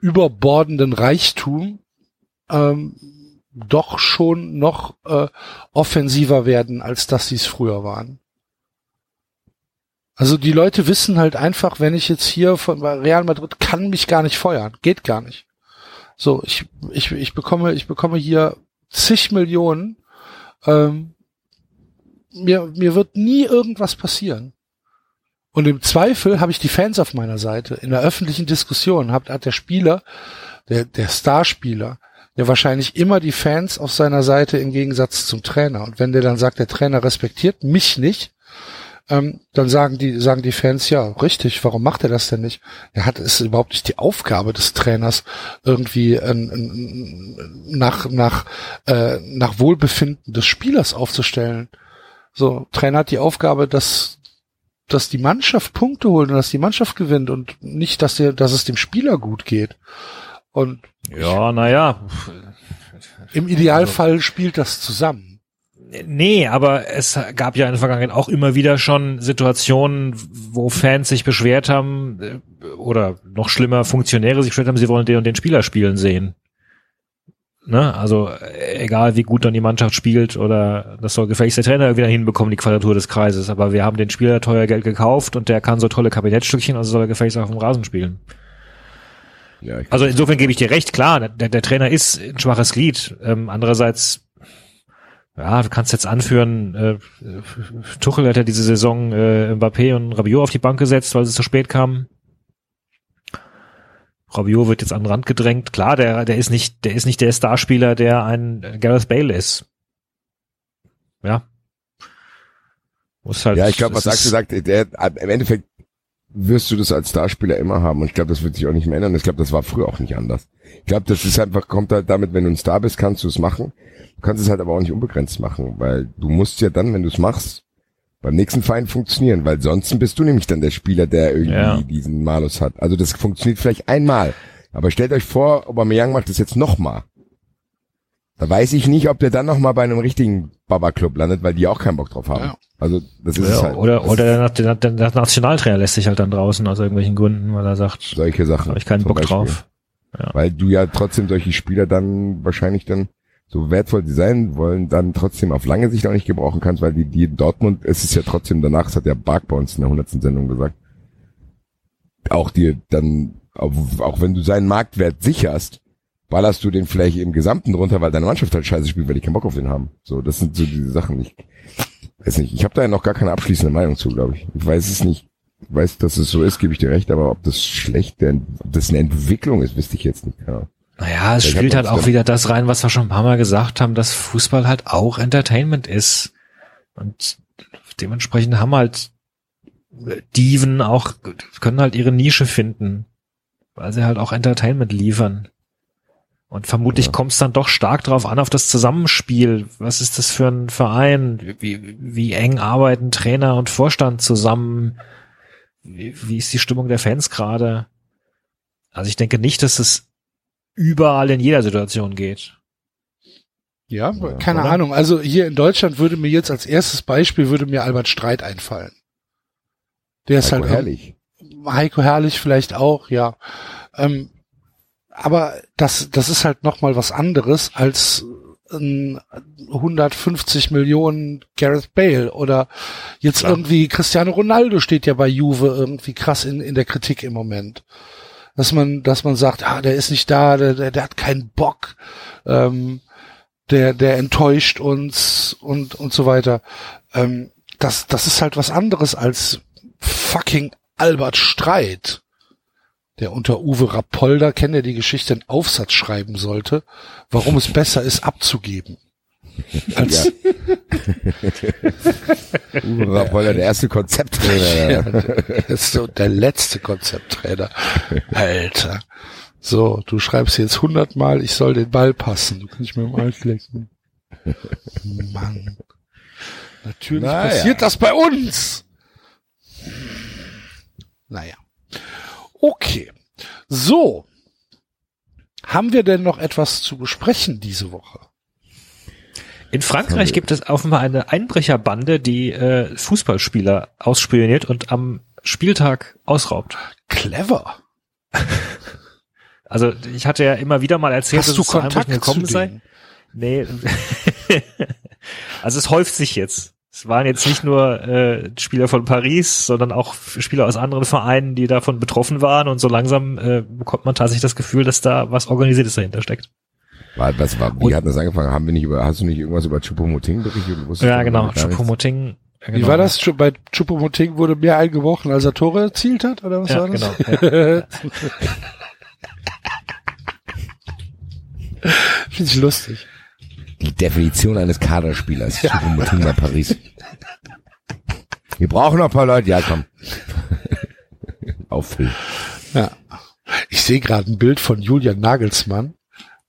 überbordenden Reichtum ähm, doch schon noch äh, offensiver werden, als dass sie es früher waren. Also die Leute wissen halt einfach, wenn ich jetzt hier von Real Madrid kann mich gar nicht feuern, geht gar nicht. So, ich, ich, ich bekomme, ich bekomme hier zig Millionen. Ähm, mir, mir wird nie irgendwas passieren. Und im Zweifel habe ich die Fans auf meiner Seite. In der öffentlichen Diskussion hat, hat der Spieler, der, der Starspieler, der wahrscheinlich immer die Fans auf seiner Seite im Gegensatz zum Trainer. Und wenn der dann sagt, der Trainer respektiert mich nicht, ähm, dann sagen die, sagen die Fans, ja, richtig, warum macht er das denn nicht? Er hat, es überhaupt nicht die Aufgabe des Trainers, irgendwie äh, nach, nach, äh, nach Wohlbefinden des Spielers aufzustellen. So, Trainer hat die Aufgabe, das dass die Mannschaft Punkte holt und dass die Mannschaft gewinnt und nicht, dass der, dass es dem Spieler gut geht. Und Ja, naja. im Idealfall spielt das zusammen. Nee, aber es gab ja in der Vergangenheit auch immer wieder schon Situationen, wo Fans sich beschwert haben, äh, oder noch schlimmer, Funktionäre sich beschwert haben, sie wollen den und den Spieler spielen sehen. Ne? Also äh, egal wie gut dann die Mannschaft spielt oder das soll gefälligst der Trainer wieder hinbekommen, die Quadratur des Kreises. Aber wir haben den Spieler teuer Geld gekauft und der kann so tolle Kabinettstückchen, also soll er gefälligst auf dem Rasen spielen. Ja, Also insofern gebe ich dir recht, klar, der, der Trainer ist ein schwaches Glied. Ähm, andererseits, ja, du kannst jetzt anführen, äh, Tuchel hat ja diese Saison äh, Mbappé und Rabiot auf die Bank gesetzt, weil sie zu spät kamen. Rabiot wird jetzt an den Rand gedrängt. Klar, der, der ist nicht, der ist nicht der Starspieler, der ein Gareth Bale ist. Ja. Muss halt, ja, ich glaube, was Axel sagt, der, im Endeffekt wirst du das als Starspieler immer haben und ich glaube, das wird sich auch nicht mehr ändern. Ich glaube, das war früher auch nicht anders. Ich glaube, das ist einfach, kommt halt damit, wenn du ein Star bist, kannst du es machen. Du kannst es halt aber auch nicht unbegrenzt machen, weil du musst ja dann, wenn du es machst, beim nächsten Verein funktionieren, weil sonst bist du nämlich dann der Spieler, der irgendwie Ja. diesen Malus hat. Also das funktioniert vielleicht einmal. Aber stellt euch vor, Aubameyang macht das jetzt nochmal. Da weiß ich nicht, ob der dann nochmal bei einem richtigen Baba-Club landet, weil die auch keinen Bock drauf haben. Ja. Also das ist es ja, halt. oder, oder der, der, der Nationaltrainer lässt sich halt dann draußen aus irgendwelchen Gründen, weil er sagt, solche Sachen. habe ich keinen Bock Beispiel. drauf. Weil du ja trotzdem solche Spieler dann wahrscheinlich dann so wertvoll sie sein wollen, dann trotzdem auf lange Sicht auch nicht gebrauchen kannst, weil die, die in Dortmund, es ist ja trotzdem danach, das hat ja Bark bei uns in der 100. Sendung gesagt, auch dir dann, auch, auch wenn du seinen Marktwert sicherst, ballerst du den vielleicht im Gesamten runter, weil deine Mannschaft halt scheiße spielt, weil die keinen Bock auf den haben. So, das sind so diese Sachen. Ich weiß nicht, ich habe da ja noch gar keine abschließende Meinung zu, glaube ich. Ich weiß es nicht. Ich weiß, dass es so ist, gebe ich dir recht, aber ob das schlecht, ob das eine Entwicklung ist, wüsste ich jetzt nicht. Ja. Naja, es spielt halt auch wieder das rein, was wir schon ein paar Mal gesagt haben, dass Fußball halt auch Entertainment ist. Und dementsprechend haben halt Diven auch, können halt ihre Nische finden, weil sie halt auch Entertainment liefern. Und vermutlich Ja. kommt es dann doch stark drauf an, auf das Zusammenspiel. Was ist das für ein Verein? Wie, wie eng arbeiten Trainer und Vorstand zusammen? Wie, wie ist die Stimmung der Fans gerade? Also ich denke nicht, dass es überall in jeder Situation geht. Ja, Ja, keine oder? Ahnung. Also hier in Deutschland würde mir jetzt als erstes Beispiel würde mir Albert Streit einfallen. Der ist Heiko halt herrlich. Heiko Herrlich vielleicht auch, ja. Ähm, aber das, das ist halt noch mal was anderes als ein 150 Millionen Gareth Bale oder jetzt Klar. irgendwie Cristiano Ronaldo steht ja bei Juve irgendwie krass in, in der Kritik im Moment. Dass man, dass man sagt, ah, der ist nicht da, der, der, der hat keinen Bock, ähm, der, der enttäuscht uns und, und so weiter. Ähm, das, das ist halt was anderes als fucking Albert Streit, der unter Uwe Rapolda, kennt ihr die Geschichte, einen Aufsatz schreiben sollte, warum es besser ist, abzugeben. Als, Uwe Rapolda, der erste Konzepttrainer. ja, ist so der letzte Konzepttrainer. Alter. So, du schreibst jetzt hundertmal, ich soll den Ball passen. Du kannst mir im Arsch lecken. Mann. Natürlich Naja. passiert das bei uns. Naja. Okay. So. Haben wir denn noch etwas zu besprechen diese Woche? In Frankreich gibt es offenbar eine Einbrecherbande, die äh, Fußballspieler ausspioniert und am Spieltag ausraubt. Clever. Also ich hatte ja immer wieder mal erzählt, Hast dass du es zu Kontakt Einbrüchen gekommen zu sei. Nee. also es häuft sich jetzt. Es waren jetzt nicht nur äh, Spieler von Paris, sondern auch Spieler aus anderen Vereinen, die davon betroffen waren. Und so langsam äh, bekommt man tatsächlich das Gefühl, dass da was Organisiertes dahinter steckt. War, was war, wie hat das angefangen? Haben wir nicht über, hast du nicht irgendwas über Chupomoting berichtet? Ja, genau. Choupo-Moting. Ja, Wie genau. war das? Bei Chupomoting wurde mehr eingebrochen, als er Tore erzielt hat, oder was Ja, war das? genau. Finde ich lustig. Die Definition eines Kaderspielers. Chupomoting bei Paris. Wir brauchen noch ein paar Leute. Ja, komm. Auffüllen. Ja. Ich sehe gerade ein Bild von Julian Nagelsmann,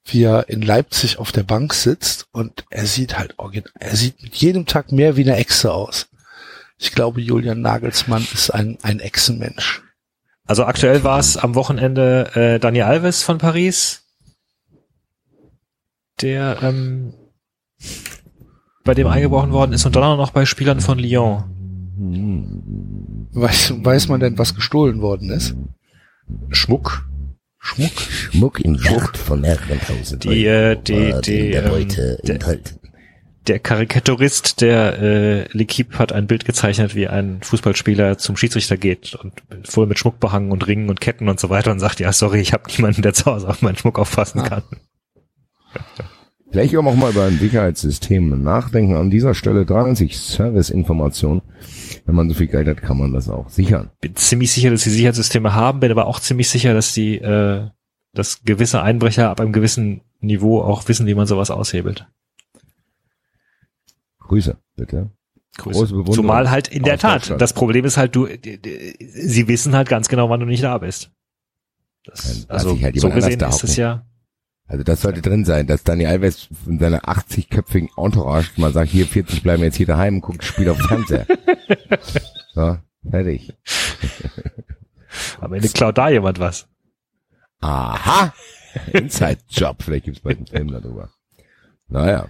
wie er in Leipzig auf der Bank sitzt und er sieht halt er sieht mit jedem Tag mehr wie eine Echse aus. Ich glaube, Julian Nagelsmann ist ein, ein Echsenmensch. Also aktuell war es am Wochenende äh, Dani Alves von Paris, der ähm, bei dem eingebrochen worden ist und dann auch noch bei Spielern von Lyon. Weiß, weiß man denn, was gestohlen worden ist? Schmuck. Schmuck? Schmuck im Wert von mehreren tausend Die, äh, Euro die, war die, in der ähm, Beute der- enthalten. Der Karikaturist der äh, L'Equipe hat ein Bild gezeichnet, wie ein Fußballspieler zum Schiedsrichter geht und voll mit Schmuck behangen und Ringen und Ketten und so weiter und sagt, ja, sorry, ich habe niemanden, der zu Hause auf meinen Schmuck aufpassen kann. Vielleicht auch mal über ein Sicherheitssystem nachdenken. An dieser Stelle 93 Serviceinformation. Wenn man so viel Geld hat, kann man das auch sichern. Bin ziemlich sicher, dass die Sicherheitssysteme haben, bin aber auch ziemlich sicher, dass die, äh, dass gewisse Einbrecher ab einem gewissen Niveau auch wissen, wie man sowas aushebelt. Grüße, bitte. Große Bewunderung Zumal halt in der Tat. Das Problem ist halt, du, sie wissen halt ganz genau, wann du nicht da bist. Das, also halt so gesehen ist es ja. Also das sollte drin sein, dass Dani Alves von seiner 80-köpfigen Entourage mal sagt, hier 40 bleiben jetzt hier daheim und gucken das Spiel auf Fernseher. so, fertig. Am Ende klaut da jemand was. Aha! Inside-Job. Vielleicht gibt's bald einen Film darüber. Naja.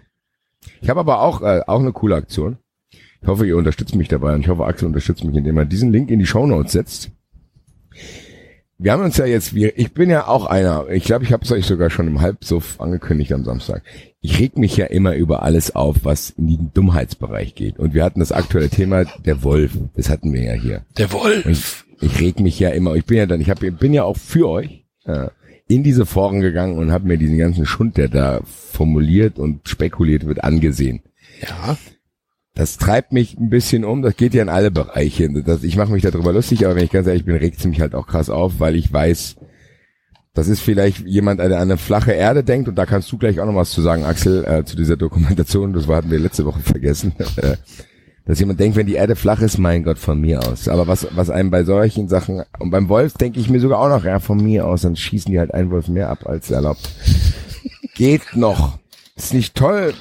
Ich habe aber auch, äh, auch eine coole Aktion. Ich hoffe, ihr unterstützt mich dabei und ich hoffe, Axel unterstützt mich, indem er diesen Link in die Shownotes setzt. Wir haben uns ja jetzt, wir, ich bin ja auch einer, ich glaube, ich habe es euch sogar schon im Halbsuff angekündigt am Samstag. Ich reg mich ja immer über alles auf, was in den Dummheitsbereich geht. Und wir hatten das aktuelle Thema, der Wolf. Das hatten wir ja hier. Der Wolf. Ich, ich reg mich ja immer, ich bin ja dann, ich hab, bin ja auch für euch äh, in diese Foren gegangen und habe mir diesen ganzen Schund, der da formuliert und spekuliert wird, angesehen. Ja. Das treibt mich ein bisschen um, das geht ja in alle Bereiche. Das, ich mache mich darüber lustig, aber wenn ich ganz ehrlich bin, regt es mich halt auch krass auf, weil ich weiß, das ist vielleicht jemand, der an eine flache Erde denkt und da kannst du gleich auch noch was zu sagen, Axel, äh, zu dieser Dokumentation, das hatten wir letzte Woche vergessen. Äh, dass jemand denkt, wenn die Erde flach ist, mein Gott, von mir aus. Aber was, was einem bei solchen Sachen, und beim Wolf denke ich mir sogar auch noch, ja, von mir aus, dann schießen die halt einen Wolf mehr ab als erlaubt. Geht noch. Ist nicht toll.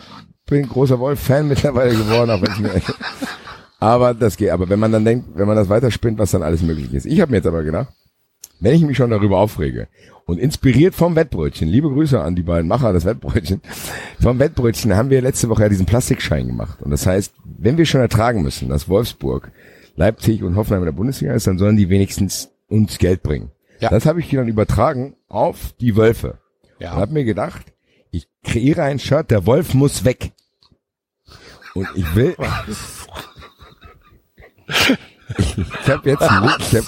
Bin großer Wolf-Fan mittlerweile geworden, auch wenn es mir, aber das geht. Aber wenn man dann denkt, wenn man das weiterspinnt, was dann alles möglich ist. Ich habe mir jetzt aber gedacht, wenn ich mich schon darüber aufrege und inspiriert vom Wettbrötchen, liebe Grüße an die beiden Macher des Wettbrötchen, vom Wettbrötchen haben wir letzte Woche ja diesen Plastikschein gemacht. Und das heißt, wenn wir schon ertragen müssen, dass Wolfsburg, Leipzig und Hoffenheim in der Bundesliga ist, dann sollen die wenigstens uns Geld bringen. Ja. Das habe ich dann übertragen auf die Wölfe. Ja. Und habe mir gedacht, ich kreiere ein Shirt, der Wolf muss weg. Und ich will. ich habe jetzt ein, ich hab,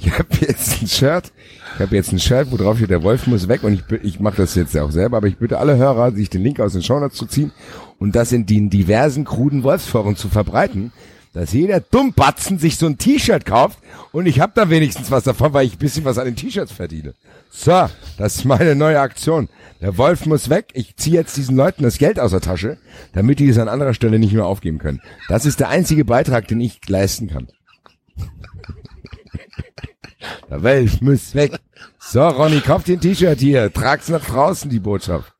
ich hab jetzt ein Shirt. Ich habe jetzt ein Shirt, wo drauf steht, der Wolf muss weg. Und ich, ich mache das jetzt auch selber, aber ich bitte alle Hörer, sich den Link aus den Shownotes zu ziehen und das in den diversen kruden Wolfsforen zu verbreiten, dass jeder Dummbatzen sich so ein T-Shirt kauft und ich habe da wenigstens was davon, weil ich ein bisschen was an den T-Shirts verdiene. So, das ist meine neue Aktion. Der Wolf muss weg. Ich ziehe jetzt diesen Leuten das Geld aus der Tasche, damit die es an anderer Stelle nicht mehr aufgeben können. Das ist der einzige Beitrag, den ich leisten kann. Der Wolf muss weg. So, Ronny, kauf den T-Shirt hier. Trag's nach draußen, die Botschaft.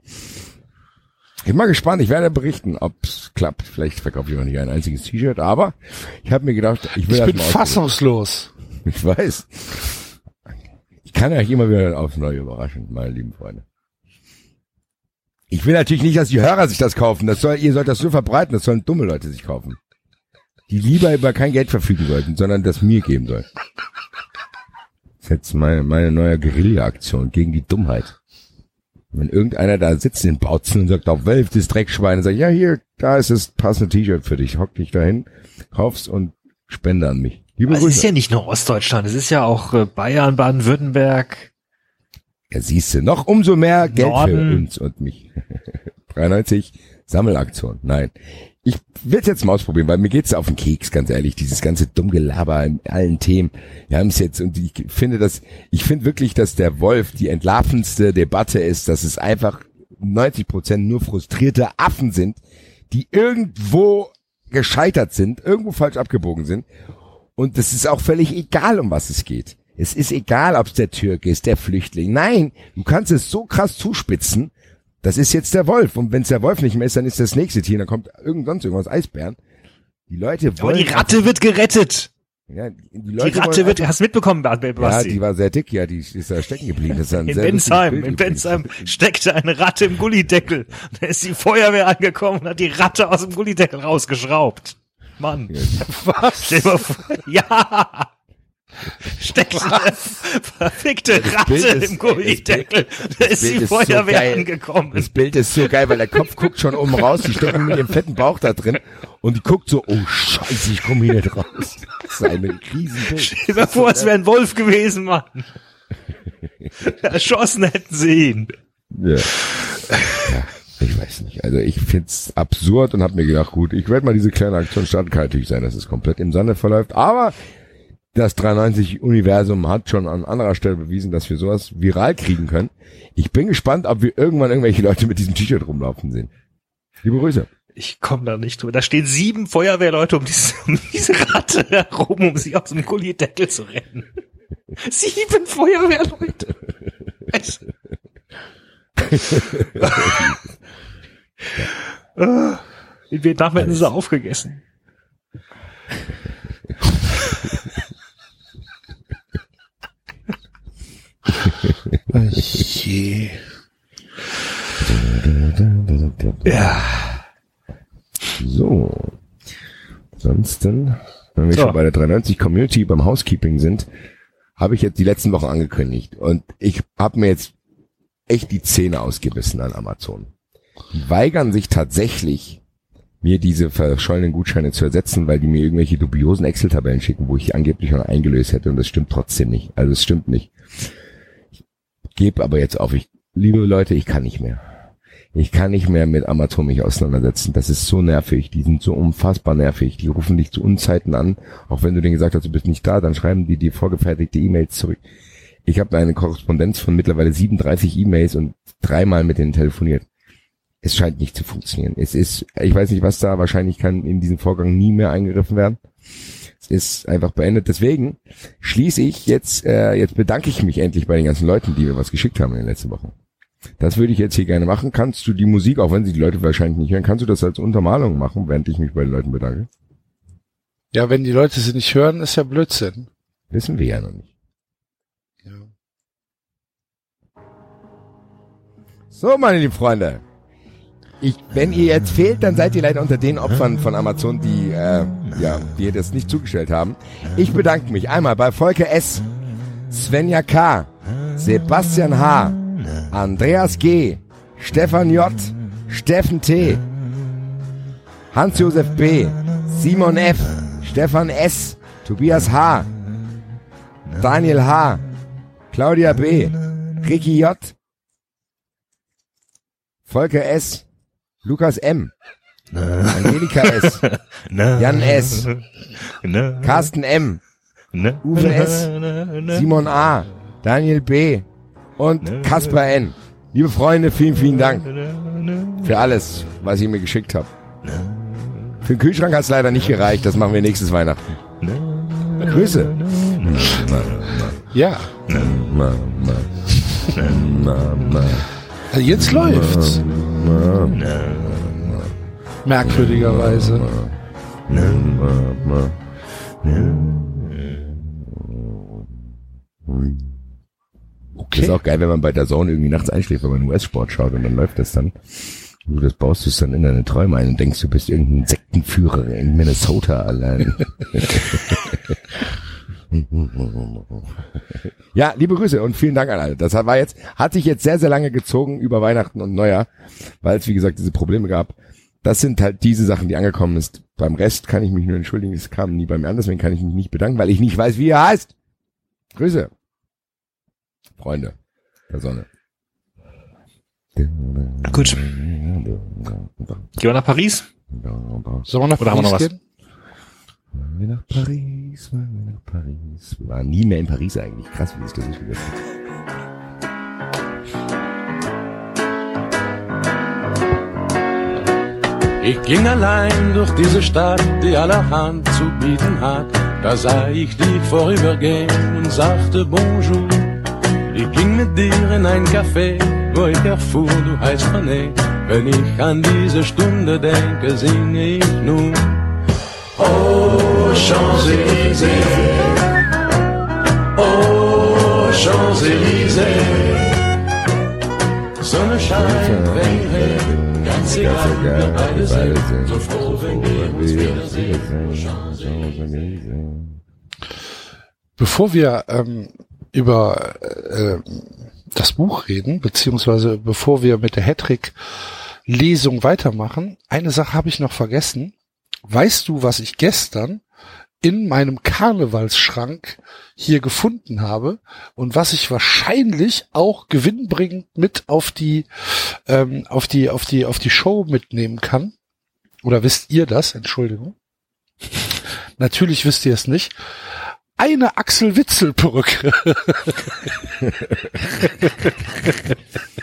Ich bin mal gespannt. Ich werde berichten, ob's klappt. Vielleicht verkaufe ich auch nicht ein einziges T-Shirt, aber ich habe mir gedacht, ich will Ich bin fassungslos. Ich weiß. Ich kann euch immer wieder aufs Neue überraschen, meine lieben Freunde. Ich will natürlich nicht, dass die Hörer sich das kaufen. Das soll, ihr sollt das nur verbreiten. Das sollen dumme Leute sich kaufen. Die lieber über kein Geld verfügen sollten, sondern das mir geben sollen. Das ist jetzt meine, meine neue Guerilla-Aktion gegen die Dummheit. Wenn irgendeiner da sitzt in Bautzen und sagt, auf Wölf, das Dreckschwein, und sagt, ja, hier, da ist das passende T-Shirt für dich. Hock dich dahin, kaufst und spende an mich. Liebe Aber es ist ja nicht nur Ostdeutschland, es ist ja auch äh, Bayern, Baden-Württemberg. Ja, siehst du, noch umso mehr Geld für Norden. uns und mich. 93 Sammelaktion. Nein. Ich will es jetzt mal ausprobieren, weil mir geht's auf den Keks, ganz ehrlich, dieses ganze Dummgelaber in allen Themen. Wir haben es jetzt und ich finde das, ich finde wirklich, dass der Wolf die entlarvendste Debatte ist, dass es einfach 90 Prozent nur frustrierte Affen sind, die irgendwo gescheitert sind, irgendwo falsch abgebogen sind. Und es ist auch völlig egal, um was es geht. Es ist egal, ob es der Türke ist, der Flüchtling. Nein, du kannst es so krass zuspitzen. Das ist jetzt der Wolf. Und wenn es der Wolf nicht mehr ist, dann ist das nächste Tier. Dann kommt irgend sonst irgendwas, Eisbären. Die Leute Aber wollen. die Ratte wird gerettet. ja, die, Die Leute Ratte wollen wird, hast du mitbekommen, Basti? Ja, die war sehr dick, ja, die ist da stecken geblieben. Das ist in Bensheim, in. Bensheim steckte eine Ratte im Gullideckel. Da ist die Feuerwehr angekommen und hat die Ratte aus dem Gullideckel rausgeschraubt. Mann. Was? Mal vor, ja. Steckt verfickte Ratte ist- im Gullideckel. Da ist Bild die ist so Feuerwehr geil. angekommen. Das Bild ist so geil, weil der Kopf guckt schon oben raus, die stecken mit ihrem fetten Bauch da drin und die guckt so, oh scheiße, ich komme hier nicht raus. Das ist ein Riesenbild. Stell dir mal vor, es wäre ein Wolf gewesen, Mann. Erschossen hätten sie ihn. Ja. ja, ich weiß nicht. Also ich find's absurd und habe mir gedacht, gut, ich werde mal diese kleine Aktion starten. Kann natürlich sein, dass es komplett im Sande verläuft, aber das 93-Universum hat schon an anderer Stelle bewiesen, dass wir sowas viral kriegen können. Ich bin gespannt, ob wir irgendwann irgendwelche Leute mit diesem T-Shirt rumlaufen sehen. Liebe Grüße. Ich komme da nicht drüber. Da stehen sieben Feuerwehrleute um diese, um diese Ratte herum, um sie aus dem Gullideckel zu retten. Sieben Feuerwehrleute. Es- Ah, In Vietnam hätten sie aufgegessen. Je. Ja. So. Ansonsten, wenn wir So. schon bei der 93 Community beim Housekeeping sind, habe ich jetzt die letzten Wochen angekündigt. Und ich habe mir jetzt echt die Zähne ausgebissen an Amazon. Die weigern sich tatsächlich, mir diese verschollenen Gutscheine zu ersetzen, weil die mir irgendwelche dubiosen Excel-Tabellen schicken, wo ich angeblich schon eingelöst hätte. Und das stimmt trotzdem nicht. Also es stimmt nicht. Gebe aber jetzt auf. Ich, liebe Leute, ich kann nicht mehr. Ich kann nicht mehr mit Amazon mich auseinandersetzen. Das ist so nervig. Die sind so unfassbar nervig. Die rufen dich zu Unzeiten an. Auch wenn du denen gesagt hast, du bist nicht da, dann schreiben die dir vorgefertigte E-Mails zurück. Ich habe eine Korrespondenz von mittlerweile 37 E-Mails und dreimal mit denen telefoniert. Es scheint nicht zu funktionieren. Es ist, ich weiß nicht, was da, wahrscheinlich kann in diesen Vorgang nie mehr eingegriffen werden. Ist einfach beendet. Deswegen schließe ich jetzt, äh, jetzt bedanke ich mich endlich bei den ganzen Leuten, die mir was geschickt haben in den letzten Wochen. Das würde ich jetzt hier gerne machen. Kannst du die Musik, auch wenn sie die Leute wahrscheinlich nicht hören, kannst du das als Untermalung machen, während ich mich bei den Leuten bedanke? Ja, wenn die Leute sie nicht hören, ist ja Blödsinn. Wissen wir ja noch nicht. Ja. So, meine lieben Freunde. Ich, wenn ihr jetzt fehlt, dann seid ihr leider unter den Opfern von Amazon, die, äh, ja, die das nicht zugestellt haben. Ich bedanke mich einmal bei Volker S., Svenja K., Sebastian H., Andreas G., Stefan J., Steffen T., Hans-Josef B., Simon F., Stefan S., Tobias H., Daniel H., Claudia B., Ricky J., Volker S., Lukas M., Angelika S., Jan S., Ne, Carsten M., ne, Uwe S., Simon A., Daniel B. und Kasper N. Liebe Freunde, vielen, vielen Dank für alles, was ihr mir geschickt habt. Für den Kühlschrank hat es leider nicht gereicht, das machen wir nächstes Weihnachten. Grüße. Ja, also jetzt läuft's. Merkwürdigerweise. Okay. Ist auch geil, wenn man bei der Zone irgendwie nachts einschläft, wenn man US-Sport schaut und dann läuft das dann. Du, das baust du es dann in deine Träume ein und denkst, du bist irgendein Sektenführer in Minnesota allein. ja, liebe Grüße und vielen Dank an alle. Das war jetzt, hat sich jetzt sehr, sehr lange gezogen über Weihnachten und Neujahr, weil es, wie gesagt, diese Probleme gab. Das sind halt diese Sachen, die angekommen ist. Beim Rest kann ich mich nur entschuldigen, es kam nie bei mir an, deswegen kann ich mich nicht bedanken, weil ich nicht weiß, wie er heißt. Grüße. Freunde der Sonne. Gut. Gehen wir nach Paris? Sollen wir nach Oder haben wir noch was? gehen? Wollen wir nach Paris, wollen wir nach Paris. Wir waren nie mehr in Paris eigentlich. Krass, wie sich das nicht wieder Ich ging allein durch diese Stadt, die allerhand zu bieten hat. Da sah ich dich vorübergehen und sagte Bonjour. Ich ging mit dir in ein Café, wo ich erfuhr, du heißt René. Wenn ich an diese Stunde denke, singe ich nun. Oh, Champs-Élysées. Oh, Champs-Élysées. Sonne scheint, wenn Regen, ganz egal, beide sind so froh, wenn wir uns wiedersehen. Champs-Élysées. Bevor wir ähm, über äh, das Buch reden, beziehungsweise bevor wir mit der Hattrick-Lesung weitermachen, eine Sache habe ich noch vergessen. Weißt du, was ich gestern in meinem Karnevalsschrank hier gefunden habe und was ich wahrscheinlich auch gewinnbringend mit auf die ähm, auf die auf die auf die Show mitnehmen kann? Oder wisst ihr das? Entschuldigung. Natürlich wisst ihr es nicht. Eine Axel Witzel Perücke.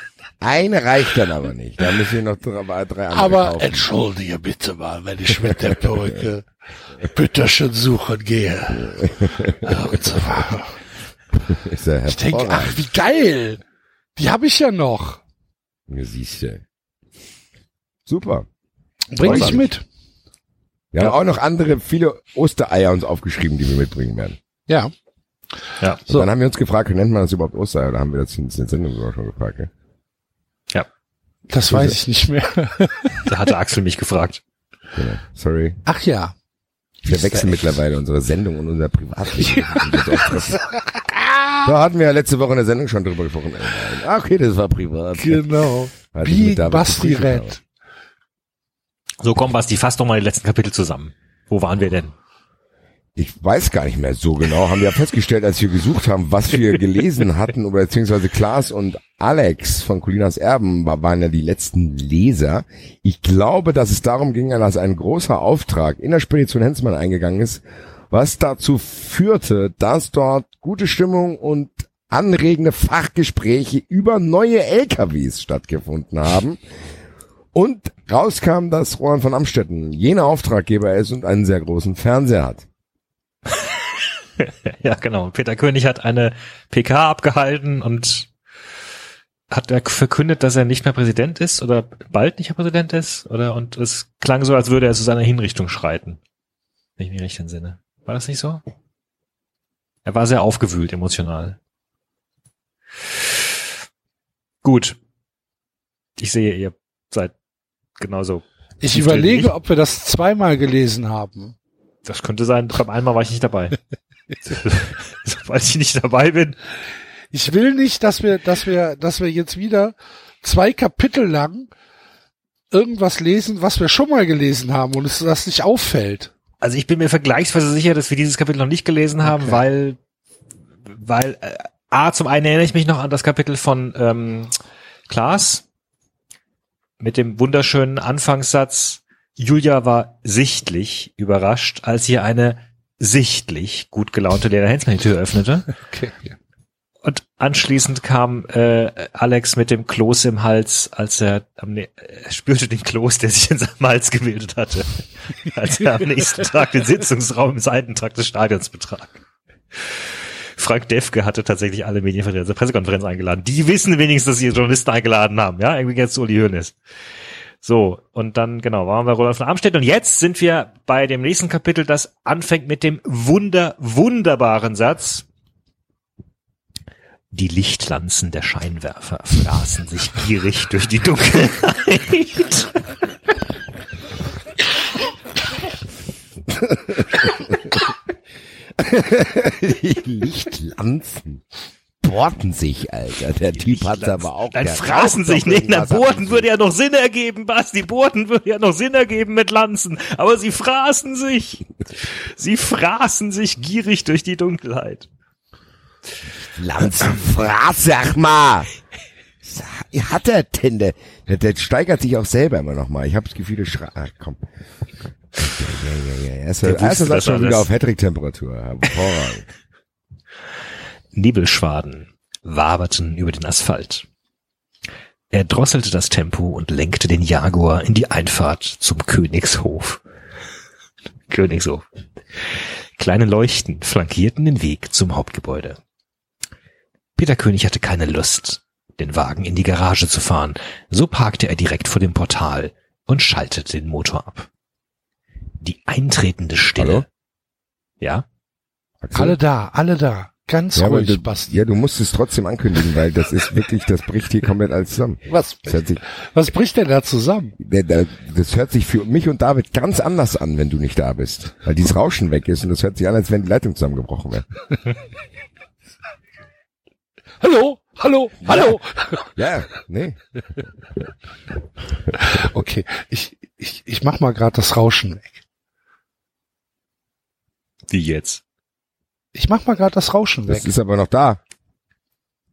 Eine reicht dann aber nicht. Da müssen wir noch drei, drei andere Aber kaufen. entschuldige bitte mal, wenn ich mit der Perücke Bütterchen suchen gehe. Und so ja Ich denke, ach, wie geil. Die habe ich ja noch. Ja, siehst du. Super. Bring ich mit. Wir haben auch noch andere, viele Ostereier uns aufgeschrieben, die wir mitbringen werden. Ja. Ja. So. Dann haben wir uns gefragt, nennt man das überhaupt Ostereier? Oder haben wir das in der Sendung sogar schon gefragt? Ja? Das weiß ich nicht mehr. Da hatte Axel mich gefragt. Genau. Sorry. Ach ja. Wir wechseln mittlerweile unsere Sendung und unser Privatleben. da hatten wir ja letzte Woche in der Sendung schon drüber gesprochen. Ah, okay, das war privat. Genau. Wie Basti. Red. So, komm, Basti, fass doch mal die letzten Kapitel zusammen. Wo waren wir denn? Ich weiß gar nicht mehr so genau. Haben wir ja festgestellt, als wir gesucht haben, was wir gelesen hatten, oder beziehungsweise Klaas und Alex von Colinas Erben war- waren ja die letzten Leser. Ich glaube, dass es darum ging, dass ein großer Auftrag in der Spedition Hensmann eingegangen ist, was dazu führte, dass dort gute Stimmung und anregende Fachgespräche über neue LKWs stattgefunden haben. Und rauskam, dass Roland von Amstetten jener Auftraggeber ist und einen sehr großen Fernseher hat. Ja, genau. Peter König hat eine PK abgehalten und hat er verkündet, dass er nicht mehr Präsident ist oder bald nicht mehr Präsident ist, oder? Und es klang so, als würde er zu seiner Hinrichtung schreiten. Wenn ich mich recht entsinne. War das nicht so? Er war sehr aufgewühlt, emotional. Gut. Ich sehe, ihr seid genauso. Ich überlege, drin. ob wir das zweimal gelesen haben. Das könnte sein, beim einmal war ich nicht dabei. Sobald ich nicht dabei bin, Ich will nicht, dass wir, dass wir, dass wir jetzt wieder zwei Kapitel lang irgendwas lesen, was wir schon mal gelesen haben und es das nicht auffällt. Also ich bin mir vergleichsweise sicher, dass wir dieses Kapitel noch nicht gelesen haben, Okay. weil, weil, äh, A, zum einen erinnere ich mich noch an das Kapitel von ähm, Klaas mit dem wunderschönen Anfangssatz, Julia war sichtlich überrascht, als hier eine sichtlich gut gelaunte Lena Hensmann die Tür öffnete. Okay. Und anschließend kam äh, Alex mit dem Kloß im Hals, als er, am, ne- er spürte den Kloß, der sich in seinem Hals gebildet hatte, als er am nächsten Tag den Sitzungsraum im Seitentrakt des Stadions betrat. Frank Defke hatte tatsächlich alle Medienvertreter zur Pressekonferenz eingeladen. Die wissen wenigstens, dass sie Journalisten eingeladen haben, ja, irgendwie jetzt Uli Hoeneß. So, und dann, genau, waren wir Roland von Amstedt und jetzt sind wir bei dem nächsten Kapitel, das anfängt mit dem wunder, wunderbaren Satz, die Lichtlanzen der Scheinwerfer fraßen sich gierig durch die Dunkelheit. Die Lichtlanzen bohrten sich, Alter. Der Typ hat's aber auch. Dann fraßen sich nicht. Na, Bohrten würde ja noch Sinn ergeben, Basti. Bohrten würde ja noch Sinn ergeben mit Lanzen. Aber sie fraßen sich. Sie fraßen sich gierig durch die Dunkelheit. Lanzenfraß, sag mal. Hat er denn? Der, der, steigert sich auch selber immer noch mal. Ich habe das Gefühl, der schreit. Ach, komm. Ja, ja, ja, ja. Er er wusste das das schon wieder auf Hattrick-Temperatur. Hervorragend. Nebelschwaden waberten über den Asphalt. Er drosselte das Tempo und lenkte den Jaguar in die Einfahrt zum Königshof. Königshof. Kleine Leuchten flankierten den Weg zum Hauptgebäude. Peter König hatte keine Lust, den Wagen in die Garage zu fahren, so parkte er direkt vor dem Portal und schaltete den Motor ab. Die eintretende Stille. Hallo? Ja? Axel? Alle da, alle da. Ganz ja, ruhig, du, Basti. ja, du musst es trotzdem ankündigen, weil das ist wirklich, das bricht hier komplett alles zusammen. Was, sich, was bricht denn da zusammen? das hört sich für mich und David ganz anders an, wenn du nicht da bist. Weil dieses Rauschen weg ist und das hört sich an, als wenn die Leitung zusammengebrochen wäre. Hallo, hallo, hallo. Ja, nee. Okay, ich, ich, ich mach mal gerade das Rauschen weg. Wie jetzt? Ich mach mal gerade das Rauschen weg. Das ist aber noch da.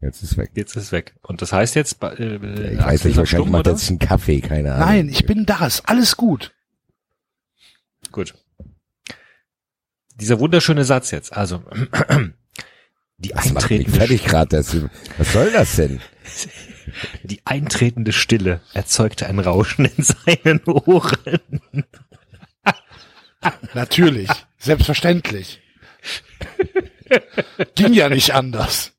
Jetzt ist weg. Jetzt ist es weg. Und das heißt jetzt, äh, Ich weiß nicht, wahrscheinlich macht jetzt einen Kaffee, keine Ahnung. Nein, ich bin da, ist alles gut. Gut. Dieser wunderschöne Satz jetzt, also die Das macht mich eintretende, fertig gerade. Das- Was soll das denn? die eintretende Stille erzeugte ein Rauschen in seinen Ohren. Natürlich, selbstverständlich. Ging ja nicht anders.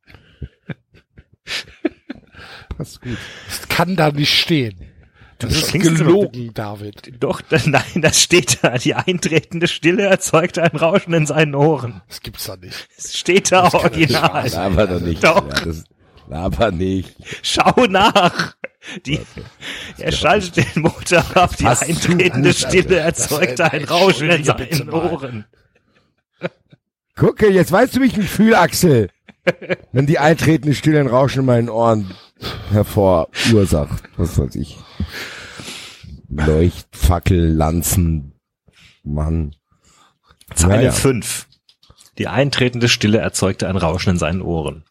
Das ist gut. Das kann da nicht stehen. Das Du ist klingst gelogen, David. Doch, nein, das steht da. Die eintretende Stille erzeugte ein Rauschen in seinen Ohren. Das gibt's da nicht. Es steht da nicht wahr original. sein. Laber doch nicht. Doch. Ja, das, laber nicht. Schau nach. Die, er schaltet den Motor ab. Die eintretende. Stille erzeugte Das- ein Rauschen in seinen mal. Ohren. Gucke, jetzt weißt du, wie ich mich fühle, Axel. Wenn die eintretende Stille ein Rauschen in meinen Ohren hervorursacht. Was weiß ich. Leuchtfackel, Lanzen, Mann. Zeile Naja. 5. Die eintretende Stille erzeugte ein Rauschen in seinen Ohren.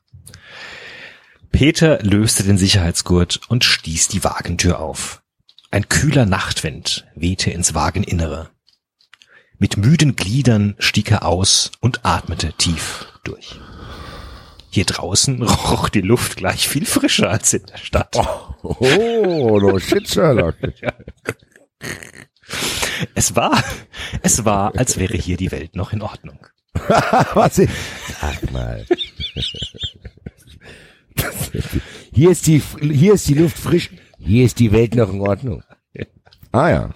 Peter löste den Sicherheitsgurt und stieß die Wagentür auf. Ein kühler Nachtwind wehte ins Wageninnere. Mit müden Gliedern stieg er aus und atmete tief durch. Hier draußen roch die Luft gleich viel frischer als in der Stadt. Oh, no shit, Sherlock. Es war, es war, als wäre hier die Welt noch in Ordnung. Was ist? Sag mal. Hier ist die, hier ist die Luft frisch. Hier ist die Welt noch in Ordnung. Ah ja.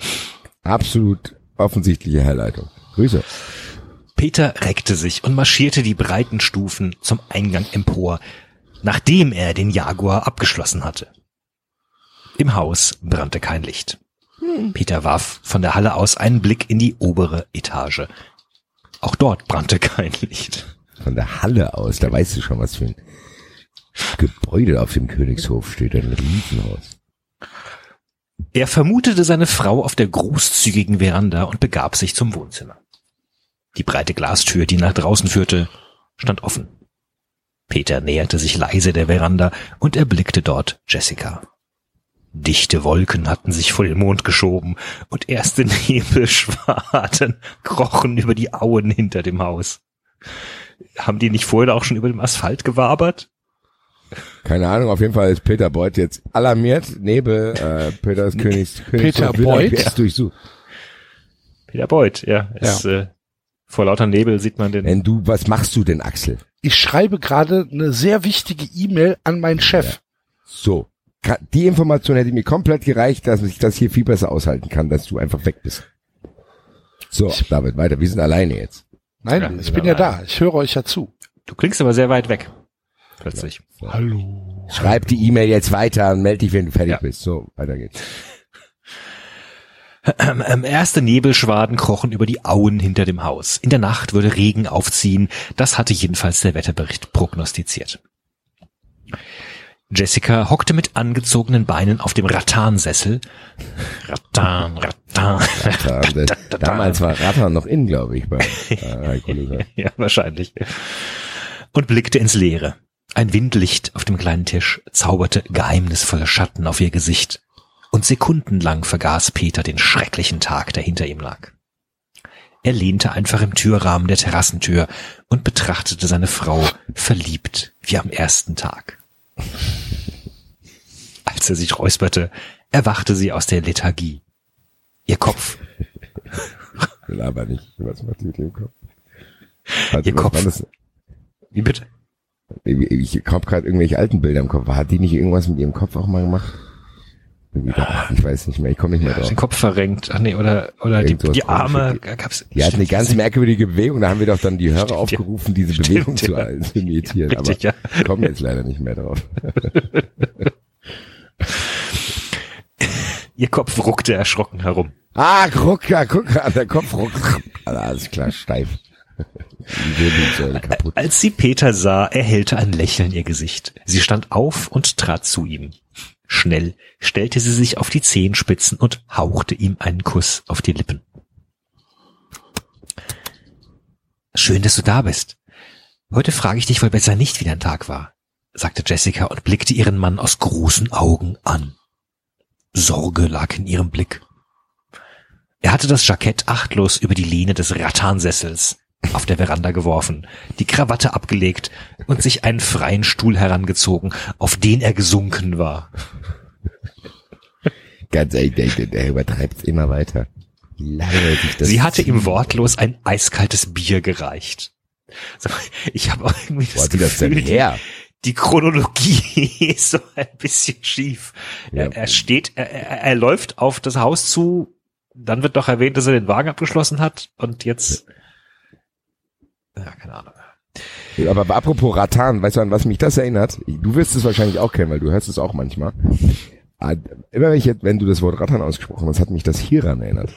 Absolut offensichtliche Herleitung. Grüße. Peter reckte sich und marschierte die breiten Stufen zum Eingang empor, nachdem er den Jaguar abgeschlossen hatte. Im Haus brannte kein Licht. Peter warf von der Halle aus einen Blick in die obere Etage. Auch dort brannte kein Licht. Von der Halle aus, da weißt du schon, was für ein Gebäude auf dem Königshof steht, ein Riesenhaus. Er vermutete seine Frau auf der großzügigen Veranda und begab sich zum Wohnzimmer. Die breite Glastür, die nach draußen führte, stand offen. Peter näherte sich leise der Veranda und erblickte dort Jessica. Dichte Wolken hatten sich vor den Mond geschoben und erste Nebelschwaden krochen über die Auen hinter dem Haus. Haben die nicht vorher auch schon über dem Asphalt gewabert? Keine Ahnung, auf jeden Fall ist Peter Beuth jetzt alarmiert. Nebel, äh, Peter des Königs, Peter Königshof wird Beuth? durchsucht. Peter Beuth, ja. Es, Äh, vor lauter Nebel sieht man den. Wenn du, was machst du denn, Axel? Ich schreibe gerade eine sehr wichtige E-Mail an meinen Chef. So. Ka- Die Information hätte mir komplett gereicht, dass ich das hier viel besser aushalten kann, dass du einfach weg bist. So, David, weiter. Wir sind alleine jetzt. Nein, Ja, ich bin ja aber- da. Ich höre euch ja zu. Du klingst aber sehr weit weg. Plötzlich. Hallo. Schreib die E-Mail jetzt weiter und melde dich, wenn du fertig Ja. bist. So, weiter geht's. Ähm, ähm, erste Nebelschwaden krochen über die Auen hinter dem Haus. In der Nacht würde Regen aufziehen. Das hatte jedenfalls der Wetterbericht prognostiziert. Jessica hockte mit angezogenen Beinen auf dem Rattansessel. Rattan, Rattan. Da, damals war Rattern noch in, glaube ich, bei äh, ja, wahrscheinlich. Und blickte ins Leere. Ein Windlicht auf dem kleinen Tisch zauberte geheimnisvolle Schatten auf ihr Gesicht. Und sekundenlang vergaß Peter den schrecklichen Tag, der hinter ihm lag. Er lehnte einfach im Türrahmen der Terrassentür und betrachtete seine Frau verliebt wie am ersten Tag. Als er sich räusperte, erwachte sie aus der Lethargie. Ihr Kopf, Will aber nicht. Was macht die mit dem Kopf? Warte, Ihr Kopf. wie bitte? Ich, habe gerade irgendwelche alten Bilder im Kopf. Hat die nicht irgendwas mit ihrem Kopf auch mal gemacht? Doch, ich weiß nicht mehr, ich komme nicht mehr drauf. Den Kopf verrenkt. Ach nee, oder, oder die, Irgend die Arme. Gab's, Die hatten eine ganz merkwürdige Bewegung, da haben wir doch dann die Hörer Stimmt, ja. aufgerufen, diese Stimmt, Bewegung ja. zu, imitieren. Aber Richtig, ja. ich komme jetzt leider nicht mehr drauf. Ihr Kopf ruckte erschrocken herum. Ah, guck an, der Kopf ruckt. Alles klar, steif. Kaputt. Als sie Peter sah, erhellte ein Lächeln ihr Gesicht. Sie stand auf und trat zu ihm. Schnell stellte sie sich auf die Zehenspitzen und hauchte ihm einen Kuss auf die Lippen. Schön, dass du da bist. Heute frage ich dich wohl besser nicht, wie dein Tag war, sagte Jessica und blickte ihren Mann aus großen Augen an. Sorge lag in ihrem Blick. Er hatte das Jackett achtlos über die Lehne des Rattansessels auf der Veranda geworfen, die Krawatte abgelegt und sich einen freien Stuhl herangezogen, auf den er gesunken war. Ganz ehrlich, der, übertreibt's immer weiter. Sie hatte ihm wortlos ein eiskaltes Bier gereicht. Ich habe auch irgendwie das hat die das Gefühl, die, Chronologie ist so ein bisschen schief. Ja. Er, er steht, er, er, er läuft auf das Haus zu, dann wird doch erwähnt, dass er den Wagen abgeschlossen hat und jetzt, ja, keine Ahnung. Aber apropos Ratan, weißt du, an was mich das erinnert? Du wirst es wahrscheinlich auch kennen, weil du hörst es auch manchmal. Ah, Immer wenn, ich, jetzt- wenn du das Wort Ratan ausgesprochen hast, hat mich das hieran erinnert.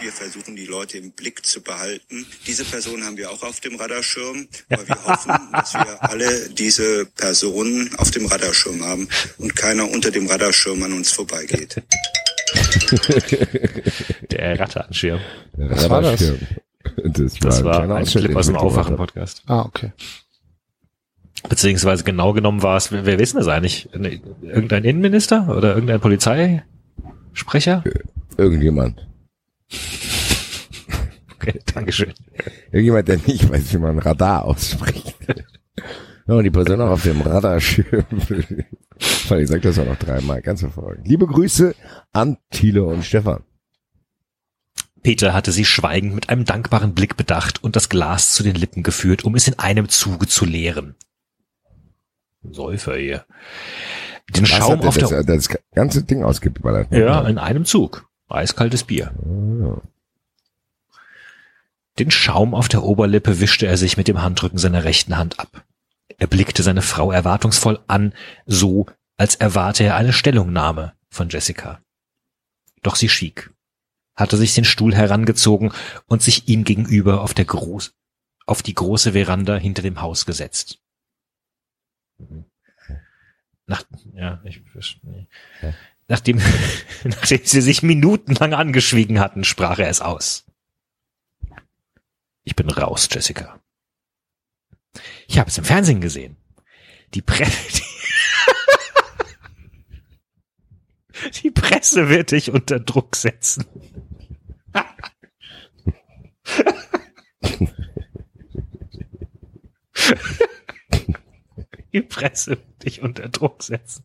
Wir versuchen, die Leute im Blick zu behalten. Diese Person haben wir auch auf dem Radarschirm, aber wir hoffen, dass wir alle diese Personen auf dem Radarschirm haben und keiner unter dem Radarschirm an uns vorbeigeht. Der Ratteanschirm. Was war das? Das war, Das war ein Ausschnitt, Clip aus dem. Aufwachen-Podcast. Ah, okay. Beziehungsweise genau genommen war es, wer, wer wissen das eigentlich? Irgendein Innenminister oder irgendein Polizeisprecher? Irgendjemand. Okay, Dankeschön. Irgendjemand, der nicht weiß, wie man Radar ausspricht. Ja, und die Person auch auf dem Radarschirm. Weil ich sag das auch noch dreimal. Ganz hervorragend. Liebe Grüße an Thiele und Stefan. Peter hatte sie schweigend mit einem dankbaren Blick bedacht und das Glas zu den Lippen geführt, um es in einem Zuge zu leeren. Säufer hier. Den Was Schaum auf der, der, das, das ganze Ding ausgeballert. ja, in einem Zug. Eiskaltes Bier. Den Schaum auf der Oberlippe wischte er sich mit dem Handrücken seiner rechten Hand ab. Er blickte seine Frau erwartungsvoll an, so als erwarte er eine Stellungnahme von Jessica. Doch sie schwieg, hatte sich den Stuhl herangezogen und sich ihm gegenüber auf der Groß auf die große Veranda hinter dem Haus gesetzt. Nach, ja, ich, nee. Nachdem, nachdem sie sich minutenlang angeschwiegen hatten, sprach er es aus. Ich bin raus, Jessica. Ich habe es im Fernsehen gesehen. Die Presse, die, Presse wird dich unter Druck setzen. Die Presse wird dich unter Druck setzen.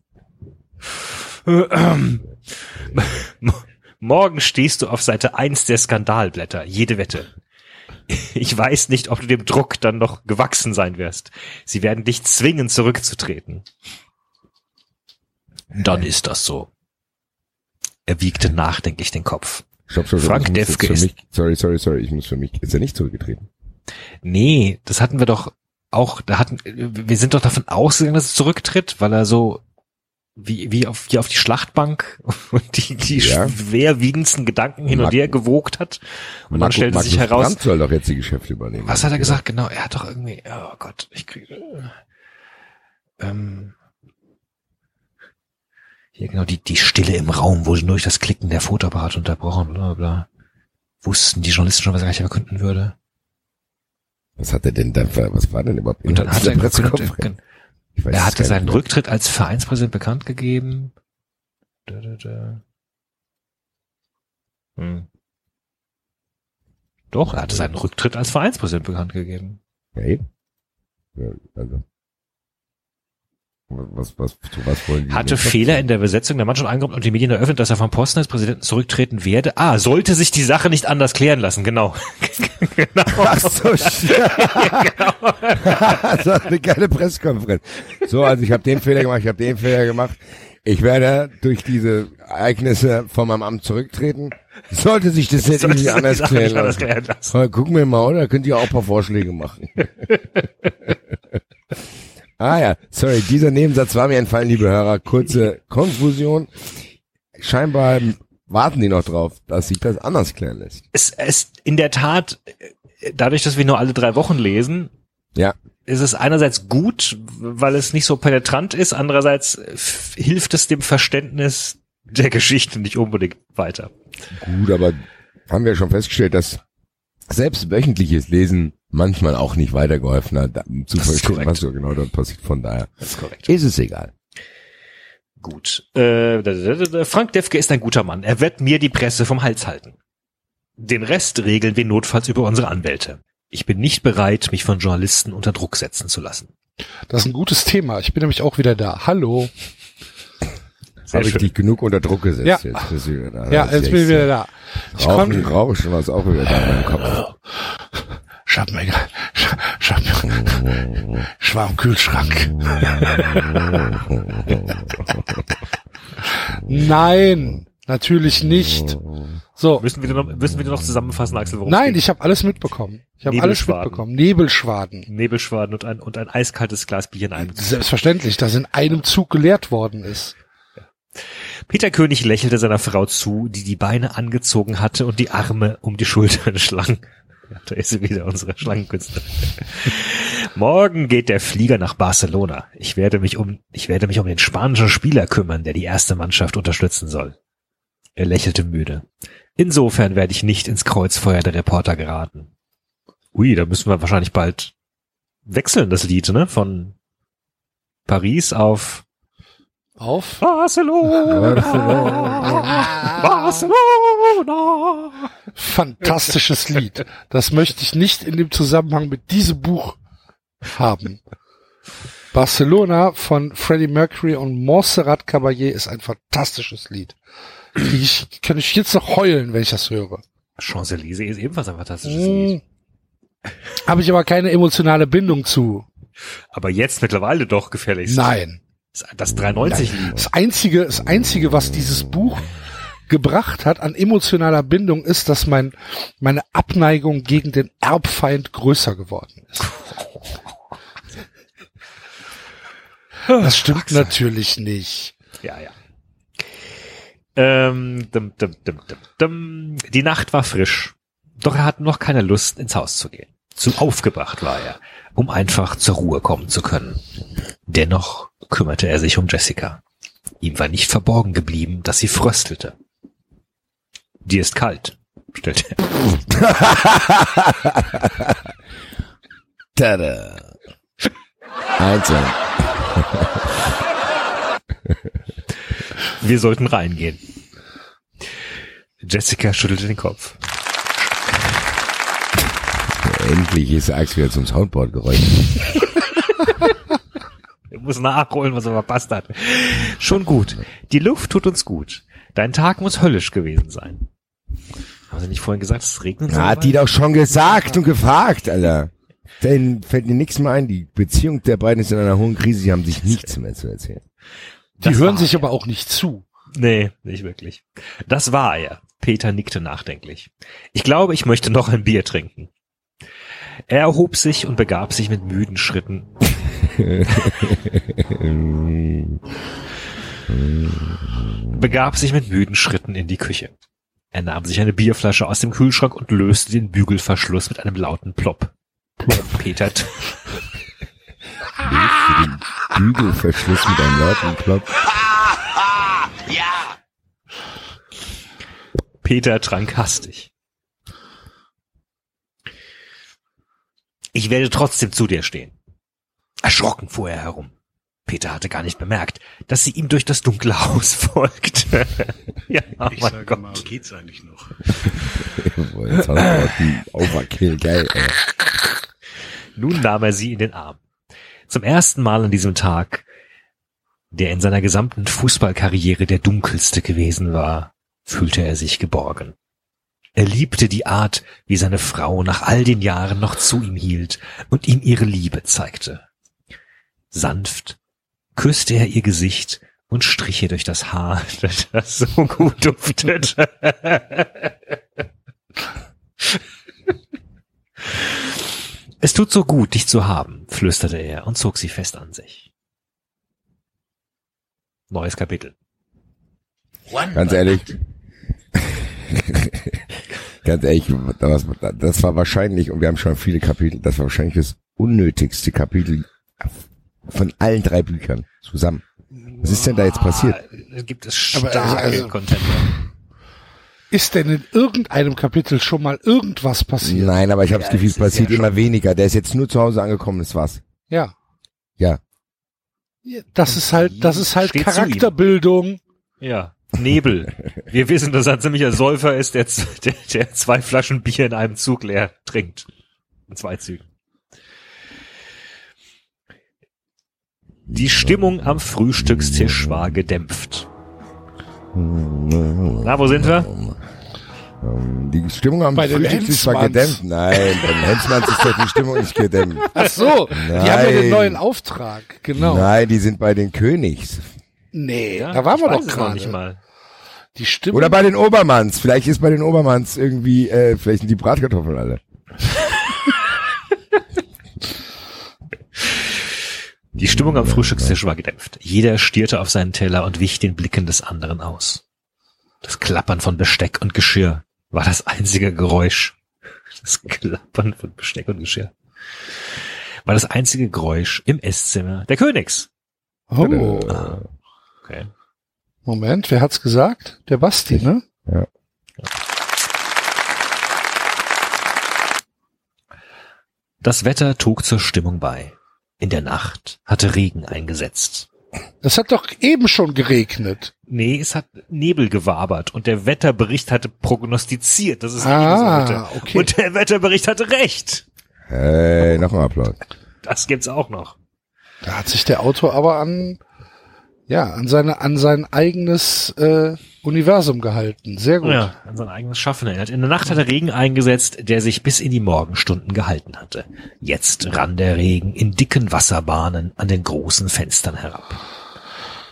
Mo- Morgen stehst du auf Seite 1 der Skandalblätter, jede Wette. Ich weiß nicht, ob du dem Druck dann noch gewachsen sein wirst. Sie werden dich zwingen, zurückzutreten. Dann ist das so. Er wiegte nachdenklich den Kopf. Stopp, stopp. Frank ich Defke ist- mich, sorry, sorry, sorry, ich muss für mich, ist er nicht zurückgetreten? Nee, das hatten wir doch auch, da hatten, wir sind doch davon ausgegangen, dass er zurücktritt, weil er so wie, wie auf, wie auf die Schlachtbank und die, die Ja. schwerwiegendsten Gedanken hin Mag- und her gewogt hat. Und dann Marco- stellte sich Magnus heraus, Brandt soll doch jetzt die Geschäfte übernehmen. was hat er gesagt? Genau, er hat doch irgendwie, oh Gott, ich kriege, ähm, hier genau die, die Stille im Raum wurde durch das Klicken der Fotoapparat unterbrochen, bla, bla. Wussten die Journalisten schon, was er gleich verkünden würde? Was hat er denn da, für- was war denn überhaupt Und dann hat er, verkündet- Ich weiß er hatte seinen. Rücktritt als Vereinspräsident bekannt gegeben. Da, da, da. Hm. Doch, er hatte seinen Rücktritt als Vereinspräsident bekannt gegeben. Ja, eben. Ja, also. Was, was, was wollen die? Hatte Fehler in der Besetzung der Mannschaft angekommen und die Medien eröffnet, dass er vom Posten als Präsidenten zurücktreten werde. Ah, sollte sich die Sache nicht anders klären lassen, genau. genau. Ach so, das war eine geile Pressekonferenz. So, also ich habe den Fehler gemacht, ich habe den Fehler gemacht. Ich werde durch diese Ereignisse von meinem Amt zurücktreten. Sollte sich das jetzt nicht anders klären nicht anders lassen. klären lassen. Gucken wir mal, oder? Könnt ihr auch ein paar Vorschläge machen. Ah ja, sorry, dieser Nebensatz war mir entfallen, liebe Hörer. Kurze Konfusion. Scheinbar warten die noch drauf, dass sich das anders klären lässt. Es ist in der Tat, dadurch, dass wir nur alle drei Wochen lesen, Ja, ist es einerseits gut, weil es nicht so penetrant ist, andererseits hilft es dem Verständnis der Geschichte nicht unbedingt weiter. gut, aber haben wir schon festgestellt, dass selbst wöchentliches Lesen manchmal auch nicht weitergeholfen hat, da- zu Das ist verstehen, was so genau dort passiert. Von daher Das ist korrekt. ist es egal. Gut. Äh. Frank Defke ist ein guter Mann. Er wird mir die Presse vom Hals halten. Den Rest regeln wir notfalls über unsere Anwälte. Ich bin nicht bereit, mich von Journalisten unter Druck setzen zu lassen. Das ist ein gutes Thema. Ich bin nämlich auch wieder da. Hallo. Habe ich dich genug unter Druck gesetzt Ja. jetzt? Bist du wieder da? Ja, jetzt bin ich wieder da. Ich Rauchen, Rauschen war es auch wieder da in meinem Kopf. ich war im Kühlschrank. Nein, natürlich nicht. So. Müssen wir noch, müssen wir noch zusammenfassen, Axel, worum Nein, ich habe alles mitbekommen. Ich habe alles mitbekommen. Nebelschwaden. Nebelschwaden und ein, und ein eiskaltes Glas Bier in einem. Selbstverständlich, das in einem Zug geleert worden ist. Peter König lächelte seiner Frau zu, die die Beine angezogen hatte und die Arme um die Schultern schlang. Ja, da ist sie wieder, unsere Schlangenkünstlerin. Morgen geht der Flieger nach Barcelona. Ich werde mich um, ich werde mich um den spanischen Spieler kümmern, der die erste Mannschaft unterstützen soll. Er lächelte müde. Insofern werde ich nicht ins Kreuzfeuer der Reporter geraten. Ui, da müssen wir wahrscheinlich bald wechseln, das Lied, ne? Von Paris auf Auf? Barcelona. Barcelona. Fantastisches Lied. Das möchte ich nicht in dem Zusammenhang mit diesem Buch haben. Barcelona von Freddie Mercury und Montserrat Caballé ist ein fantastisches Lied. Ich kann ich jetzt noch heulen, wenn ich das höre. Champs-Élysées ist ebenfalls ein fantastisches Lied. Hm. Habe ich aber keine emotionale Bindung zu. Aber jetzt mittlerweile doch gefährlich. Nein. Das 390-Lied. Das einzige, das einzige, was dieses Buch gebracht hat an emotionaler Bindung, ist, dass mein, meine Abneigung gegen den Erbfeind größer geworden ist. Das stimmt natürlich nicht. Ja, ja. Ähm, dum, dum, dum, dum, dum. Die Nacht war frisch, doch er hatte noch keine Lust, ins Haus zu gehen. Zu aufgebracht war er, um einfach zur Ruhe kommen zu können. Dennoch kümmerte er sich um Jessica. Ihm war nicht verborgen geblieben, dass sie fröstelte. Dir ist kalt, stellte er. Tada. Also, Wir sollten reingehen. Jessica schüttelte den Kopf. endlich ist Axt wieder zum Soundboard gerollt. Er muss nachholen, was er verpasst hat. Schon gut. Die Luft tut uns gut. Dein Tag muss höllisch gewesen sein. Haben Sie nicht vorhin gesagt, es regnet soll? Hat die doch schon gesagt und gefragt, Alter. Denn fällt mir nichts mehr ein. Die Beziehung der beiden ist in einer hohen Krise. Sie haben sich nichts mehr zu erzählen. Die Das hören sich er. aber auch nicht zu. Nee, nicht wirklich. Das war er. Peter nickte nachdenklich. Ich glaube, ich möchte noch ein Bier trinken. Er erhob sich und begab sich mit müden Schritten. begab sich mit müden Schritten in die Küche. Er nahm sich eine Bierflasche aus dem Kühlschrank und löste den Bügelverschluss mit einem lauten Plopp. Peter, t- Bügelverschluss mit einem lauten Klopf. Peter trank hastig. Ich werde trotzdem zu dir stehen. Erschrocken fuhr er herum. Peter hatte gar nicht bemerkt, dass sie ihm durch das dunkle Haus folgte. ja, oh Ich mein sage Gott. mal, geht's eigentlich noch? Jetzt Soundboard, ein Overkill, geil, ey. Nun nahm er sie in den Arm. Zum ersten Mal an diesem Tag, der in seiner gesamten Fußballkarriere der dunkelste gewesen war, fühlte er sich geborgen. Er liebte die Art, wie seine Frau nach all den Jahren noch zu ihm hielt und ihm ihre Liebe zeigte. Sanft küsste er ihr Gesicht und strich ihr durch das Haar, das so gut duftet. Es tut so gut, dich zu haben, flüsterte er und zog sie fest an sich. Neues Kapitel. One Ganz ehrlich. Ganz ehrlich, das, das war wahrscheinlich, und wir haben schon viele Kapitel, das war wahrscheinlich das unnötigste Kapitel von allen drei Büchern zusammen. Was ist denn da jetzt passiert? Ah, gibt es starke also- Contender. Ist denn in irgendeinem Kapitel schon mal irgendwas passiert? Nein, aber ich habe Ja, das Gefühl, es passiert ja immer weniger. Der ist jetzt nur zu Hause angekommen, das war's. Ja. Ja. Das ist halt, das ist halt Steht. Charakterbildung. Ja. Nebel. Wir wissen, dass er ein ziemlicher Säufer ist, der, der, der zwei Flaschen Bier in einem Zug leer trinkt. In zwei Zügen. Die Stimmung am Frühstückstisch war gedämpft. Na, wo sind wir? Die Stimmung am Bei den Frühstück ist zwar Hensmanns. gedämpft. Nein, beim Hensmanns ist doch die Stimmung nicht gedämpft. Ach so, die haben ja Nein. den neuen Auftrag. Genau. Nein, die sind bei den Königs. Nee, Ja, da waren wir doch gerade. nicht mal. Die Stimme. Oder bei den Obermanns. Vielleicht ist bei den Obermanns irgendwie, äh, vielleicht sind die Bratkartoffeln alle. Die Stimmung am Frühstückstisch war gedämpft. Jeder stierte auf seinen Teller und wich den Blicken des anderen aus. Das Klappern von Besteck und Geschirr war das einzige Geräusch. Das Klappern von Besteck und Geschirr war das einzige Geräusch im Esszimmer der Königs. oh, Ah, okay. Moment, wer hat's gesagt? Der Basti, ne? Das Wetter trug zur Stimmung bei. In der Nacht hatte Regen eingesetzt. Das hat doch eben schon geregnet. Nee, es hat Nebel gewabert und der Wetterbericht hatte prognostiziert, dass es regnen Ah, sollte. okay. Und der Wetterbericht hatte recht. Hey, noch ein Applaus. Das gibt's auch noch. Da hat sich der Autor aber an, ja, an seine, an sein eigenes äh, Universum gehalten. Sehr gut. Ja, an sein eigenes Schaffen erinnert. In der Nacht hatte Regen eingesetzt, der sich bis in die Morgenstunden gehalten hatte. Jetzt rann der Regen in dicken Wasserbahnen an den großen Fenstern herab.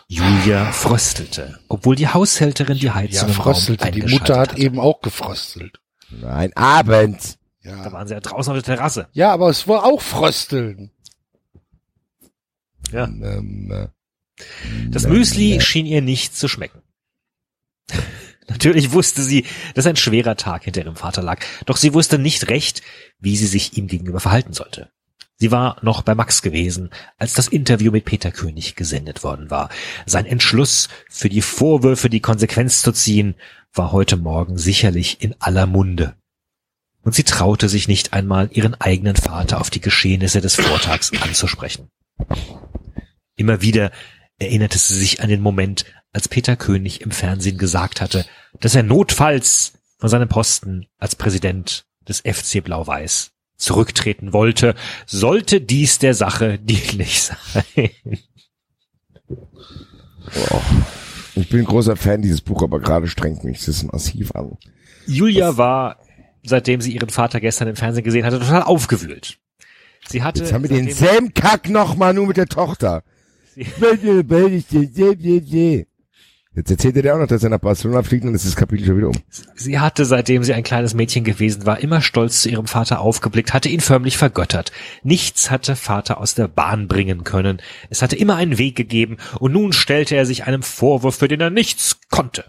Julia fröstelte, obwohl die Haushälterin die Ja, Heizung im Raum fröstelte. Die Mutter hat hatte. eben auch gefrostelt. Nein, Abend. Da Ja. waren sie ja draußen auf der Terrasse. ja, aber es war auch Frösteln. Ja. Ähm, äh, Das Müsli schien ihr nicht zu schmecken. Natürlich wusste sie, dass ein schwerer Tag hinter ihrem Vater lag, doch sie wusste nicht recht, wie sie sich ihm gegenüber verhalten sollte. Sie war noch bei Max gewesen, als das Interview mit Peter König gesendet worden war. Sein Entschluss, für die Vorwürfe die Konsequenz zu ziehen, war heute Morgen sicherlich in aller Munde. Und sie traute sich nicht einmal, ihren eigenen Vater auf die Geschehnisse des Vortags anzusprechen. Immer wieder erinnerte sie sich an den Moment, als Peter König im Fernsehen gesagt hatte, dass er notfalls von seinem Posten als Präsident des FC Blau-Weiß zurücktreten wollte, sollte dies der Sache dienlich sein. ich bin ein großer Fan dieses Buch, aber gerade strengt mich das massiv an. Julia war, seitdem sie ihren Vater gestern im Fernsehen gesehen hatte, total aufgewühlt. Sie hatte, Jetzt haben wir seitdem- denselben Kack noch mal nur mit der Tochter. Sie- Jetzt erzählt er dir auch noch, dass er nach Barcelona fliegt und ist das Kapitel schon wieder um. Sie hatte, seitdem sie ein kleines Mädchen gewesen war, immer stolz zu ihrem Vater aufgeblickt, hatte ihn förmlich vergöttert. Nichts hatte Vater aus der Bahn bringen können. Es hatte immer einen Weg gegeben, und nun stellte er sich einem Vorwurf, für den er nichts konnte.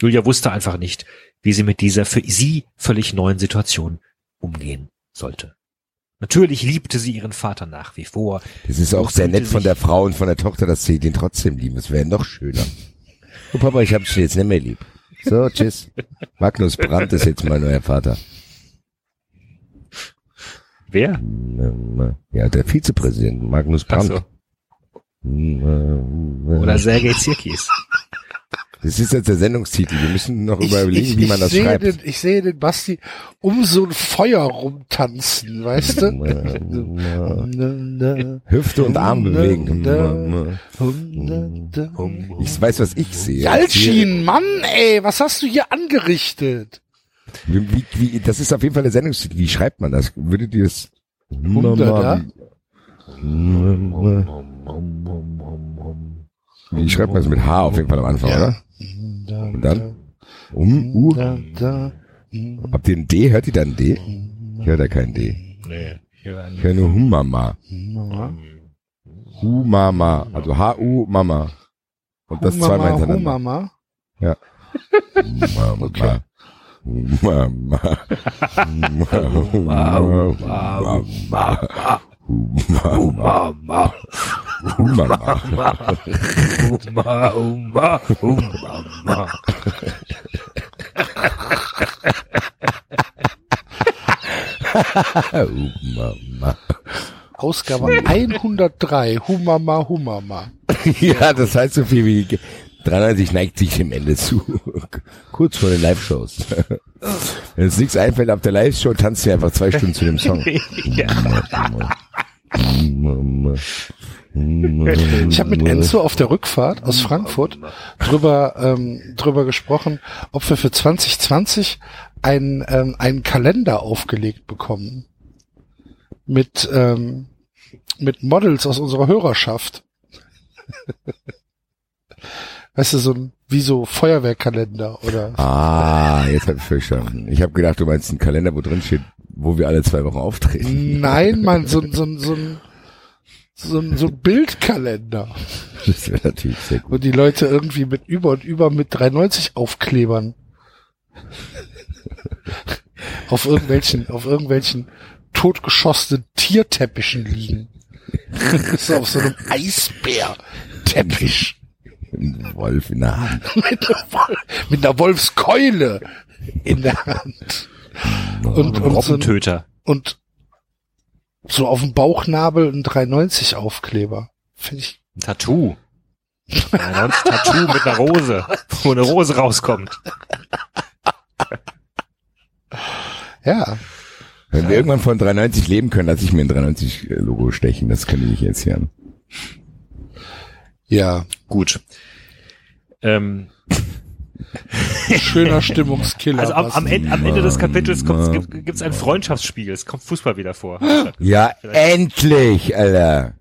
Julia wusste einfach nicht, wie sie mit dieser für sie völlig neuen Situation umgehen sollte. Natürlich liebte sie ihren Vater nach wie vor. Das ist auch sehr nett von der Frau und von der Tochter, dass sie den trotzdem lieben. Das wäre noch schöner. Oh Papa, ich hab dich jetzt nicht mehr lieb. So, tschüss. Magnus Brandt ist jetzt mein neuer Vater. Wer? Ja, der Vizepräsident, Magnus Brandt. so. Oder Sergei Zirkis. Das ist jetzt der Sendungstitel. Wir müssen noch Ich, überlegen, ich, wie man das sehe schreibt. den, ich sehe den Basti um so ein Feuer rumtanzen, weißt du? Hüfte und Arm bewegen. Ich weiß, was ich sehe. Jalcin, Mann, ey, was hast du hier angerichtet? Wie, wie, wie, das ist auf jeden Fall der Sendungstitel. Wie schreibt man das? Würdet ihr es? Wie schreibt man es mit H auf jeden Fall am Anfang, Ja. oder? Und dann? Um, U. Da, da, Habt ihr ein D? Hört ihr da ein D? Ich höre da kein D. Nee, Ich höre nur Humama. Mama. Humama. Also H-U, Mama. Und das zweimal Humama, hintereinander. Humama. Humama. Okay. Humama. Humama. Humama. Humama. Uma, uma, uma. Humama. Ausgabe 103. Humama, Humama. Ja, das heißt so viel wie 93 neigt sich dem Ende zu. Kurz vor den Live-Shows. Wenn uns nichts einfällt auf der Live-Show, tanzt du einfach zwei Stunden zu dem Song. Ich habe mit Enzo auf der Rückfahrt aus Frankfurt drüber, ähm, drüber gesprochen, ob wir für 2020 einen, ähm, einen Kalender aufgelegt bekommen. Mit, ähm, mit Models aus unserer Hörerschaft. weißt du, so ein, wie so Feuerwehrkalender oder Ah, jetzt hab ich verstanden. Ich habe gedacht, du meinst einen Kalender, wo drin steht, wo wir alle zwei Wochen auftreten. Nein, man, so, so, so, ein so, ein so ein Bildkalender. Das wäre natürlich sehr gut. wo die Leute irgendwie mit über und über mit 390 Aufklebern auf irgendwelchen, auf irgendwelchen totgeschossenen Tierteppichen liegen. so auf so einem Eisbärteppich Ein Wolf in der Hand. mit einer, Wol mit einer Wolfskeule in der Hand. Und, und, Robbentöter. und so auf dem Bauchnabel ein 390 Aufkleber. Finde ich Ein Tattoo. Ein Tattoo mit einer Rose, wo eine Rose rauskommt. ja. Wenn wir irgendwann von 390 leben können, lass ich mir ein 390-Logo stechen. Das könnte ich jetzt hier. Ja, Gut. Ähm, schöner Stimmungskiller. also am, am, Ende, am Ende des Kapitels kommt, gibt, gibt's ein Freundschaftsspiel. Es kommt Fußball wieder vor. Ja, endlich, Alter.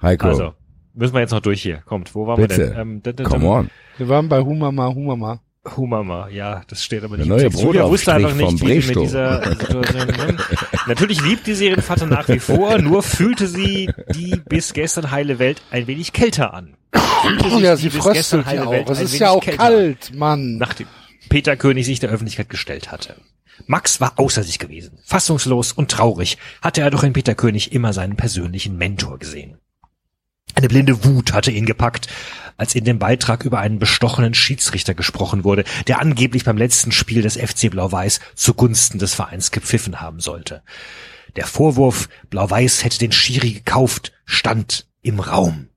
Heiko, Also, müssen wir jetzt noch durch hier. Kommt, wo waren wir Bitte. denn? Ähm, come on. Wir waren bei Humama, Humama. Humama, ja, das steht aber Der nicht. neue im Text. Julia wusste einfach nicht, wie sie vom mit dieser Situation. Natürlich liebt die Serienvater nach wie vor, nur fühlte sie die bis gestern heile Welt ein wenig kälter an. Ja, sie bis gestern fröstelt ja heile auch. Welt Es ein ist wenig ja auch kalt, Mann. nachdem Peter König sich der Öffentlichkeit gestellt hatte. Max war außer sich gewesen. Fassungslos und traurig hatte er doch in Peter König immer seinen persönlichen Mentor gesehen. Eine blinde Wut hatte ihn gepackt, als in dem Beitrag über einen bestochenen Schiedsrichter gesprochen wurde, der angeblich beim letzten Spiel des FC Blau-Weiß zugunsten des Vereins gepfiffen haben sollte. Der Vorwurf, Blau-Weiß hätte den Schiri gekauft, stand im Raum.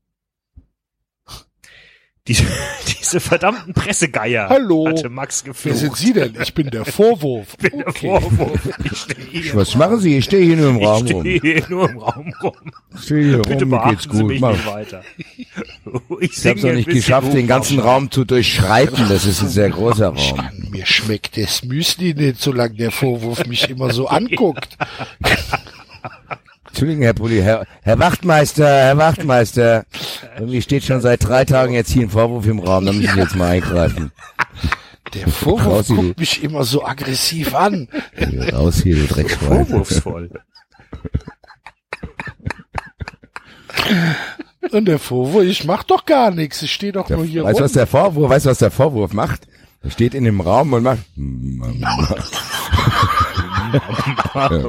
Diese, diese verdammten Pressegeier Hallo. hatte Max Wer geflucht. sind Sie denn? Ich bin der Vorwurf. Ich bin der Okay. Vorwurf. Ich stehe hier, Was machen Sie? Ich stehe hier nur im Raum ich rum. stehe hier nur im Raum rum. Ich stehe hier Bitte rum, mir geht's beachten Sie gut. mich Mach. nicht weiter. Ich, Ich hab's noch nicht geschafft, den ganzen Raum zu durchschreiten. Das ist ein sehr großer Raum. Mir schmeckt das Müsli nicht, solange der Vorwurf mich immer so anguckt. Entschuldigung, Herr Pulli, Herr, Herr Wachtmeister, Herr Wachtmeister. Irgendwie steht schon seit drei Tagen jetzt hier ein Vorwurf im Raum, da müssen Sie jetzt mal eingreifen. Der Vorwurf Raus, guckt mich immer so aggressiv an. Raus hier, du Dreckschwein. Vorwurfsvoll. Und der Vorwurf, ich mach doch gar nichts, ich stehe doch Der, nur hier weißt du, rum. was der Vorwurf, weißt du, was der Vorwurf macht? Er steht in dem Raum und macht,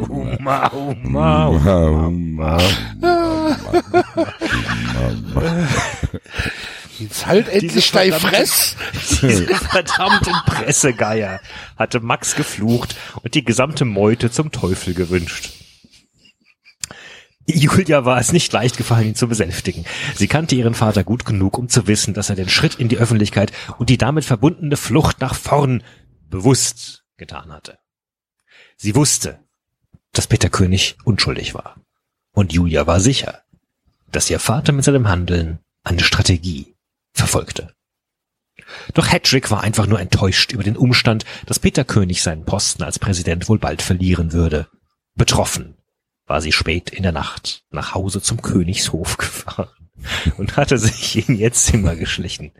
Uma, uma, Jetzt halt endlich dein Fress. Diese verdammten Pressegeier hatte Max geflucht und die gesamte Meute zum Teufel gewünscht. Julia war es nicht leicht gefallen, ihn zu besänftigen. Sie kannte ihren Vater gut genug, um zu wissen, dass er den Schritt in die Öffentlichkeit und die damit verbundene Flucht nach vorn bewusst getan hatte. Sie wusste, dass Peter König unschuldig war. Und Julia war sicher, dass ihr Vater mit seinem Handeln eine Strategie verfolgte. Doch Hedrick war einfach nur enttäuscht über den Umstand, dass Peter König seinen Posten als Präsident wohl bald verlieren würde. Betroffen war sie spät in der Nacht nach Hause zum Königshof gefahren. und hatte sich in ihr Zimmer geschlichen.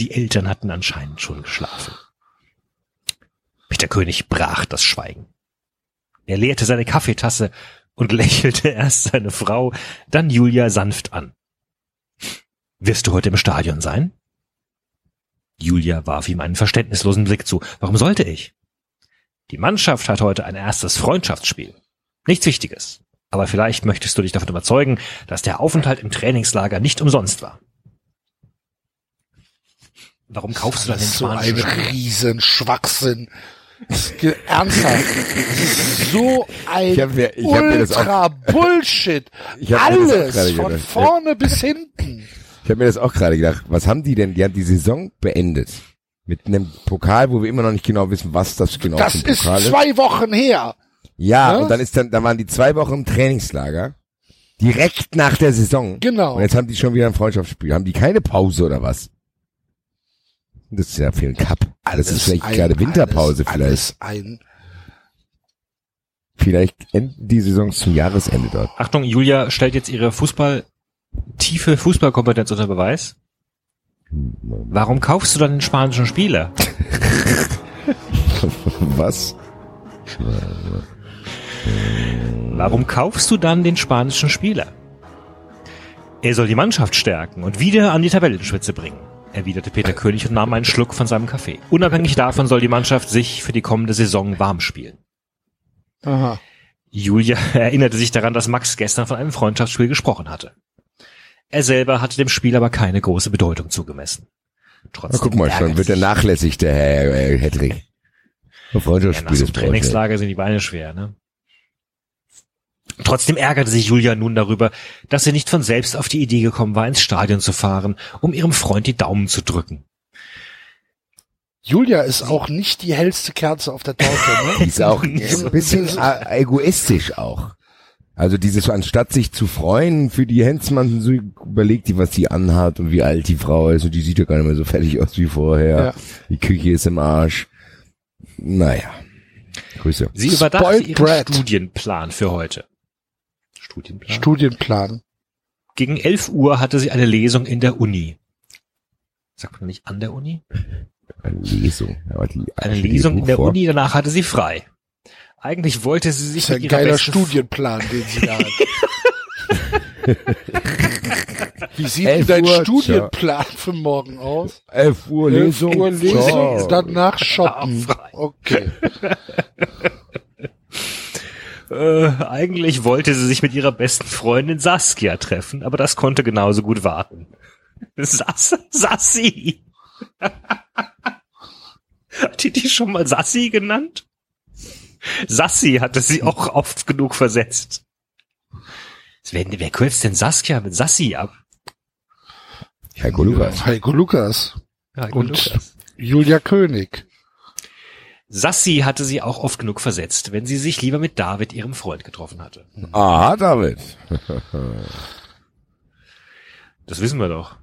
Die Eltern hatten anscheinend schon geschlafen. Peter König brach das Schweigen. Er leerte seine Kaffeetasse und lächelte erst seine Frau, dann Julia sanft an. Wirst du heute im Stadion sein? Julia warf ihm einen verständnislosen Blick zu. Warum sollte ich? Die Mannschaft hat heute ein erstes Freundschaftsspiel. Nichts Wichtiges. Aber vielleicht möchtest du dich davon überzeugen, dass der Aufenthalt im Trainingslager nicht umsonst war. Warum kaufst du dann den so ein spanischen Das Ernsthaft. Das ist so ein Ich hab mir- das auch- ultra Bullshit. Das Alles von gedacht. vorne bis hinten. Ich habe mir das auch gerade gedacht. Was haben die denn? Die haben die Saison beendet. Mit einem Pokal, wo wir immer noch nicht genau wissen, was das genau Das ist Pokal ist. zwei Wochen her. Ja, Ne? und dann ist dann, dann waren die zwei Wochen im Trainingslager. Direkt nach der Saison. Genau. Und jetzt haben die schon wieder ein Freundschaftsspiel. Haben die keine Pause oder was? Das ist ja für den Cup. das ist vielleicht ein- gerade Winterpause alles, vielleicht. Alles ein Vielleicht enden die Saisons zum Jahresende dort. Achtung, Julia stellt jetzt ihre Fußball, tiefe Fußballkompetenz unter Beweis. Warum kaufst du dann den spanischen Spieler? Was? Warum kaufst du dann den spanischen Spieler? Er soll die Mannschaft stärken und wieder an die Tabellenspitze bringen, erwiderte Peter König und nahm einen Schluck von seinem Kaffee. Unabhängig davon soll die Mannschaft sich für die kommende Saison warm spielen. Aha. Julia erinnerte sich daran, dass Max gestern von einem Freundschaftsspiel gesprochen hatte. Er selber hatte dem Spiel aber keine große Bedeutung zugemessen. Na, Trotzdem guck mal schon, wird er nachlässig, der Herr äh, Hedrick. Ein Ja, nach Freundschaftsspiel so. Trainingslager sind die Beine schwer, ne? Trotzdem ärgerte sich Julia nun darüber, dass sie nicht von selbst auf die Idee gekommen war, ins Stadion zu fahren, um ihrem Freund die Daumen zu drücken. Julia ist auch nicht die hellste Kerze auf der Torte, Die ne? ist auch ein bisschen egoistisch auch. Also dieses, anstatt sich zu freuen für die Hensmann, so überlegt die, was die anhat und wie alt die Frau ist und die sieht ja gar nicht mehr so fertig aus wie vorher. Ja. Die Küche ist im Arsch. Naja. Grüße. Sie überdachte Spoiled ihren. Studienplan für heute. Studienplan? Studienplan. Gegen 11 Uhr hatte sie eine Lesung in der Uni. Sagt man nicht an der Uni? Eine Lesung. Aber die, Eine Lesung in der vor. Uni, danach hatte sie frei. Eigentlich wollte sie Das sich ist ja mit ein geiler Studienplan, den sie da hat. Wie sieht denn dein Uhr, Studienplan für morgen aus? 11 Uhr Lesung. 11 Uhr Lesung, danach shoppen. frei. Okay. Äh, eigentlich wollte sie sich mit ihrer besten Freundin Saskia treffen, aber das konnte genauso gut warten. Sass, Sassi. Hat die die schon mal Sassi genannt? Sassi hatte sie auch oft genug versetzt. Wer, wer kürzt denn Saskia mit Sassi ab? Heiko Lukas. Heiko Lukas Heiko und Lukas. Julia König. Sassi hatte sie auch oft genug versetzt, wenn sie sich lieber mit David, ihrem Freund, getroffen hatte. Ah, David. Das wissen wir doch.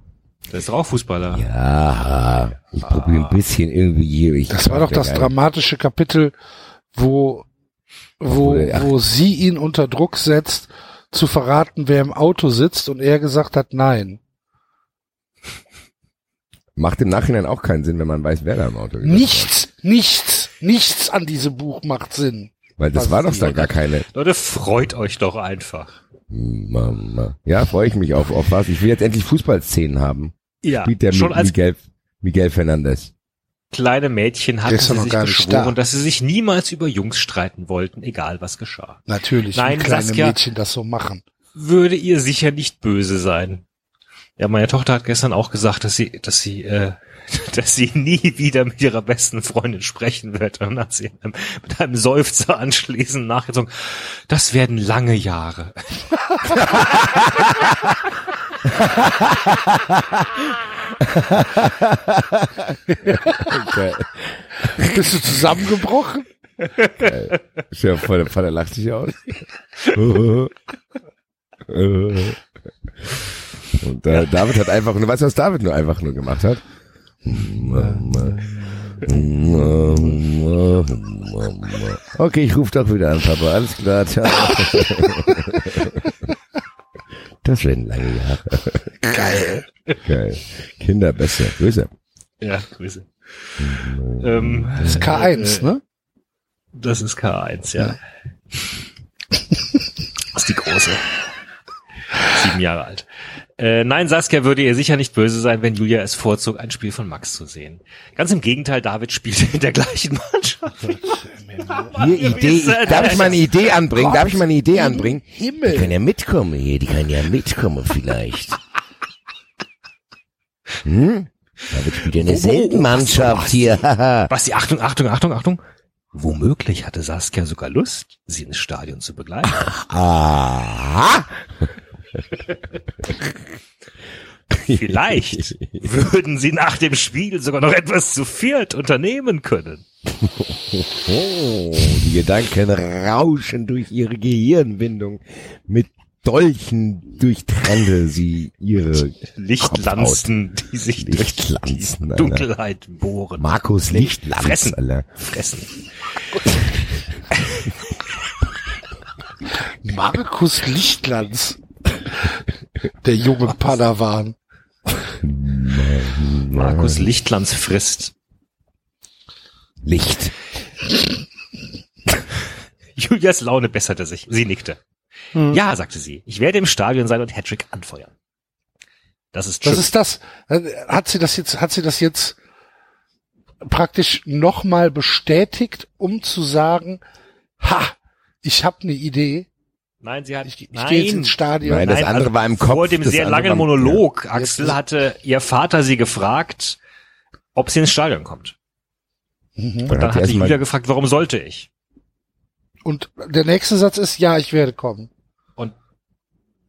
Der ist doch auch Fußballer. Ja, ich probiere ein bisschen irgendwie hier. Ich Das war doch das dramatische Kapitel, wo, wo, wo sie ihn unter Druck setzt, zu verraten, wer im Auto sitzt und er gesagt hat, nein. Macht im Nachhinein auch keinen Sinn, wenn man weiß, wer da im Auto ist. Nichts, nichts, nichts an diesem Buch macht Sinn. Weil das war doch das? gar keine. Leute, freut euch doch einfach. Mama. Ja, freue ich mich auf, auf was. Ich will jetzt endlich Fußballszenen haben. Ja, Spielt der schon Mi- als Miguel, Miguel Fernandes. kleine Mädchen hatten sie sich geschworen, da. dass sie sich niemals über Jungs streiten wollten, egal was geschah. Natürlich, Nein, kleine Saskia- Mädchen das so machen. Würde ihr sicher nicht böse sein. Ja, meine Tochter hat gestern auch gesagt, dass sie, dass sie, äh, dass sie nie wieder mit ihrer besten Freundin sprechen wird. Und dann hat sie mit einem Seufzer anschließend nachgezogen. Das werden lange Jahre. Okay. Bist du zusammengebrochen? Stell dir vor, der Vater lacht sich aus. Und äh, David hat einfach, nur weißt du, was David nur einfach nur gemacht hat? Okay, ich rufe doch wieder an, Papa. Alles klar, ciao. Das werden lange Jahre. Geil. Geil. Kinder besser. Grüße. Ja, Grüße. Ähm, Das ist K1, äh, ne? Das ist K1, ja. Das ist die große. Sieben Jahre alt. Äh, nein, Saskia würde ihr sicher nicht böse sein, wenn Julia es vorzog, ein Spiel von Max zu sehen. Ganz im Gegenteil, David spielte in der gleichen Mannschaft. Hier, Idee, ich, darf ich mal eine Idee anbringen? Darf ich mal eine Idee anbringen? Die Himmel. kann ja mitkommen hier, die kann ja mitkommen vielleicht. Hm? David spielt ja in derselben Mannschaft hier, haha. Basti, Achtung, Achtung, Achtung, Achtung. Womöglich hatte Saskia sogar Lust, sie ins Stadion zu begleiten. Aha. Vielleicht würden sie nach dem Spiel sogar noch etwas zu viert unternehmen können. Oh, die Gedanken rauschen durch ihre Gehirnwindung. Mit Dolchen durchtrennte sie ihre Lichtlanzen, die sich durch Lichtlanzen, die Alter. Dunkelheit bohren. Markus Lichtlanz, Fressen. Alter. Fressen. Markus Lichtlanz. Der junge Padawan. Markus Lichtlanz frisst. Licht. Julias Laune besserte sich. Sie nickte. Ja, sagte sie. Ich werde im Stadion sein und Hattrick anfeuern. Das ist Das schön. ist das. Äh, Hat sie das jetzt, hat sie das jetzt praktisch nochmal bestätigt, um zu sagen, ha, ich habe eine Idee. Nein, sie hat, Ich, ich nein, ins Stadion. Nein, das andere war im Kopf. Vor dem sehr langen Monolog, Ja. Axel, hatte ihr Vater sie gefragt, ob sie ins Stadion kommt. Mhm. Und dann hat sie hat sie Julia gefragt, warum sollte ich? Und der nächste Satz ist, ja, ich werde kommen. Und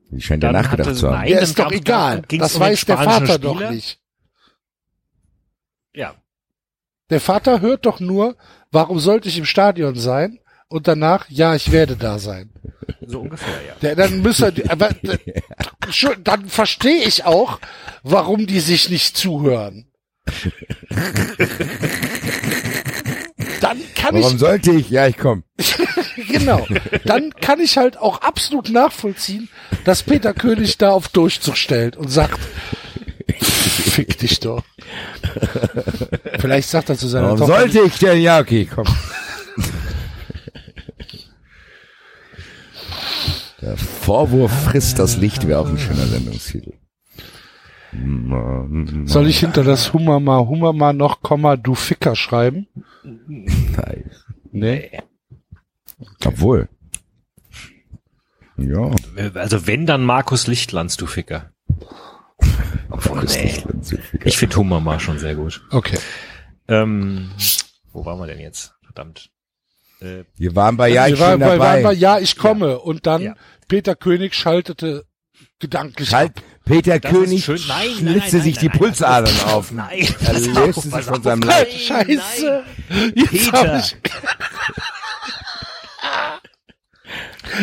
Die scheint ja Dann nachgedacht hatte- zu haben. nein, Ja, ist doch egal. Das um weiß der Vater doch Spieler? nicht. ja, Der Vater hört doch nur, warum sollte ich im Stadion sein? Und danach, ja, ich werde da sein. so ungefähr, ja. Der, dann müsste, aber, schon, dann verstehe ich auch, warum die sich nicht zuhören. Dann kann Warum ich, sollte ich? Ja, ich komm. genau, dann kann ich halt auch absolut nachvollziehen, dass Peter König da auf Durchzug stellt und sagt, fick dich doch. Vielleicht sagt er zu seiner Warum Tochter, sollte ich denn? Ja, okay, komm. Der Vorwurf frisst das Licht wäre auch ein schöner Sendungstitel. soll ich hinter das Hummerma Hummerma noch Komma du Ficker schreiben? Nein. Nee. Obwohl. Ja. Also wenn, dann Markus Lichtlanz, du Ficker. Obwohl, nee. so viel. Ich finde Hummer mal schon sehr gut. Okay. Ähm, wo waren wir denn jetzt? Verdammt. Äh, Wir waren bei Ja, ich wir waren, bin bei, waren bei dabei. Ja, ich komme. Und dann Ja. Peter König schaltete gedanklich Halt, ab. Peter das König schön. Nein, nein, schlitzte nein, sich nein, die nein, Pulsadern auf. Nein, Er löste auf, sich von auf. seinem Nein, Leib. Scheiße. Jetzt, Peter.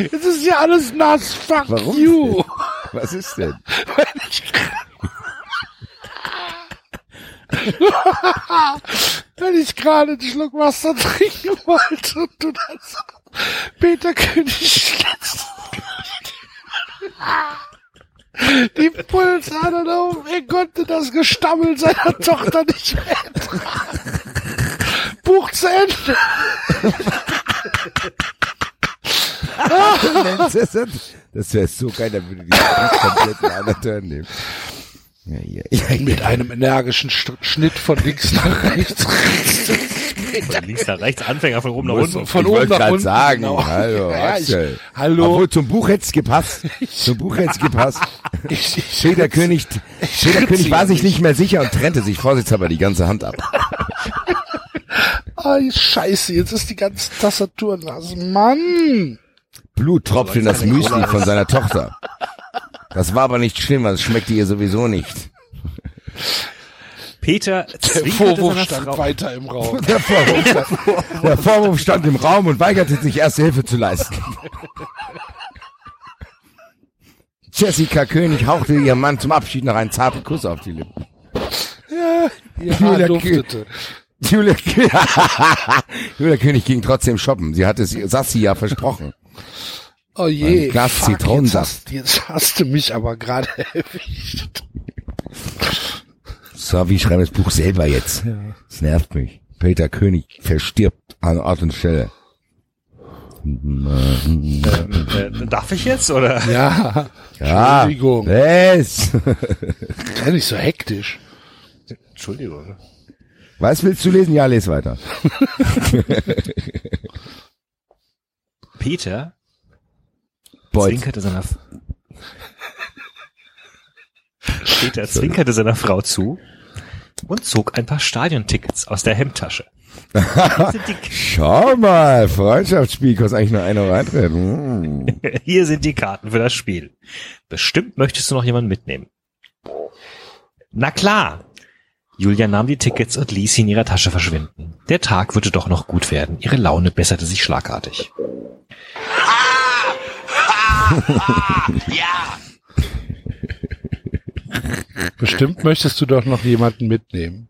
jetzt ist ja alles nass. Fuck Warum you. Was ist denn? Wenn ich gerade einen Schluck Wasser trinken wollte und du dann so Peter König. Die Pulsadern auf. Er konnte das Gestammel seiner Tochter nicht mehr ertragen. Buch zu Ende. Das wäre so geil, dann würde die komplett einen anderen Turn nehmen. Ja, ja, ja, Mit einem energischen St Schnitt von links nach rechts. Von links nach rechts, Anfänger von oben nach unten. Von ich oben wollte nach gerade unten, sagen, genau. hallo, Ja, ich- Axel. hallo. Obwohl, zum Buch hätte es gepasst. Zum Buch hätte es gepasst. Ich, ich, Peter König, Peter König war sich nicht. mehr sicher und trennte sich vorsichtshalber die ganze Hand ab. Ah, scheiße, jetzt ist die ganze Tastatur nass. Mann! Blut tropfte in das Müsli von seiner Tochter. Das war aber nicht schlimm, weil es schmeckte ihr sowieso nicht. Peter Der Vorwurf seiner stand Frau. weiter im Raum. Der Vorwurf, stand, der Vorwurf stand im Raum und weigerte sich, erste Hilfe zu leisten. Jessica König hauchte ihrem Mann zum Abschied noch einen zarten Kuss auf die Lippen. Ja, ja, Julia duftete. Julia, Julia König ging trotzdem shoppen. Sie hatte es Sassi ja versprochen. Oh je, Ein Glas fuck, jetzt, Zitronensaft. hast, jetzt hast du mich aber gerade erwischt. So, wie schreiben das Buch selber jetzt? Das nervt mich. Peter König verstirbt an Ort und Stelle. Ähm, äh, darf ich jetzt oder? Ja, Ja, Entschuldigung. was? sei nicht so hektisch. Entschuldigung. Was willst du lesen? Ja, les weiter. Peter Beut. zwinkerte seiner Peter zwinkerte seiner Frau zu und zog ein paar Stadiontickets aus der Hemdtasche. Hier sind, die, Schau mal, Freundschaftsspiel kostet eigentlich nur ein Euro Eintritt. Mm. hier sind die Karten für das Spiel. Bestimmt möchtest du noch jemanden mitnehmen. Na klar. Julia nahm die Tickets und ließ sie in ihrer Tasche verschwinden. Der Tag würde doch noch gut werden. Ihre Laune besserte sich schlagartig. Bestimmt möchtest du doch noch jemanden mitnehmen.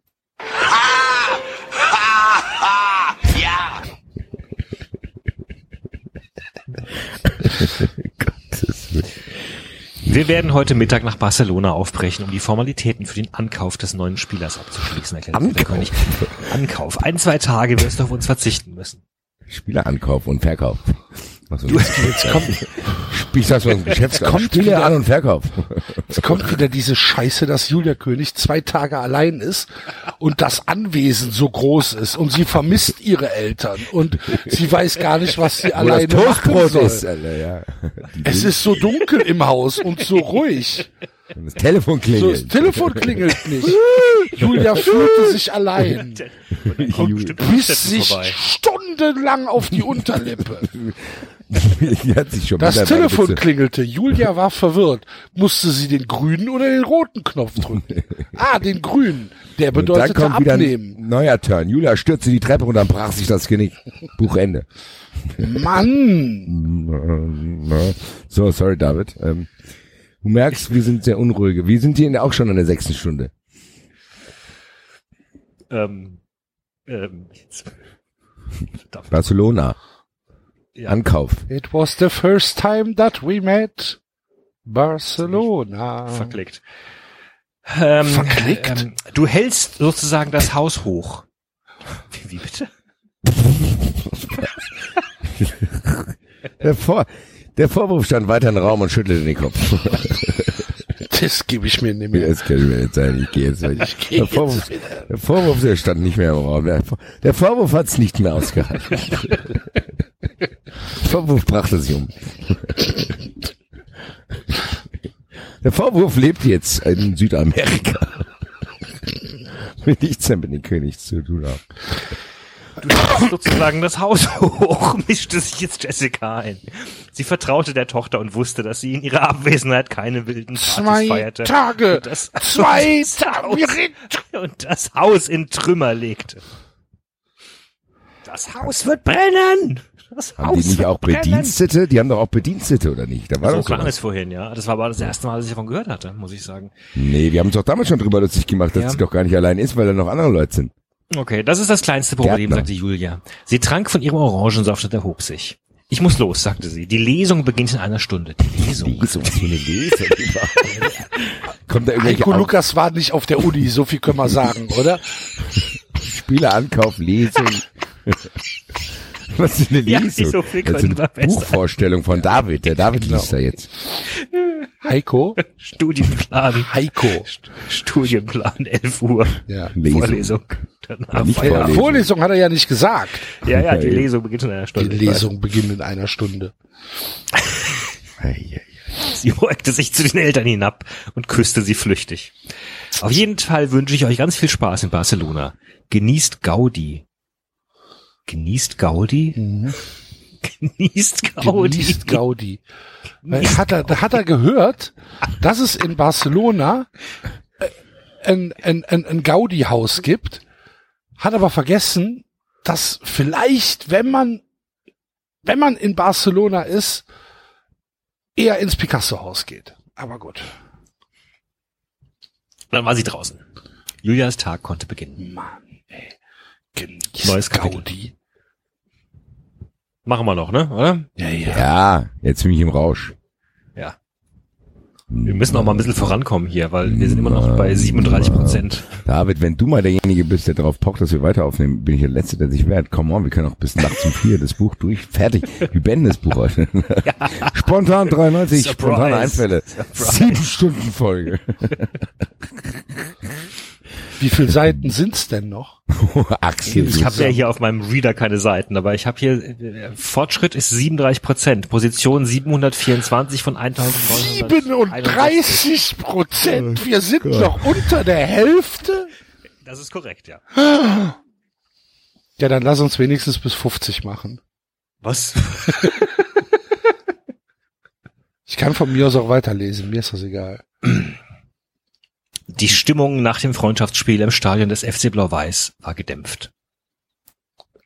Wir werden heute Mittag nach Barcelona aufbrechen, um die Formalitäten für den Ankauf des neuen Spielers abzuschließen. erklärt der Ankauf? König. Ankauf. Ein, zwei Tage wirst du auf uns verzichten müssen. Spielerankauf und Verkauf. Also, Jetzt kommt, Spielst das was Geschäftskommt kommt wieder- an und Verkauf. jetzt kommt wieder diese Scheiße, dass Julia König zwei Tage allein ist und das Anwesen so groß ist und sie vermisst ihre Eltern und sie weiß gar nicht, was sie alleine machen soll. ist, Alter, ja. Es ist so dunkel im Haus und so ruhig. Das Telefon So, das klingelt. Telefon klingelt nicht. Julia fühlte sich allein. Biss sich vorbei. stundenlang auf die Unterlippe. Das Telefon klingelte. Julia war verwirrt. Musste sie den grünen oder den roten Knopf drücken? Ah, den grünen. Der wieder abnehmen. neuer Turn. Julia stürzte die Treppe und dann brach sich das Genick. Buchende. Mann! So, sorry, David. Ähm, du merkst, wir sind sehr unruhige. Wir sind hier auch schon in der sechsten Stunde. Ähm, ähm. Barcelona. Ja. Ankauf. It was the first time that we met. Barcelona. Verklickt. Ähm, Verklickt? Ähm, du hältst sozusagen das Haus hoch. Wie, wie bitte? Der, Vor der Vorwurf stand weiter im Raum und schüttelte den Kopf. Das gebe ich mir nicht mehr. Das kann ich mir jetzt sein. Ich gehe jetzt. Ich geh der, jetzt Vorwurf, der Vorwurf der stand nicht mehr im Raum. Der, Vor- der Vorwurf hat es nicht mehr ausgehalten. der Vorwurf brachte sie um. Der Vorwurf lebt jetzt in Südamerika. Will nichts mehr mit den Königs zu tun haben. Du hältst sozusagen das Haus hoch, mischte sich jetzt Jessica ein. Sie vertraute der Tochter und wusste, dass sie in ihrer Abwesenheit keine wilden Partys Zwei feierte. Tage. Und das, Zwei Tage. Und das Haus in Trümmer legte. Das Haus wird brennen! Das Haben Haus die nicht auch brennen! Bedienstete? Die haben doch auch Bedienstete, oder nicht? Da war So doch klang es vorhin, ja. Das war aber das erste Mal, dass ich davon gehört hatte, muss ich sagen. Nee, wir haben uns doch damals schon drüber lustig gemacht, dass Ja. sie doch gar nicht allein ist, weil da noch andere Leute sind. Okay, das ist das kleinste Problem, sagte Julia. Sie trank von ihrem Orangensaft und erhob sich. Ich muss los, sagte sie. Die Lesung beginnt in einer Stunde. Die Lesung? Lesung, was für eine Lesung. Kommt da irgendwelche Heiko Au- Lukas war nicht auf der Uni, so viel können wir sagen, oder? Spielerankauf, Lesung. Was ist eine Ja, Lesung? so viel das ist eine. Buchvorstellung von David. Der David liest da jetzt. Heiko? Studienplan. Heiko. Studienplan, 11 Uhr. Ja. Lesung. Vorlesung. Nicht Feierabend. Vorlesung. Vorlesung hat er ja nicht gesagt. Ja, ja, die Ja, ja. Lesung beginnt in einer Die Stunde. Lesung beginnt in einer Stunde. Sie beugte sich zu den Eltern hinab und küsste sie flüchtig. Auf jeden Fall wünsche ich euch ganz viel Spaß in Barcelona. Genießt Gaudi. Genießt Gaudi? Genießt Gaudi. Genießt Gaudi. Weil Hat er, hat er gehört, dass es in Barcelona äh, ein, ein, ein, ein Gaudi-Haus gibt, hat aber vergessen, dass vielleicht, wenn man, wenn man in Barcelona ist, eher ins Picasso-Haus geht. Aber gut. Dann war sie draußen. Julias Tag konnte beginnen. Mann, ey. Genießt Neues. Gaudi. Machen wir noch, ne? Oder? Ja, ja. Ja, jetzt bin ich im Rausch. Ja. Wir müssen auch mal ein bisschen vorankommen hier, weil wir sind immer noch bei 37 Prozent. David, wenn du mal derjenige bist, der darauf pocht, dass wir weiter aufnehmen, bin ich der Letzte, der sich wehrt. Come on, wir können auch bis nachts um vier das Buch durch. Fertig. Wir beenden das Buch heute. Spontan 93, Surprise. spontane Einfälle. Surprise. Sieben Stunden Folge. Wie viele Seiten sind's denn noch? Axel. Ich habe ja hier auf meinem Reader keine Seiten, aber ich habe hier äh, Fortschritt ist 37 Prozent, Position 724 von 1900. 37 Prozent. Wir sind noch unter der Hälfte. Das ist korrekt, ja. Ja, dann lass uns wenigstens bis 50 machen. Was? Ich kann von mir aus auch weiterlesen. Mir ist das egal. Die Stimmung nach dem Freundschaftsspiel im Stadion des FC Blau-Weiß war gedämpft.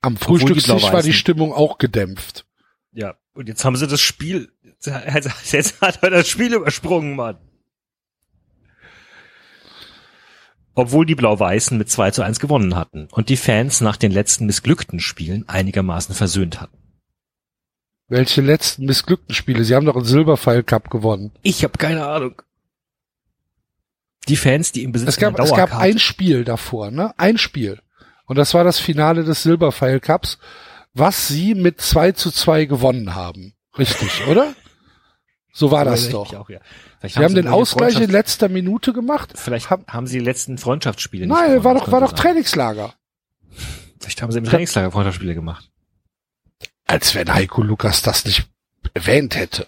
Am die Frühstückstisch war die Stimmung auch gedämpft. Ja, und jetzt haben sie das Spiel, jetzt hat er das Spiel übersprungen, Mann. Obwohl die Blau-Weißen mit 2 zu 1 gewonnen hatten und die Fans nach den letzten missglückten Spielen einigermaßen versöhnt hatten. Welche letzten missglückten Spiele? Sie haben doch einen Silberpfeil Cup gewonnen. Ich habe keine Ahnung. Die Fans, die im Besitz Es gab, es gab ein Spiel davor, ne? Ein Spiel. Und das war das Finale des Silberpfeil Cups, was sie mit 2 zu 2 gewonnen haben. Richtig, oder? So war das doch. Auch, ja. Vielleicht Sie haben den Ausgleich in letzter Minute gemacht. Vielleicht Hab- haben sie die letzten Freundschaftsspiele nicht Nein, war doch, war doch. Trainingslager. Vielleicht haben sie im Trainingslager Freundschaftsspiele gemacht. Als wenn Heiko Lukas das nicht erwähnt hätte.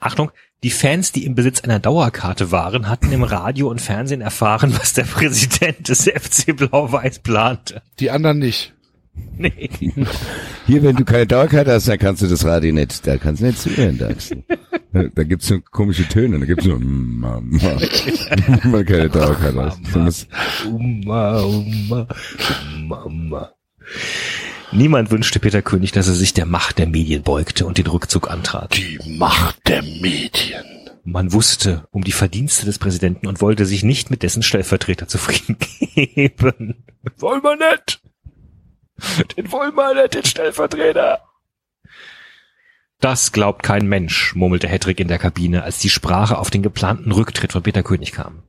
Achtung, die Fans, die im Besitz einer Dauerkarte waren, hatten im Radio und Fernsehen erfahren, was der Präsident des FC Blau-Weiß plante. Die anderen nicht. Nee. Hier, wenn du keine Dauerkarte hast, dann kannst du das Radio nicht, da kannst du nicht zuhören, da. Da gibt's so komische Töne, da gibt's so, Mama, wenn keine Dauerkarte hast. Uma, uma, Mama. Niemand wünschte Peter König, dass er sich der Macht der Medien beugte und den Rückzug antrat. Die Macht der Medien. Man wusste um die Verdienste des Präsidenten und wollte sich nicht mit dessen Stellvertreter zufrieden geben. Wollen wir nicht. Den wollen wir nicht, den Stellvertreter. Das glaubt kein Mensch, murmelte Hedrick in der Kabine, als die Sprache auf den geplanten Rücktritt von Peter König kam.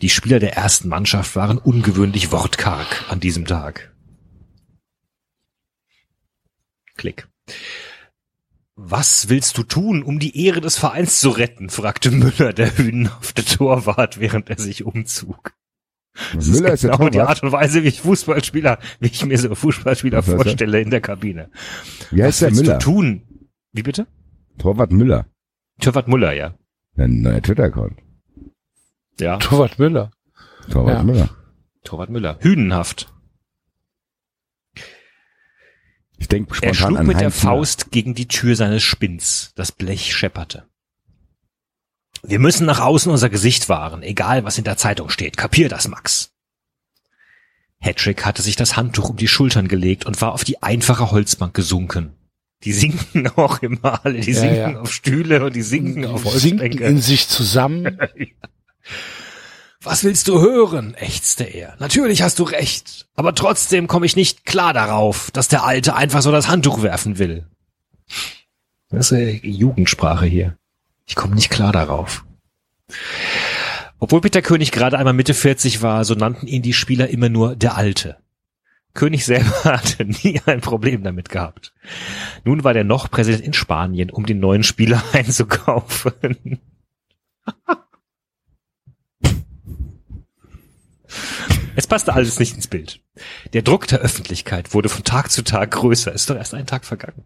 Die Spieler der ersten Mannschaft waren ungewöhnlich wortkarg an diesem Tag. Klick. Was willst du tun, um die Ehre des Vereins zu retten? fragte Müller, der hünenhafte Torwart, während er sich umzog. Das Müller ist ist der genau die. Art und Weise, wie ich Fußballspieler, wie ich mir so Fußballspieler Was vorstelle in der Kabine. Wie heißt Was der willst Müller? du tun? Wie bitte? Torwart Müller. Torwart Müller, ja. Ein neuer Twitter-Account. Ja. Torwart Müller. Torwart Ja. Müller. Torwart Müller. Hünenhaft. Ich denke Er spontan schlug an mit der Heinz Müller. Faust gegen die Tür seines Spinns. Das Blech schepperte. Wir müssen nach außen unser Gesicht wahren, egal was in der Zeitung steht. Kapier das, Max. Hedrick hatte sich das Handtuch um die Schultern gelegt und war auf die einfache Holzbank gesunken. Die sinken auch immer alle, die Ja, sinken ja. auf Stühle und die sinken auf Die sinken Holzbänke. in sich zusammen. Was willst du hören? ächzte er. Natürlich hast du recht. Aber trotzdem komme ich nicht klar darauf, dass der Alte einfach so das Handtuch werfen will. Das ist eine Jugendsprache hier. Ich komme nicht klar darauf. Obwohl Peter König gerade einmal Mitte 40 war, so nannten ihn die Spieler immer nur der Alte. König selber hatte nie ein Problem damit gehabt. Nun war der noch Präsident in Spanien, um den neuen Spieler einzukaufen. Es passte alles nicht ins Bild. Der Druck der Öffentlichkeit wurde von Tag zu Tag größer. Ist doch erst ein Tag vergangen.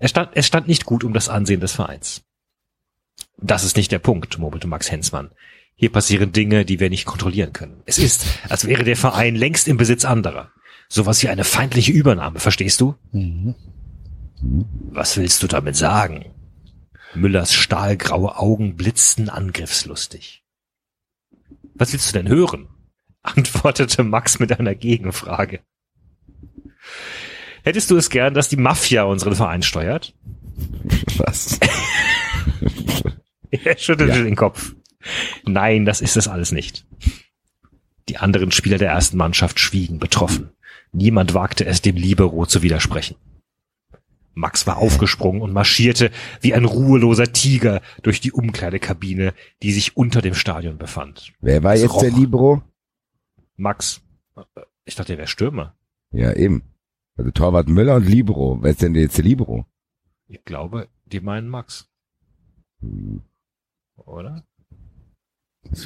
Es stand, es stand nicht gut um das Ansehen des Vereins. Das ist nicht der Punkt, murmelte Max Hensmann. Hier passieren Dinge, die wir nicht kontrollieren können. Es ist, als wäre der Verein längst im Besitz anderer. Sowas wie eine feindliche Übernahme, verstehst du? Was willst du damit sagen? Müllers stahlgraue Augen blitzten angriffslustig. Was willst du denn hören? Antwortete Max mit einer Gegenfrage. Hättest du es gern, dass die Mafia unseren Verein steuert? Was? Er schüttelte den Kopf. Nein, das ist es alles nicht. Die anderen Spieler der ersten Mannschaft schwiegen betroffen. Niemand wagte es, dem Libero zu widersprechen. Max war aufgesprungen und marschierte wie ein ruheloser Tiger durch die Umkleidekabine, die sich unter dem Stadion befand. Wer war Es jetzt der roch. Libero? Max, ich dachte, er wäre Stürmer. Ja, eben. Also Torwart Müller und Libero. Wer ist denn jetzt der Libero? Ich glaube, die meinen Max, Hm, oder?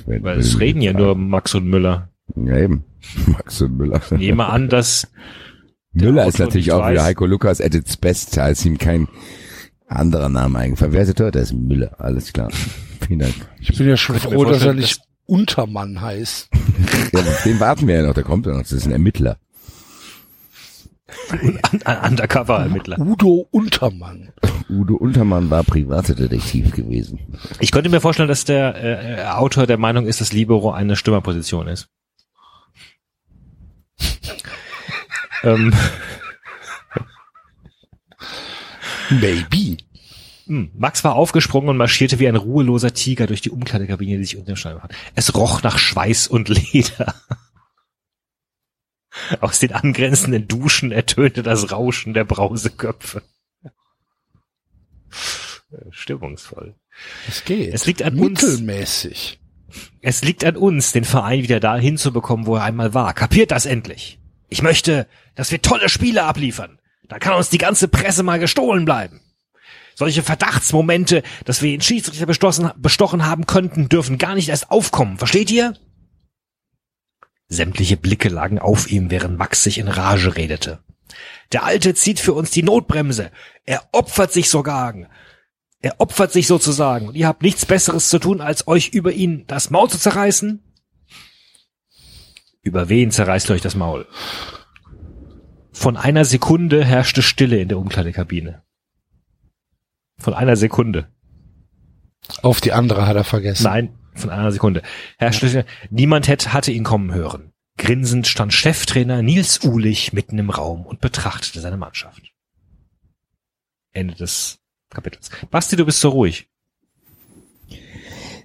Weil es reden ja nur Max und Müller. Ja, eben. Max und Müller. Ich nehme an, dass Müller ist natürlich auch wieder weiß. Heiko Lukas at its best, da ist ihm kein anderer Name eingefallen. Wer ist der Tor? Der ist Müller, alles klar. Vielen Dank. Ich bin ja schon mir froh, dass er nicht Untermann heißt. Ja, auf den warten wir ja noch, der kommt ja noch, das ist ein Ermittler. Undercover-Ermittler. Udo Untermann. Udo Untermann war Privatdetektiv gewesen. Ich könnte mir vorstellen, dass der äh, Autor der Meinung ist, dass Libero eine Stürmerposition ist. ähm, Maybe. Hm, Max war aufgesprungen und marschierte wie ein ruheloser Tiger durch die Umkleidekabine, die sich unter dem Stein befand. Es roch nach Schweiß und Leder. Aus den angrenzenden Duschen ertönte das Rauschen der Brauseköpfe. Stimmungsvoll. Es geht. Es liegt an uns. Mittelmäßig. Es liegt an uns, den Verein wieder da hinzubekommen, wo er einmal war. Kapiert das endlich? Ich möchte, dass wir tolle Spiele abliefern. Da kann uns die ganze Presse mal gestohlen bleiben. Solche Verdachtsmomente, dass wir den Schiedsrichter bestochen, haben könnten, dürfen gar nicht erst aufkommen. Versteht ihr? Sämtliche Blicke lagen auf ihm, während Max sich in Rage redete. Der Alte zieht für uns die Notbremse. Er opfert sich sogar. Er opfert sich sozusagen. Und ihr habt nichts Besseres zu tun, als euch über ihn das Maul zu zerreißen? Über wen zerreißt euch das Maul? Von einer Sekunde herrschte Stille in der Umkleidekabine. Von einer Sekunde. Auf die andere hat er vergessen. Nein, von einer Sekunde. Herrschte Stille. Niemand hätte, hatte ihn kommen hören. Grinsend stand Cheftrainer Nils Uhlich mitten im Raum und betrachtete seine Mannschaft. Ende des Kapitels. Basti, du bist so ruhig.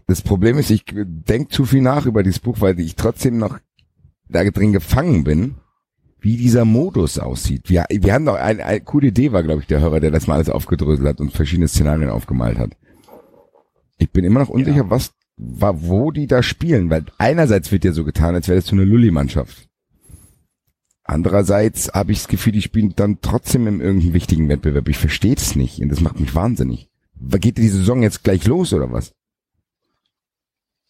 Das Problem ist, ich denk zu viel nach über dieses Buch, weil ich trotzdem noch da drin gefangen bin, wie dieser Modus aussieht. Wir, wir haben ein, eine coole Idee war, glaube ich, der Hörer, der das mal alles aufgedröselt hat und verschiedene Szenarien aufgemalt hat. Ich bin immer noch unsicher, was war, wo die da spielen, weil einerseits wird ja so getan, als wäre das so eine Lulli-Mannschaft. Andererseits habe ich das Gefühl, die spielen dann trotzdem in irgendeinem wichtigen Wettbewerb. Ich verstehe es nicht und das macht mich wahnsinnig. Geht die Saison jetzt gleich los oder was?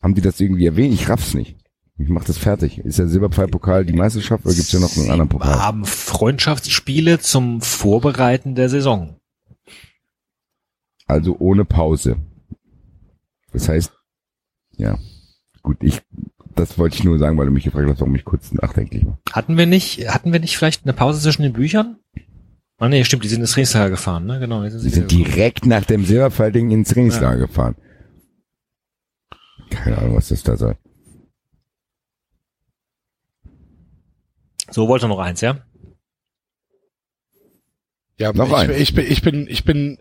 Haben die das irgendwie erwähnt? Ich raff's nicht. Ich mach das fertig. Ist der Silberpfeilpokal die Meisterschaft oder gibt's ja noch einen anderen Pokal? haben Freundschaftsspiele zum Vorbereiten der Saison. Also ohne Pause. Das heißt, ja. Gut, ich, das wollte ich nur sagen, weil du mich gefragt hast, warum ich kurz nachdenklich war. Hatten wir nicht, hatten wir nicht vielleicht eine Pause zwischen den Büchern? Ah nee, stimmt, die sind ins Trainingslager gefahren, ne? Genau. jetzt Sie sie sind direkt nach dem Silberpfeil-Ding ins Trainingslager gefahren. Keine Ahnung, was das da soll. So wollte noch eins, ja? Ja, Noch ich, ein. ich, bin, ich bin, ich bin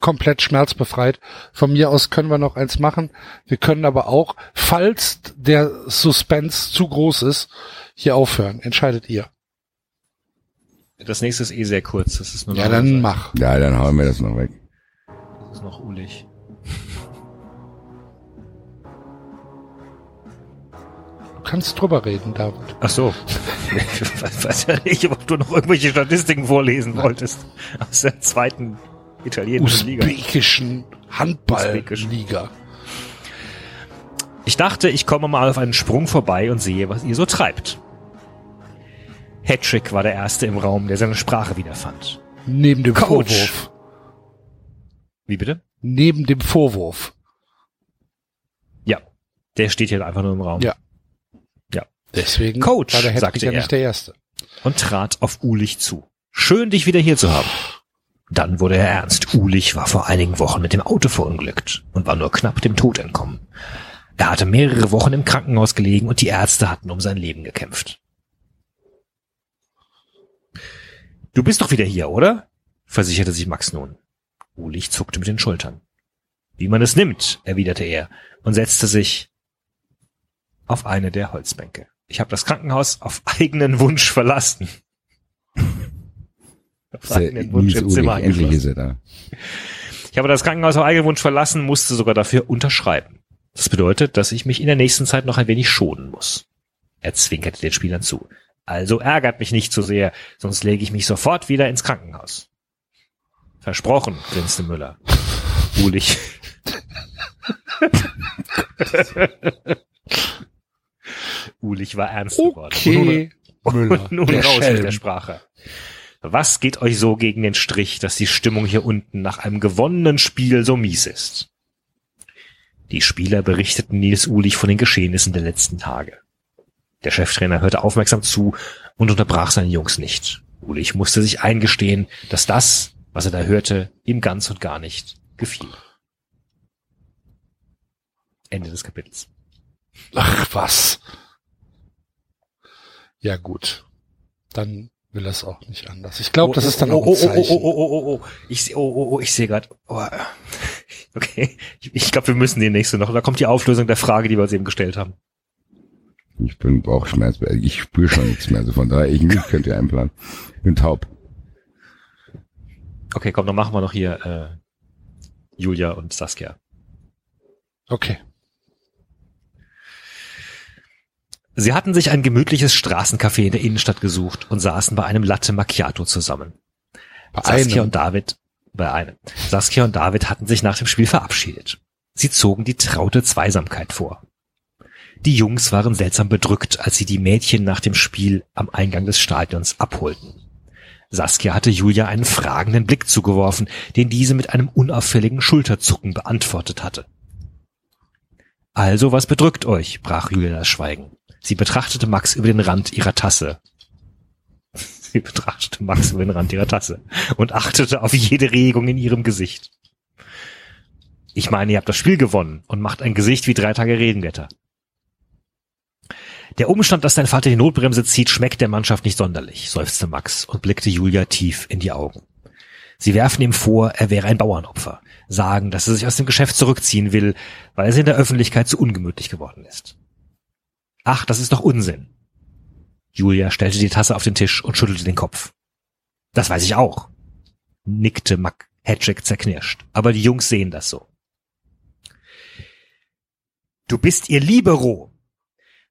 komplett schmerzbefreit. Von mir aus können wir noch eins machen. Wir können aber auch, falls der Suspense zu groß ist, hier aufhören. Entscheidet ihr. Das nächste ist eh sehr kurz. Das ist nur Ja, dann mach. Ja, dann hauen wir das noch weg. Das ist noch ulig. Kannst drüber reden, David. Ach so. Ich weiß- ja nicht, ob du noch irgendwelche Statistiken vorlesen wolltest. Aus der zweiten italienischen Liga. Usbekischen Handballliga. Ich dachte, ich komme mal auf einen Sprung vorbei und sehe, was ihr so treibt. Hattrick war der Erste im Raum, der seine Sprache wiederfand. Neben dem Coach. Vorwurf. Wie bitte? Neben dem Vorwurf. Ja. Der steht hier einfach nur im Raum. Ja. Deswegen Coach, war der sagte ja er. nicht der Erste. Und trat auf Ulich zu. Schön, dich wieder hier zu haben. Dann wurde er ernst. Ulich war vor einigen Wochen mit dem Auto verunglückt und war nur knapp dem Tod entkommen. Er hatte mehrere Wochen im Krankenhaus gelegen und die Ärzte hatten um sein Leben gekämpft. Du bist doch wieder hier, oder? versicherte sich Max nun. Ulich zuckte mit den Schultern. Wie man es nimmt, erwiderte er und setzte sich auf eine der Holzbänke. Ich habe das Krankenhaus auf eigenen Wunsch verlassen. Nils eigenen Wunsch im Zimmer endlich eingeschlossen. ist er da. Ich habe das Krankenhaus auf eigenen Wunsch verlassen, musste sogar dafür unterschreiben. Das bedeutet, dass ich mich in der nächsten Zeit noch ein wenig schonen muss. Er zwinkerte den Spielern zu. Also ärgert mich nicht zu sehr, sonst lege ich mich sofort wieder ins Krankenhaus. Versprochen, grinste Müller. Ulich. Ulich war ernst geworden. Okay. Müller, Und nun der raus mit Schelm. der Sprache. Was geht euch so gegen den Strich, dass die Stimmung hier unten nach einem gewonnenen Spiel so mies ist? Die Spieler berichteten Nils Ulich von den Geschehnissen der letzten Tage. Der Cheftrainer hörte aufmerksam zu und unterbrach seine Jungs nicht. Ulich musste sich eingestehen, dass das, was er da hörte, ihm ganz und gar nicht gefiel. Ende des Kapitels. Ach, was. Ja, gut. Dann will er es auch nicht anders. Ich glaube, das ist dann auch ein oh, Zeichen. Oh, oh, oh, oh, oh, oh. Ich, oh, oh, oh, ich sehe gerade. Oh. Okay, ich, ich glaube, wir müssen die nächste noch. Da kommt die Auflösung der Frage, die wir uns eben gestellt haben. Ich bin Bauchschmerz, ich spüre schon nichts mehr. Also von daher, ich, ich könnte einplanen. Ich bin taub. Okay, komm, dann machen wir noch hier äh, Julia und Saskia. Okay. Sie hatten sich ein gemütliches Straßencafé in der Innenstadt gesucht und saßen bei einem Latte Macchiato zusammen. Bei Saskia einem. und David, bei einem. Saskia und David hatten sich nach dem Spiel verabschiedet. Sie zogen die traute Zweisamkeit vor. Die Jungs waren seltsam bedrückt, als sie die Mädchen nach dem Spiel am Eingang des Stadions abholten. Saskia hatte Julia einen fragenden Blick zugeworfen, den diese mit einem unauffälligen Schulterzucken beantwortet hatte. Also, was bedrückt euch? brach Julia das Schweigen. Sie betrachtete Max über den Rand ihrer Tasse. Sie betrachtete Max über den Rand ihrer Tasse und achtete auf jede Regung in ihrem Gesicht. Ich meine, ihr habt das Spiel gewonnen und macht ein Gesicht wie drei Tage Regenwetter. Der Umstand, dass dein Vater die Notbremse zieht, schmeckt der Mannschaft nicht sonderlich, seufzte Max und blickte Julia tief in die Augen. Sie werfen ihm vor, er wäre ein Bauernopfer, sagen, dass er sich aus dem Geschäft zurückziehen will, weil es in der Öffentlichkeit zu ungemütlich geworden ist. Ach, das ist doch Unsinn. Julia stellte die Tasse auf den Tisch und schüttelte den Kopf. Das weiß ich auch, nickte Mac Hedrick zerknirscht, aber die Jungs sehen das so. Du bist ihr Libero.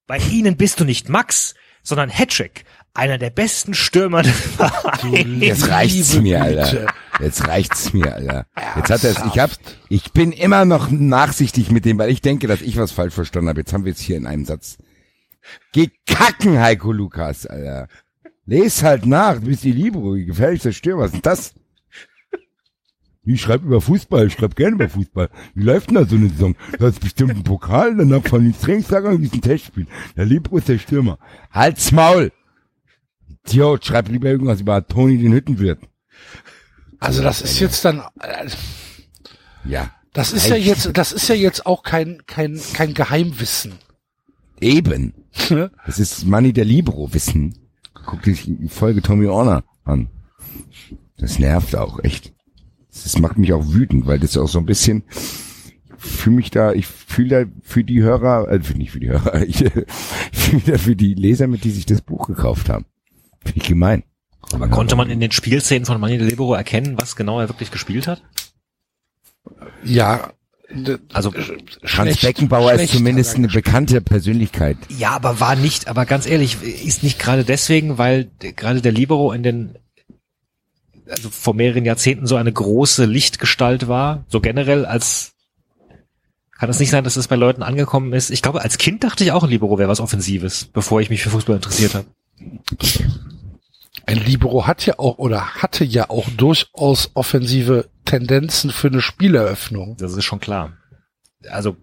Bei ihnen bist du nicht Max, sondern Hedrick, einer der besten Stürmer des Vereins. Jetzt reicht's Liebe mir, Güte. Alter. Jetzt reicht's mir, Alter. Jetzt hat er ich hab, ich bin immer noch nachsichtig mit dem, weil ich denke, dass ich was falsch verstanden habe. Jetzt haben wir es hier in einem Satz. Geh kacken, Heiko Lukas, Alter. Les halt nach, du bist die Libero, die gefährlichste Stürmer. Was ist das? Ich schreibe über Fußball, ich schreibe gerne über Fußball. Wie läuft denn da so eine Saison? Du hast bestimmt einen Pokal, danach von den Trainingslager und diesen Testspiel. Der Libero ist der Stürmer. Halt's Maul! Idiot, schreib lieber irgendwas über Toni den Hüttenwirt. Also das ist jetzt dann, äh, Ja. das ist ja jetzt, das ist ja jetzt auch kein, kein, kein Geheimwissen. Eben. Das ist Money der Libero Wissen. Guck dich die Folge Tommy Orner an. Das nervt auch echt. Das macht mich auch wütend, weil das auch so ein bisschen fühle mich da, ich fühle da für die Hörer, also nicht für die Hörer, ich äh, fühle da für die Leser, mit die sich das Buch gekauft haben. Finde ich gemein. Aber konnte man in den Spielszenen von Manny de Libero erkennen, was genau er wirklich gespielt hat? Ja. Also Hans schlecht- Beckenbauer ist zumindest eine bekannte Persönlichkeit. Ja, aber war nicht, aber ganz ehrlich, ist nicht gerade deswegen, weil gerade der Libero in den, also vor mehreren Jahrzehnten so eine große Lichtgestalt war, so generell als, kann es nicht sein, dass es bei Leuten angekommen ist? Ich glaube, als Kind dachte ich auch, ein Libero wäre was Offensives, bevor ich mich für Fußball interessiert habe. Ein Libero hat ja auch oder hatte ja auch durchaus offensive Tendenzen für eine Spieleröffnung. Das ist schon klar. Also,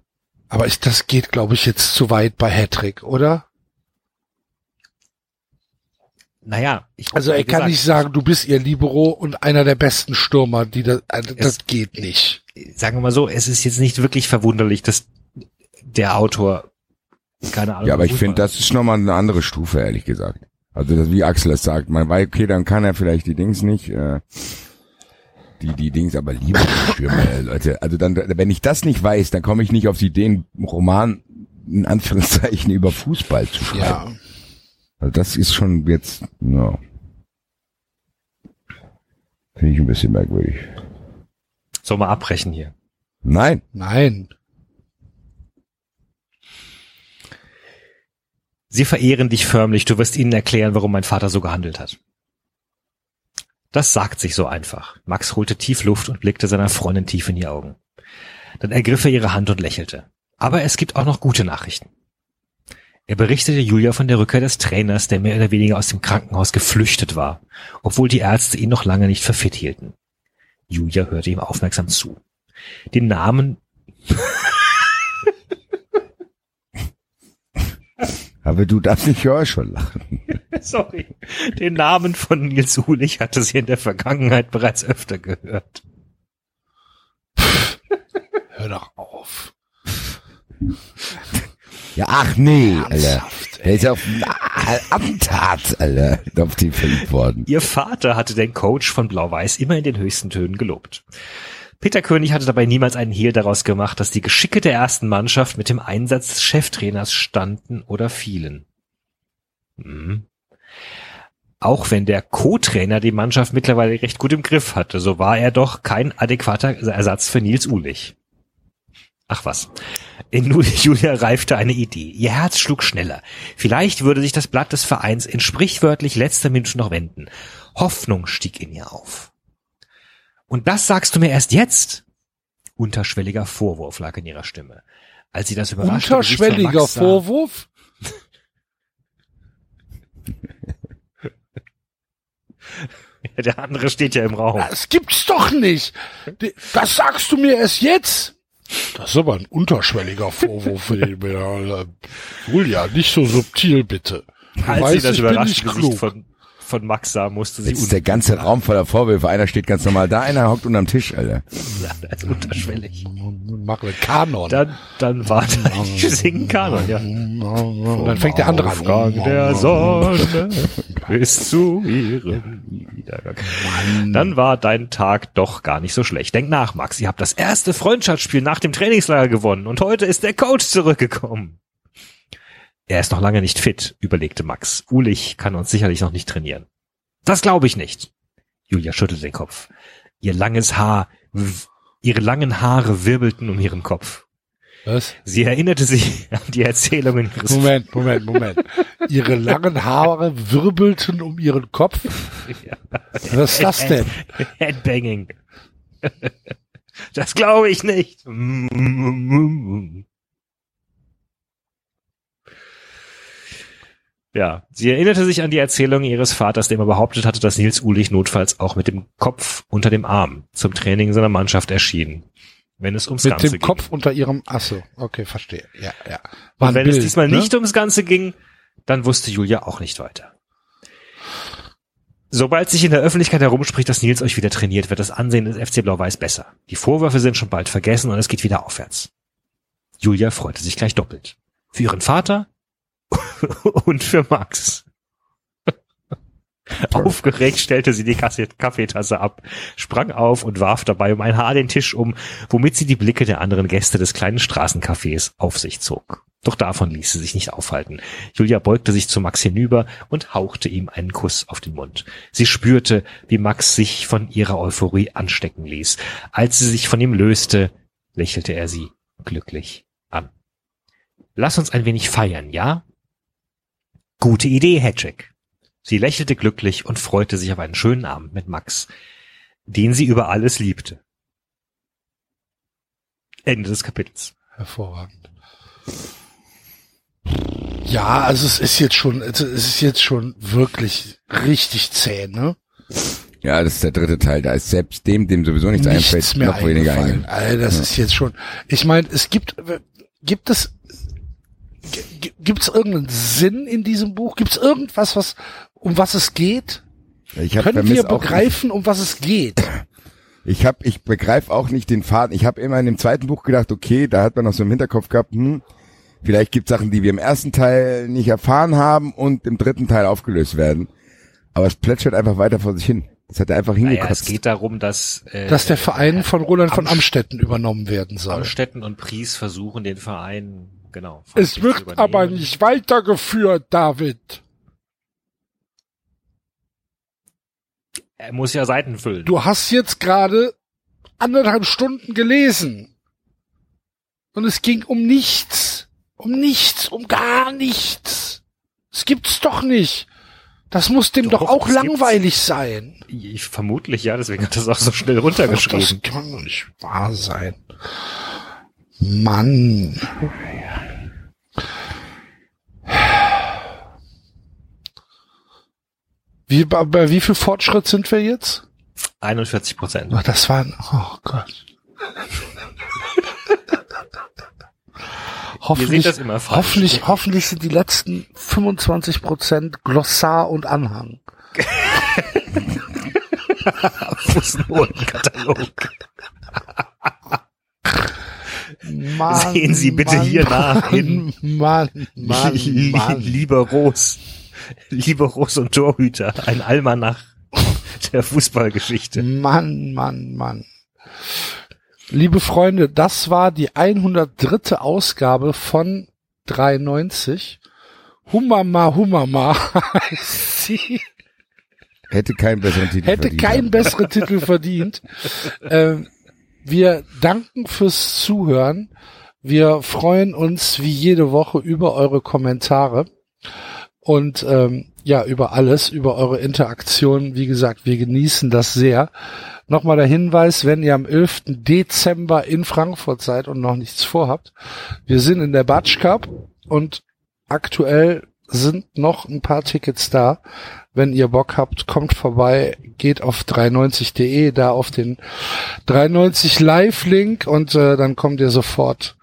Aber ist, das geht, glaube ich, jetzt zu weit bei Hattrick, oder? naja, ich, Also er kann gesagt, nicht sagen, du bist ihr Libero und einer der besten Stürmer, die das, also das geht nicht. sagen wir mal so, es ist jetzt nicht wirklich verwunderlich, dass der Autor keine Ahnung. Ja, aber ich finde, das ist nochmal eine andere Stufe, ehrlich gesagt. Also das, wie Axel es sagt, man weiß, okay, dann kann er vielleicht die Dings nicht, äh, die, die Dings, aber äh, Leute. Also dann, wenn ich das nicht weiß, dann komme ich nicht auf die Ideen, einen Roman in Anführungszeichen über Fußball zu schreiben. Ja. Also das ist schon jetzt, ja. Finde ich ein bisschen merkwürdig. Sollen wir abbrechen hier? Nein. Nein. Sie verehren dich förmlich, du wirst ihnen erklären, warum mein Vater so gehandelt hat. Das sagt sich so einfach. Max holte tief Luft und blickte seiner Freundin tief in die Augen. Dann ergriff er ihre Hand und lächelte. Aber es gibt auch noch gute Nachrichten. Er berichtete Julia von der Rückkehr des Trainers, der mehr oder weniger aus dem Krankenhaus geflüchtet war, obwohl die Ärzte ihn noch lange nicht für fit hielten. Julia hörte ihm aufmerksam zu. Den Namen Aber du darfst nicht ja schon lachen. Sorry. Den Namen von Nils Ulich hatte sie in der Vergangenheit bereits öfter gehört. Hör doch auf. Ja, ach nee, Alter. Er ist auf Attentat, Alter, auf die verliebt worden. Ihr Vater hatte den Coach von Blau-Weiß immer in den höchsten Tönen gelobt. Peter König hatte dabei niemals einen Hehl daraus gemacht, dass die Geschicke der ersten Mannschaft mit dem Einsatz des Cheftrainers standen oder fielen. Hm. Auch wenn der Co-Trainer die Mannschaft mittlerweile recht gut im Griff hatte, so war er doch kein adäquater Ersatz für Nils Uhlich. Ach was. In Julia reifte eine Idee. Ihr Herz schlug schneller. Vielleicht würde sich das Blatt des Vereins in sprichwörtlich letzter Minute noch wenden. Hoffnung stieg in ihr auf. Und das sagst du mir erst jetzt? Unterschwelliger Vorwurf lag in ihrer Stimme. Als sie das überraschte Unterschwelliger Max Vorwurf? Der andere steht ja im Raum. Das gibt's doch nicht. Das sagst du mir erst jetzt. Das ist aber ein unterschwelliger Vorwurf für den Julia, nicht so subtil bitte. Du Als weißt, sie das überraschte nicht Gesicht von, von Max sah, musste sie Jetzt ist der ganze Raum voller Vorwürfe. Einer steht ganz normal da, einer hockt unterm Tisch, Alter. un- als unterschwellig. Mach einen Kanon. Dann, dann war da, wir singen Kanon, ja. Und dann fängt der andere an. Aufgang der Sonne bis zu ihrem Niedergang. Dann war dein Tag doch gar nicht so schlecht. Denk nach, Max. Ihr habt das erste Freundschaftsspiel nach dem Trainingslager gewonnen und heute ist der Coach zurückgekommen. Er ist noch lange nicht fit, überlegte Max. Ulich kann uns sicherlich noch nicht trainieren. Das glaube ich nicht. Julia schüttelte den Kopf. Ihr langes Haar, ihre langen Haare wirbelten um ihren Kopf. Was? Sie erinnerte sich an die Erzählungen ihres Moment, Moment, Moment. Ihre langen Haare wirbelten um ihren Kopf. Was ist das denn? Headbanging. Das glaube ich nicht. Ja, sie erinnerte sich an die Erzählung ihres Vaters, dem er behauptet hatte, dass Nils Ulich notfalls auch mit dem Kopf unter dem Arm zum Training seiner Mannschaft erschien. Wenn es ums Mit Ganze dem ging. Kopf unter ihrem Asse. Okay, verstehe. Ja, ja. War Und wenn es Bild, diesmal ne? nicht ums Ganze ging, dann wusste Julia auch nicht weiter. Sobald sich in der Öffentlichkeit herumspricht, dass Nils euch wieder trainiert, wird das Ansehen des FC Blau-Weiß besser. Die Vorwürfe sind schon bald vergessen und es geht wieder aufwärts. Julia freute sich gleich doppelt. Für ihren Vater und für Max. Aufgeregt stellte sie die Kaffeetasse ab, sprang auf und warf dabei um ein Haar den Tisch um, womit sie die Blicke der anderen Gäste des kleinen Straßencafés auf sich zog. Doch davon ließ sie sich nicht aufhalten. Julia beugte sich zu Max hinüber und hauchte ihm einen Kuss auf den Mund. Sie spürte, wie Max sich von ihrer Euphorie anstecken ließ. Als sie sich von ihm löste, lächelte er sie glücklich an. Lass uns ein wenig feiern, ja? Gute Idee, Hedrick. Sie lächelte glücklich und freute sich auf einen schönen Abend mit Max, den sie über alles liebte. Ende des Kapitels. Hervorragend. Ja, also es ist jetzt schon, es ist jetzt schon wirklich richtig zäh, ne? Ja, das ist der dritte Teil. Da ist selbst dem, dem sowieso nichts, Nichts einfällt, mehr noch weniger eingefallen. eingefallen. Alter, das Ja. ist jetzt schon. Ich meine, es gibt, gibt es, gibt es irgendeinen Sinn in diesem Buch? Gibt es irgendwas, was, um was es geht? Ich hab Können wir auch- begreifen, um was es geht? Ich hab, ich begreife auch nicht den Faden. Ich habe immer in dem zweiten Buch gedacht, okay, da hat man noch so im Hinterkopf gehabt, hm, vielleicht gibt Sachen, die wir im ersten Teil nicht erfahren haben und im dritten Teil aufgelöst werden. Aber es plätschert einfach weiter vor sich hin. Das hat er einfach Naja, hingekotzt. es geht darum, dass, äh, Dass der Verein von Roland von Amst- Amstetten übernommen werden soll. Amstetten und Pries versuchen, den Verein, genau. Es wird übernehmen. aber nicht weitergeführt, David. Er muss ja Seiten füllen. Du hast jetzt gerade anderthalb Stunden gelesen. Und es ging um nichts. Um nichts, um gar nichts. Es gibt's doch nicht. Das muss dem doch, Doch, auch es gibt's. langweilig sein. Ich vermutlich ja, deswegen hat das auch so schnell runtergeschrieben. das kann doch nicht wahr sein. Mann. Wie, bei, wie viel Fortschritt sind wir jetzt? 41 Prozent. Ach, das waren, oh Gott. hoffentlich, hoffentlich, hoffentlich sind die letzten 25 Prozent Glossar und Anhang. Fußnotenkatalog. Mann, Sehen Sie bitte Mann, hier nach Mann, Mann, Mann, Mann. Lieber Ros. Lieber Ros und Torhüter. Ein Almanach der Fußballgeschichte. Mann, Mann, Mann. Liebe Freunde, das war die 103. Ausgabe von 93. Humama, Humama heißt sie. Hätte keinen besseren Titel Hätte verdient. keinen besseren Titel verdient. Ähm, wir danken fürs Zuhören. Wir freuen uns wie jede Woche über eure Kommentare und ähm, ja, über alles, über eure Interaktion. Wie gesagt, wir genießen das sehr. Nochmal der Hinweis, wenn ihr am 11. Dezember in Frankfurt seid und noch nichts vorhabt. Wir sind in der Batsch Cup und aktuell sind noch ein paar Tickets da. Wenn ihr Bock habt, kommt vorbei, geht auf 390.de, da auf den 390 Live-Link und äh, dann kommt ihr sofort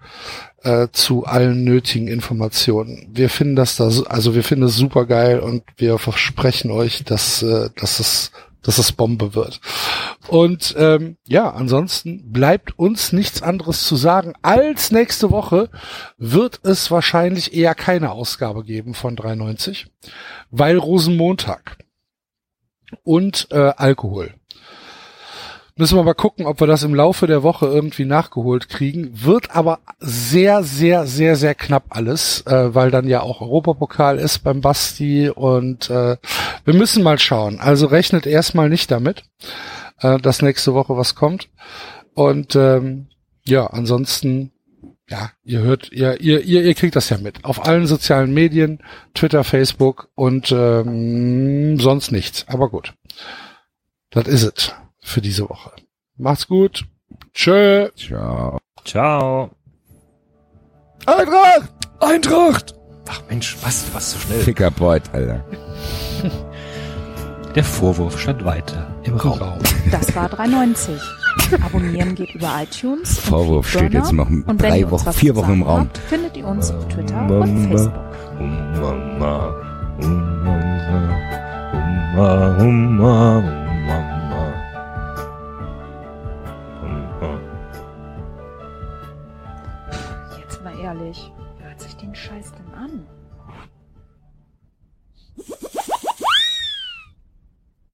äh, zu allen nötigen Informationen. Wir finden das da, also wir finden es super geil und wir versprechen euch, dass, äh, dass es dass es Bombe wird. Und ähm, ja, ansonsten bleibt uns nichts anderes zu sagen, als nächste Woche wird es wahrscheinlich eher keine Ausgabe geben von 390, weil Rosenmontag und äh, Alkohol. Müssen wir mal gucken, ob wir das im Laufe der Woche irgendwie nachgeholt kriegen. Wird aber sehr, sehr, sehr, sehr knapp alles, äh, weil dann ja auch Europapokal ist beim Basti und äh, wir müssen mal schauen. Also rechnet erstmal nicht damit, äh, dass nächste Woche was kommt. Und ähm, ja, ansonsten, ja, ihr hört, ihr, ihr, ihr, ihr kriegt das ja mit. Auf allen sozialen Medien, Twitter, Facebook und ähm, sonst nichts. Aber gut. Das is es für diese Woche. Macht's gut. Tschö. Ciao. Ciao. Eintracht! Eintracht! Ach Mensch, was, was so schnell. Fickerbeut, Alter. Der Vorwurf stand weiter im Raum. Raum. Das war 390. Abonnieren geht über iTunes. und Vorwurf steht jetzt noch Und wenn drei Wochen, was vier Wochen im Raum. Habt, findet ihr uns auf Twitter und Facebook.